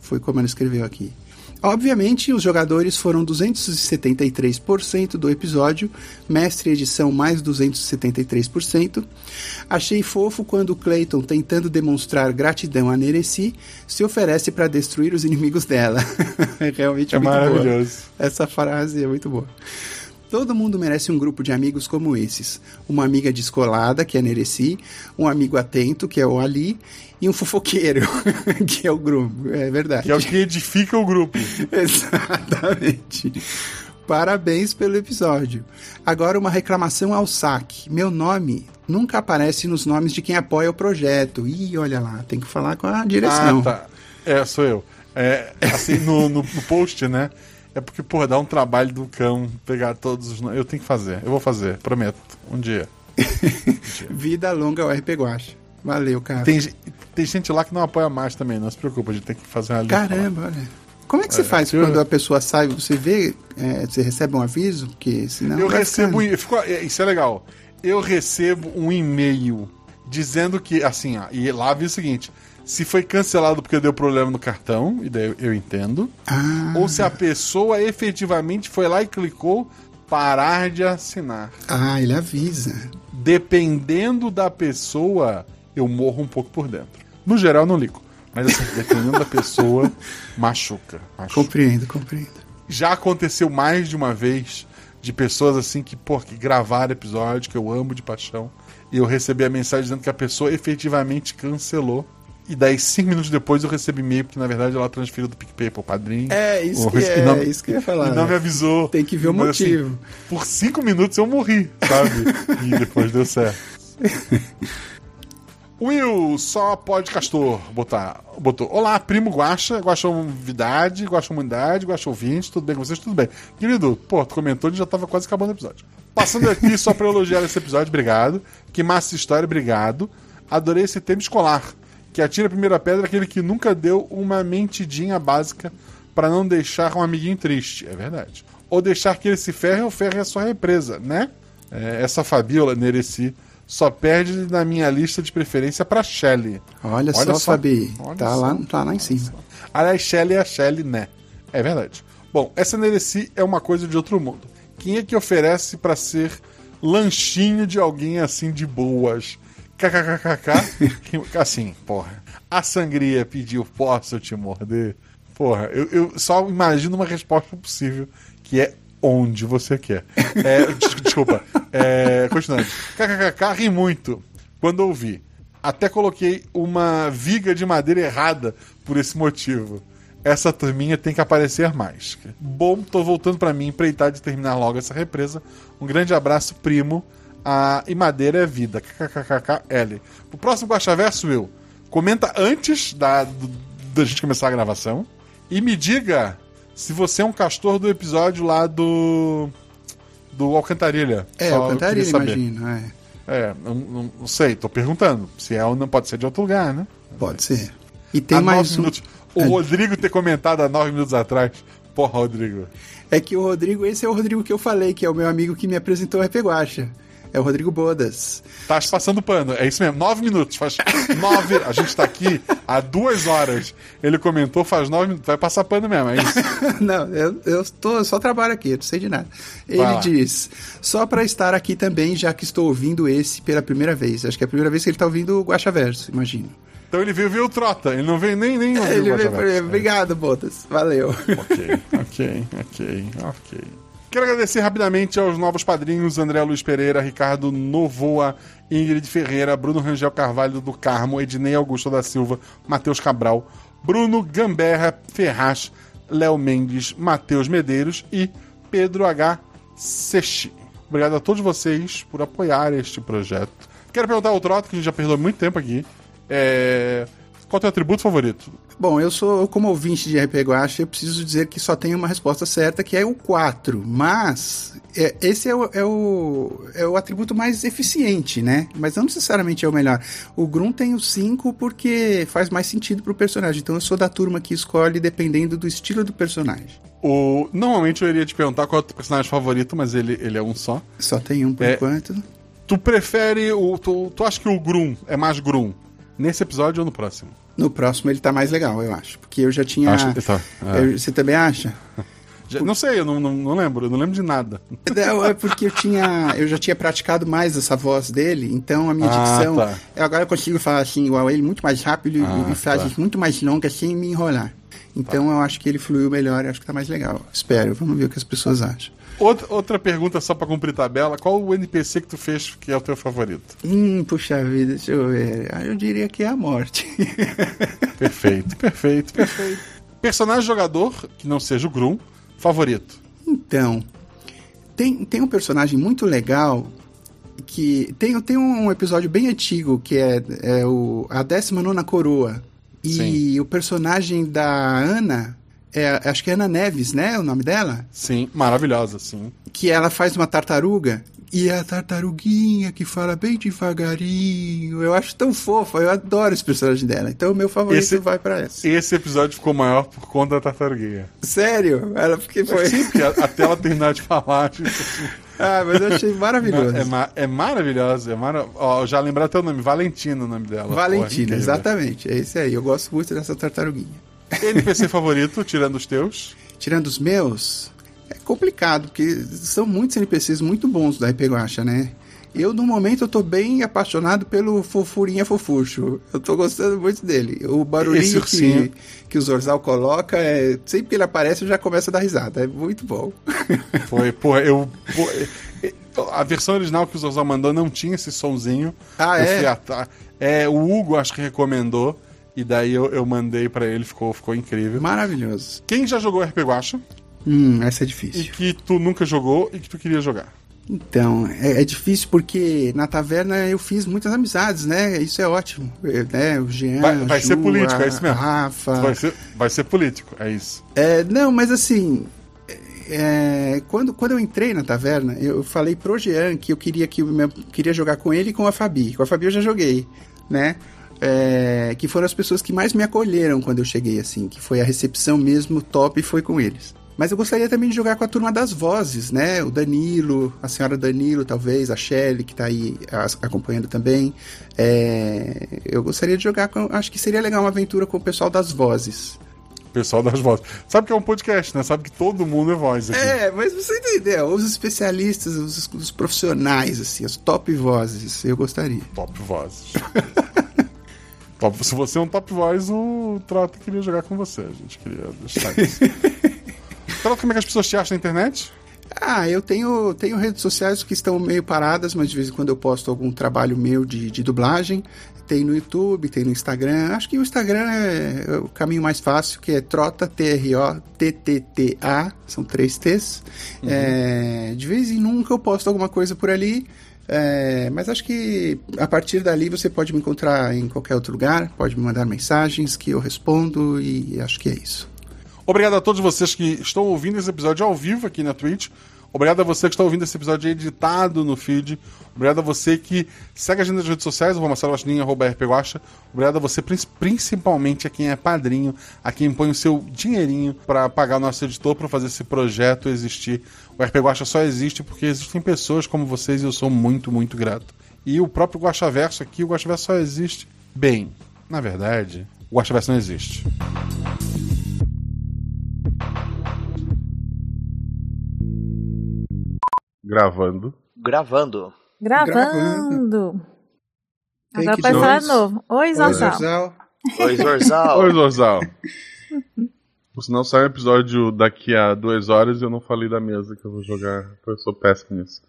Foi como ela escreveu aqui. Obviamente, os jogadores foram 273% do episódio, mestre edição mais 273%. Achei fofo quando o Clayton, tentando demonstrar gratidão a Nereci, se oferece para destruir os inimigos dela. é realmente É muito boa. maravilhoso. Essa frase é muito boa. Todo mundo merece um grupo de amigos como esses. Uma amiga descolada, que é a Nereci, um amigo atento, que é o Ali, e um fofoqueiro, que é o Grum. É verdade. Que é o que edifica o grupo. Exatamente. Parabéns pelo episódio. Agora uma reclamação ao saque. Meu nome nunca aparece nos nomes de quem apoia o projeto. Ih, olha lá, tem que falar com a direção. Ah, tá. É, sou eu. É, assim, no, no post, né? É porque, porra, dá um trabalho do cão pegar todos os. Eu tenho que fazer. Eu vou fazer, prometo. Um dia. Vida longa ao RP Guacha. Valeu, cara. Tem, tem gente lá que não apoia mais também, não se preocupa, a gente tem que fazer uma lista. Caramba, olha. Como é que você É, faz eu- quando a pessoa sai? Você vê, é, você recebe um aviso? Porque senão. Eu recebo. um- é, isso é legal. Eu recebo um e-mail dizendo que, assim, ó, e lá vi o seguinte: se foi cancelado porque deu problema no cartão, e daí eu, entendo, Ah, ou se a pessoa efetivamente foi lá e clicou parar de assinar. ah, ele avisa. Dependendo da pessoa, eu morro um pouco por dentro. No geral, eu não ligo. Mas assim, dependendo da pessoa, machuca. machuca. Compreendo, compreendo. Já aconteceu mais de uma vez de pessoas assim que, pô, que gravaram episódio que eu amo de paixão. E eu recebi a mensagem dizendo que a pessoa efetivamente cancelou. E daí, cinco minutos depois, eu recebi e-mail, porque na verdade ela transferiu do PicPay pro padrinho. É, isso que, e é, não- isso que eu ia falar. E não me avisou. Tem que ver o Mas, assim, motivo. por cinco minutos eu morri, sabe? e depois deu certo. Will, só pode castor botar, botou. Olá, primo Guaxa, Guaxa Novidade, Guaxa Humanidade, Guaxa Ouvinte, tudo bem com vocês? Tudo bem. Querido, pô, tu comentou, já tava quase acabando o episódio. Passando aqui só pra elogiar esse episódio, obrigado. Que massa história, obrigado. Adorei esse tema escolar. Que atira a primeira pedra aquele que nunca deu uma mentidinha básica pra não deixar um amiguinho triste. É verdade. Ou deixar que ele se ferre ou ferre a sua represa, né? É, essa Fabiola Nereci só perde na minha lista de preferência pra Shelley. Olha, Olha só, só. Fabi. Olha Tá só. lá, tá lá em cima. Aliás, Shelley é a Shelley, né? É verdade. Bom, essa Nereci é uma coisa de outro mundo. Quem é que oferece pra ser lanchinho de alguém assim de boas? KKKKK. assim, porra. A sangria pediu, posso te morder? Porra, eu, eu só imagino uma resposta possível, que é onde você quer. É, des- desculpa. É, continuando. KKKK ri muito quando ouvi. Até coloquei uma viga de madeira errada por esse motivo. Essa turminha tem que aparecer mais. Bom, tô voltando pra mim empreitar de terminar logo essa represa. Um grande abraço, primo. Ah, e madeira é vida. KKKKL. O próximo Guaxaverso, eu. Comenta antes da, do- da gente começar a gravação. E me diga se você é um castor do episódio lá do. Do Alcantarilha. É, Só saber. imagino. É, É, não, não- não sei, tô perguntando. Se é ou não pode ser de outro lugar, né? pode ser. E tem Há mais um. minutos. O É. Rodrigo ter comentado há nove minutos atrás. Porra, Rodrigo. É que o Rodrigo, esse é o Rodrigo que eu falei, que é o meu amigo que me apresentou o RP Guacha. É o Rodrigo Bodas. Tá passando pano. É isso mesmo, nove minutos. Faz nove. A gente tá aqui há duas horas. Ele comentou, faz nove minutos. Vai passar pano mesmo, é isso. Não, eu, eu, tô, eu só trabalho aqui, eu não sei de nada. Ele diz: só para estar aqui também, já que estou ouvindo esse pela primeira vez. Acho que é a primeira vez que ele tá ouvindo o Guacha Verso, imagino. Então ele veio ver o Trota. Ele não veio nem, nem ouvir Ele o pra- Verso. Obrigado, Botas. Valeu. Ok, ok, ok, ok. Quero agradecer rapidamente aos novos padrinhos André Luiz Pereira, Ricardo Novoa, Ingrid Ferreira, Bruno Rangel Carvalho do Carmo, Ednei Augusto da Silva, Matheus Cabral, Bruno Gamberra Ferraz, Léo Mendes, Matheus Medeiros e Pedro H. Sechi. Obrigado a todos vocês por apoiar este projeto. Quero perguntar ao Trota, que a gente já perdeu muito tempo aqui. É... Qual é o teu atributo favorito? Bom, eu sou, como ouvinte de RP Guacha, eu preciso dizer que só tem uma resposta certa, que é o 4. Mas é, esse é o, é, o, é o atributo mais eficiente, né? Mas não necessariamente é o melhor. O Grum tem o 5 porque faz mais sentido pro personagem. Então eu sou da turma que escolhe dependendo do estilo do personagem. O... Normalmente eu iria te perguntar qual é o teu personagem favorito, mas ele, ele é um só. Só tem um por É. enquanto. Tu prefere o. Tu, tu acha que o Grum é mais Grum nesse episódio ou no próximo? No próximo ele tá mais legal, eu acho. Porque eu já tinha. Acho que tá, é. Eu- você também acha? Já- não sei, eu não, não, não lembro, eu não lembro de nada. Não, é porque eu tinha, eu já tinha praticado mais essa voz dele, então a minha Ah, dicção, tá. eu agora eu consigo falar assim igual ele, muito mais rápido Ah, e frases tá. muito mais longas sem me enrolar. Então eu acho que ele fluiu melhor, eu acho que tá mais legal. Espero, vamos ver o que as pessoas acham. Outra, outra pergunta só pra cumprir tabela: qual o NPC que tu fez que é o teu favorito? Hum, puxa vida, deixa eu ver. Ah, Eu diria que é a morte. Perfeito, perfeito, perfeito. Personagem jogador que não seja o Grum, favorito. Então, tem, tem um personagem muito legal que tem, tem um episódio bem antigo que é, é o, a 19 Coroa. E Sim. o personagem da Ana, é, acho que é Ana Neves, né? O nome dela? Sim, maravilhosa, sim. Que ela faz uma tartaruga. E a tartaruguinha que fala bem devagarinho. Eu acho tão fofa, eu adoro esse personagem dela. Então o meu favorito Esse- vai pra essa. Esse episódio ficou maior por conta da tartaruguinha. Sério? Ela porque foi. Sim, porque até ela terminar de falar. tipo, ah, mas eu achei maravilhoso. É, ma- é maravilhosa. É mara... Ó, já lembrar até o nome. Valentina o nome dela. Porra, Valentina, incrível. exatamente. É esse aí. Eu gosto muito dessa tartaruguinha. NPC favorito, tirando os teus? Tirando os meus, é complicado, porque são muitos NPCs muito bons da RP Guacha, né? Eu, no momento, eu tô bem apaixonado pelo Fofurinha Fofuxo. Eu tô gostando muito dele. O barulhinho que, que o Zorzal coloca, é... sempre que ele aparece, eu já começo a dar risada. É muito bom. Foi, porra, eu. pô, é- a versão original que o Zozal mandou não tinha esse sonzinho. Ah, Eu é? fui É, o Hugo acho que recomendou. E daí eu, eu mandei pra ele, ficou, ficou incrível. Maravilhoso. Quem já jogou RP Guacha Hum, essa é e difícil. que tu nunca jogou e que tu queria jogar? Então, é, é difícil porque na taverna eu fiz muitas amizades, né? Isso é ótimo. É, né? O Jean, Vai, vai a ser Ju, político, a- é isso mesmo. Rafa. Vai ser, vai ser político, é isso. É, não, mas assim, é, quando, quando eu entrei na taverna, eu falei pro Jean que eu queria que eu queria jogar com ele e com a Fabi. Com a Fabi eu já joguei, né? É, que foram as pessoas que mais me acolheram quando eu cheguei, assim, que foi a recepção mesmo top foi com eles. Mas eu gostaria também de jogar com a turma das vozes, né? O Danilo, a senhora Danilo, talvez, a Shelly, que tá aí acompanhando também. É, eu gostaria de jogar com. Acho que seria legal uma aventura com o pessoal das vozes. Pessoal das vozes. Sabe que é um podcast, né? Sabe que todo mundo é voz aqui. É, mas você entendeu? Os especialistas, os, os profissionais, assim, as top vozes, eu gostaria. Top vozes. top, se você é um top voz, o Trota queria jogar com você. A gente queria deixar isso. Trota, como é que as pessoas te acham na internet? Ah, eu tenho, tenho redes sociais que estão meio paradas, mas de vez em quando eu posto algum trabalho meu de, de dublagem. Tem no YouTube, tem no Instagram. Acho que o Instagram é o caminho mais fácil, que é Trota, T-R-O-T-T-T-A. São três T's. É, de vez em nunca eu posto alguma coisa por ali. É, mas acho que a partir dali você pode me encontrar em qualquer outro lugar, pode me mandar mensagens que eu respondo e acho que é isso. Obrigado a todos vocês que estão ouvindo esse episódio ao vivo aqui na Twitch. Obrigado a você que está ouvindo esse episódio editado no feed. Obrigado a você que segue a gente nas redes sociais, arroba Marcelo Guaxinim, Guaxa. Obrigado a você, prin- principalmente a quem é padrinho, a quem põe o seu dinheirinho para pagar o nosso editor para fazer esse projeto existir. O RP Guaxa só existe porque existem pessoas como vocês e eu sou muito, muito grato. E o próprio Guaxaverso aqui, o Guaxaverso só existe. Bem, na verdade, o Guaxaverso não existe. Gravando. Gravando. Gravando. Agora pode falar dois. de novo. Oi, Oi, Zorzal. Oi, Zorzal. Oi, Zorzal. Por sinal, sai um episódio daqui a duas horas e eu não falei da mesa que eu vou jogar. Eu sou péssimo nisso.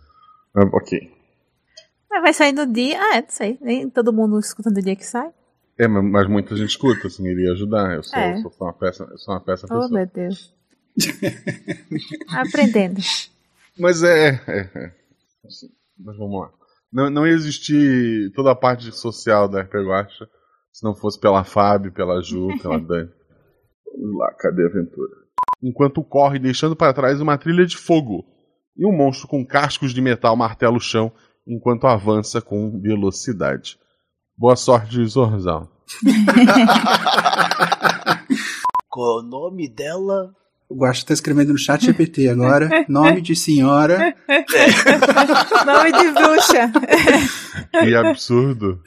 Ah, ok. Mas vai sair no dia. Ah, é, não sei. Nem todo mundo escuta no dia que sai. É, mas, mas muita gente escuta, assim, iria ajudar. Eu sou, É. eu sou uma peça, eu sou uma peça Oh, pessoa. meu Deus. Aprendendo. Mas é, é, é. Assim, mas vamos lá. Não, não ia existir toda a parte social da RP Guacha se não fosse pela Fábio, pela Ju, pela Dani. Vamos lá, cadê a aventura? Enquanto corre, deixando para trás uma trilha de fogo e um monstro com cascos de metal martela o chão enquanto avança com velocidade. Boa sorte, Zorzal. Qual o nome dela? O Guaxa tá escrevendo no chat GPT agora. Nome de senhora. Nome de bruxa. Que absurdo.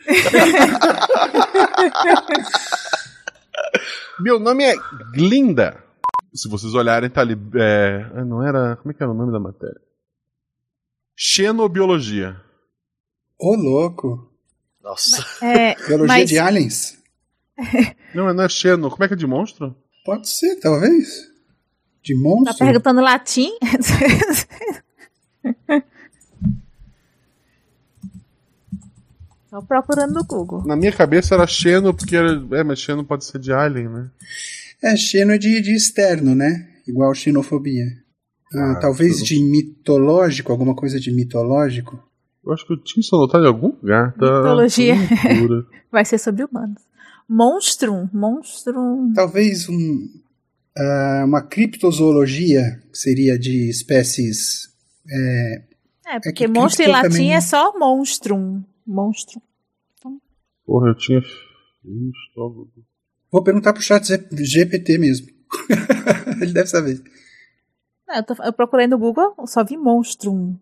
Meu nome é Glinda. Se vocês olharem, tá ali. É... ah, Não era. Como é que era o nome da matéria? Xenobiologia. Ô, louco. Nossa. É, Biologia mas de aliens? Não, não é xeno. Como é que é de monstro? Pode ser, talvez. De tá monstro? perguntando latim? Tô procurando no Google. Na minha cabeça era xeno, porque era. É, mas xeno pode ser de alien, né? É, xeno de, de externo, né? Igual xenofobia. Ah, Ah, talvez tudo. de mitológico, alguma coisa de mitológico. Eu acho que eu tinha isso anotado em algum lugar. Tá Mitologia. Vai ser sobre humanos. Monstrum. Monstrum. Talvez um, ah, uma criptozoologia, que seria de espécies. É, É, porque que monstro em latim também- é só monstrum. Monstrum. Porra, eu tinha. Vou perguntar pro chat GPT mesmo. Ele deve saber. Não, eu, tô- eu procurei no Google, eu só vi monstrum.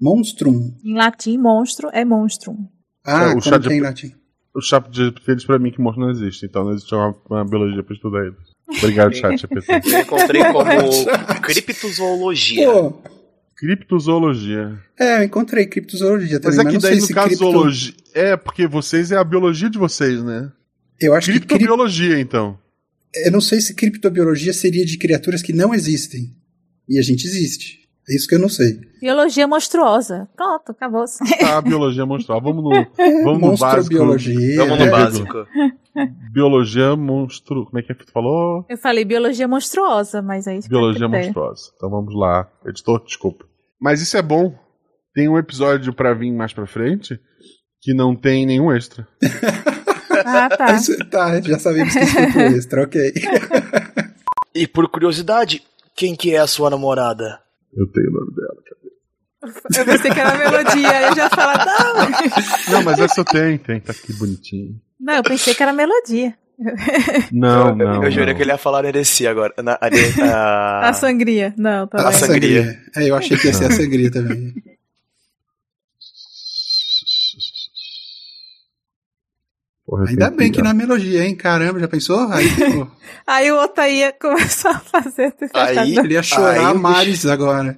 Monstrum. Em latim, monstro é monstrum. Ah, É, o como chat tem em de- latim. O chat de GPT diz pra mim que monstro não existe, então não existe uma, uma biologia pra estudar eles. Obrigado, chat GPT. Eu encontrei como criptozoologia. Pô, Criptozoologia. é, eu encontrei criptozoologia Mas também, é mas que não daí, sei no caso, cripto... zoologia. É, porque vocês é a biologia de vocês, né? Eu acho que cri... Criptobiologia, então. eu não sei se criptobiologia seria de criaturas que não existem. E a gente existe. É isso que eu não sei. Biologia monstruosa. Pronto, acabou. Tá, a biologia monstrual. Vamos no, vamos no básico. Monstruobiologia. Vamos no básico. Biologia monstru... Como é que é que tu falou? Eu falei biologia monstruosa, mas aí. Biologia monstruosa. Então vamos lá. Editor, desculpa. Mas isso é bom. Tem um episódio pra vir mais pra frente que não tem nenhum extra. Ah, tá. Isso- tá, já sabemos que escuto extra, ok. E por curiosidade, quem que é a sua namorada? Eu tenho o nome dela. Eu pensei que era melodia, eu já falava, não. Não, mas essa eu tenho, tem. Tá aqui bonitinho. Não, eu pensei que era melodia. Não, eu, não. eu jurei não. que ele ia falar heresia agora. Na, a, a, A sangria. Não, tá A bem. sangria. É, eu achei que ia ser a sangria também. Porra, Ainda bem que na melodia, hein? Caramba, já pensou? Aí. Aí o outro ia começar a fazer. Aí- ele ia chorar Aí mares agora.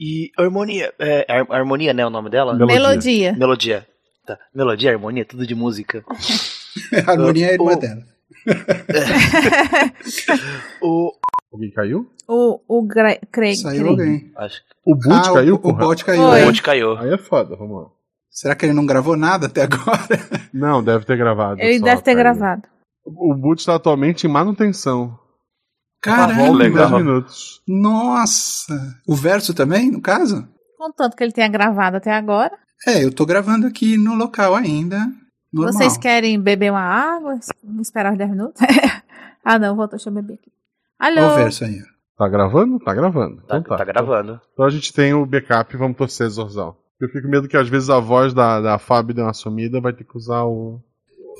E harmonia. É, har- harmonia, né? O nome dela? Melodia. Melodia. Melodia. Tá. Melodia, harmonia, tudo de música. Harmonia é a irmã O- dela. O. Alguém caiu? O, o Gra Craig. Saiu alguém. Acho que O boot Ah, caiu, o, o caiu. o é. monte caiu. Aí é foda, vamos lá. Será que ele não gravou nada até agora? Não, deve ter gravado. Ele só, deve ter caiu. gravado. O boot está atualmente em manutenção. Caramba! Em legal. 10 minutos. Nossa! O verso também, no caso? Contanto que ele tenha gravado até agora. É, eu tô gravando aqui no local ainda. Normal. Vocês querem beber uma água? Esperar os 10 minutos? ah, não, voltou, deixa eu beber aqui. Olha o Alô? verso aí. Tá gravando? Tá gravando. Tá, Então tá gravando. Então a gente tem o backup, vamos torcer, Zorzal. Eu fico com medo que às vezes a voz da, da Fábio dê uma sumida, vai ter que usar o.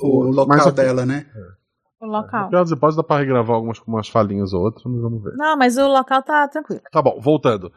O Mas local dela, né? O local. Você pode dar pra regravar algumas com umas falinhas ou outras, mas vamos ver. Não, mas o local tá tranquilo. Tá bom, voltando.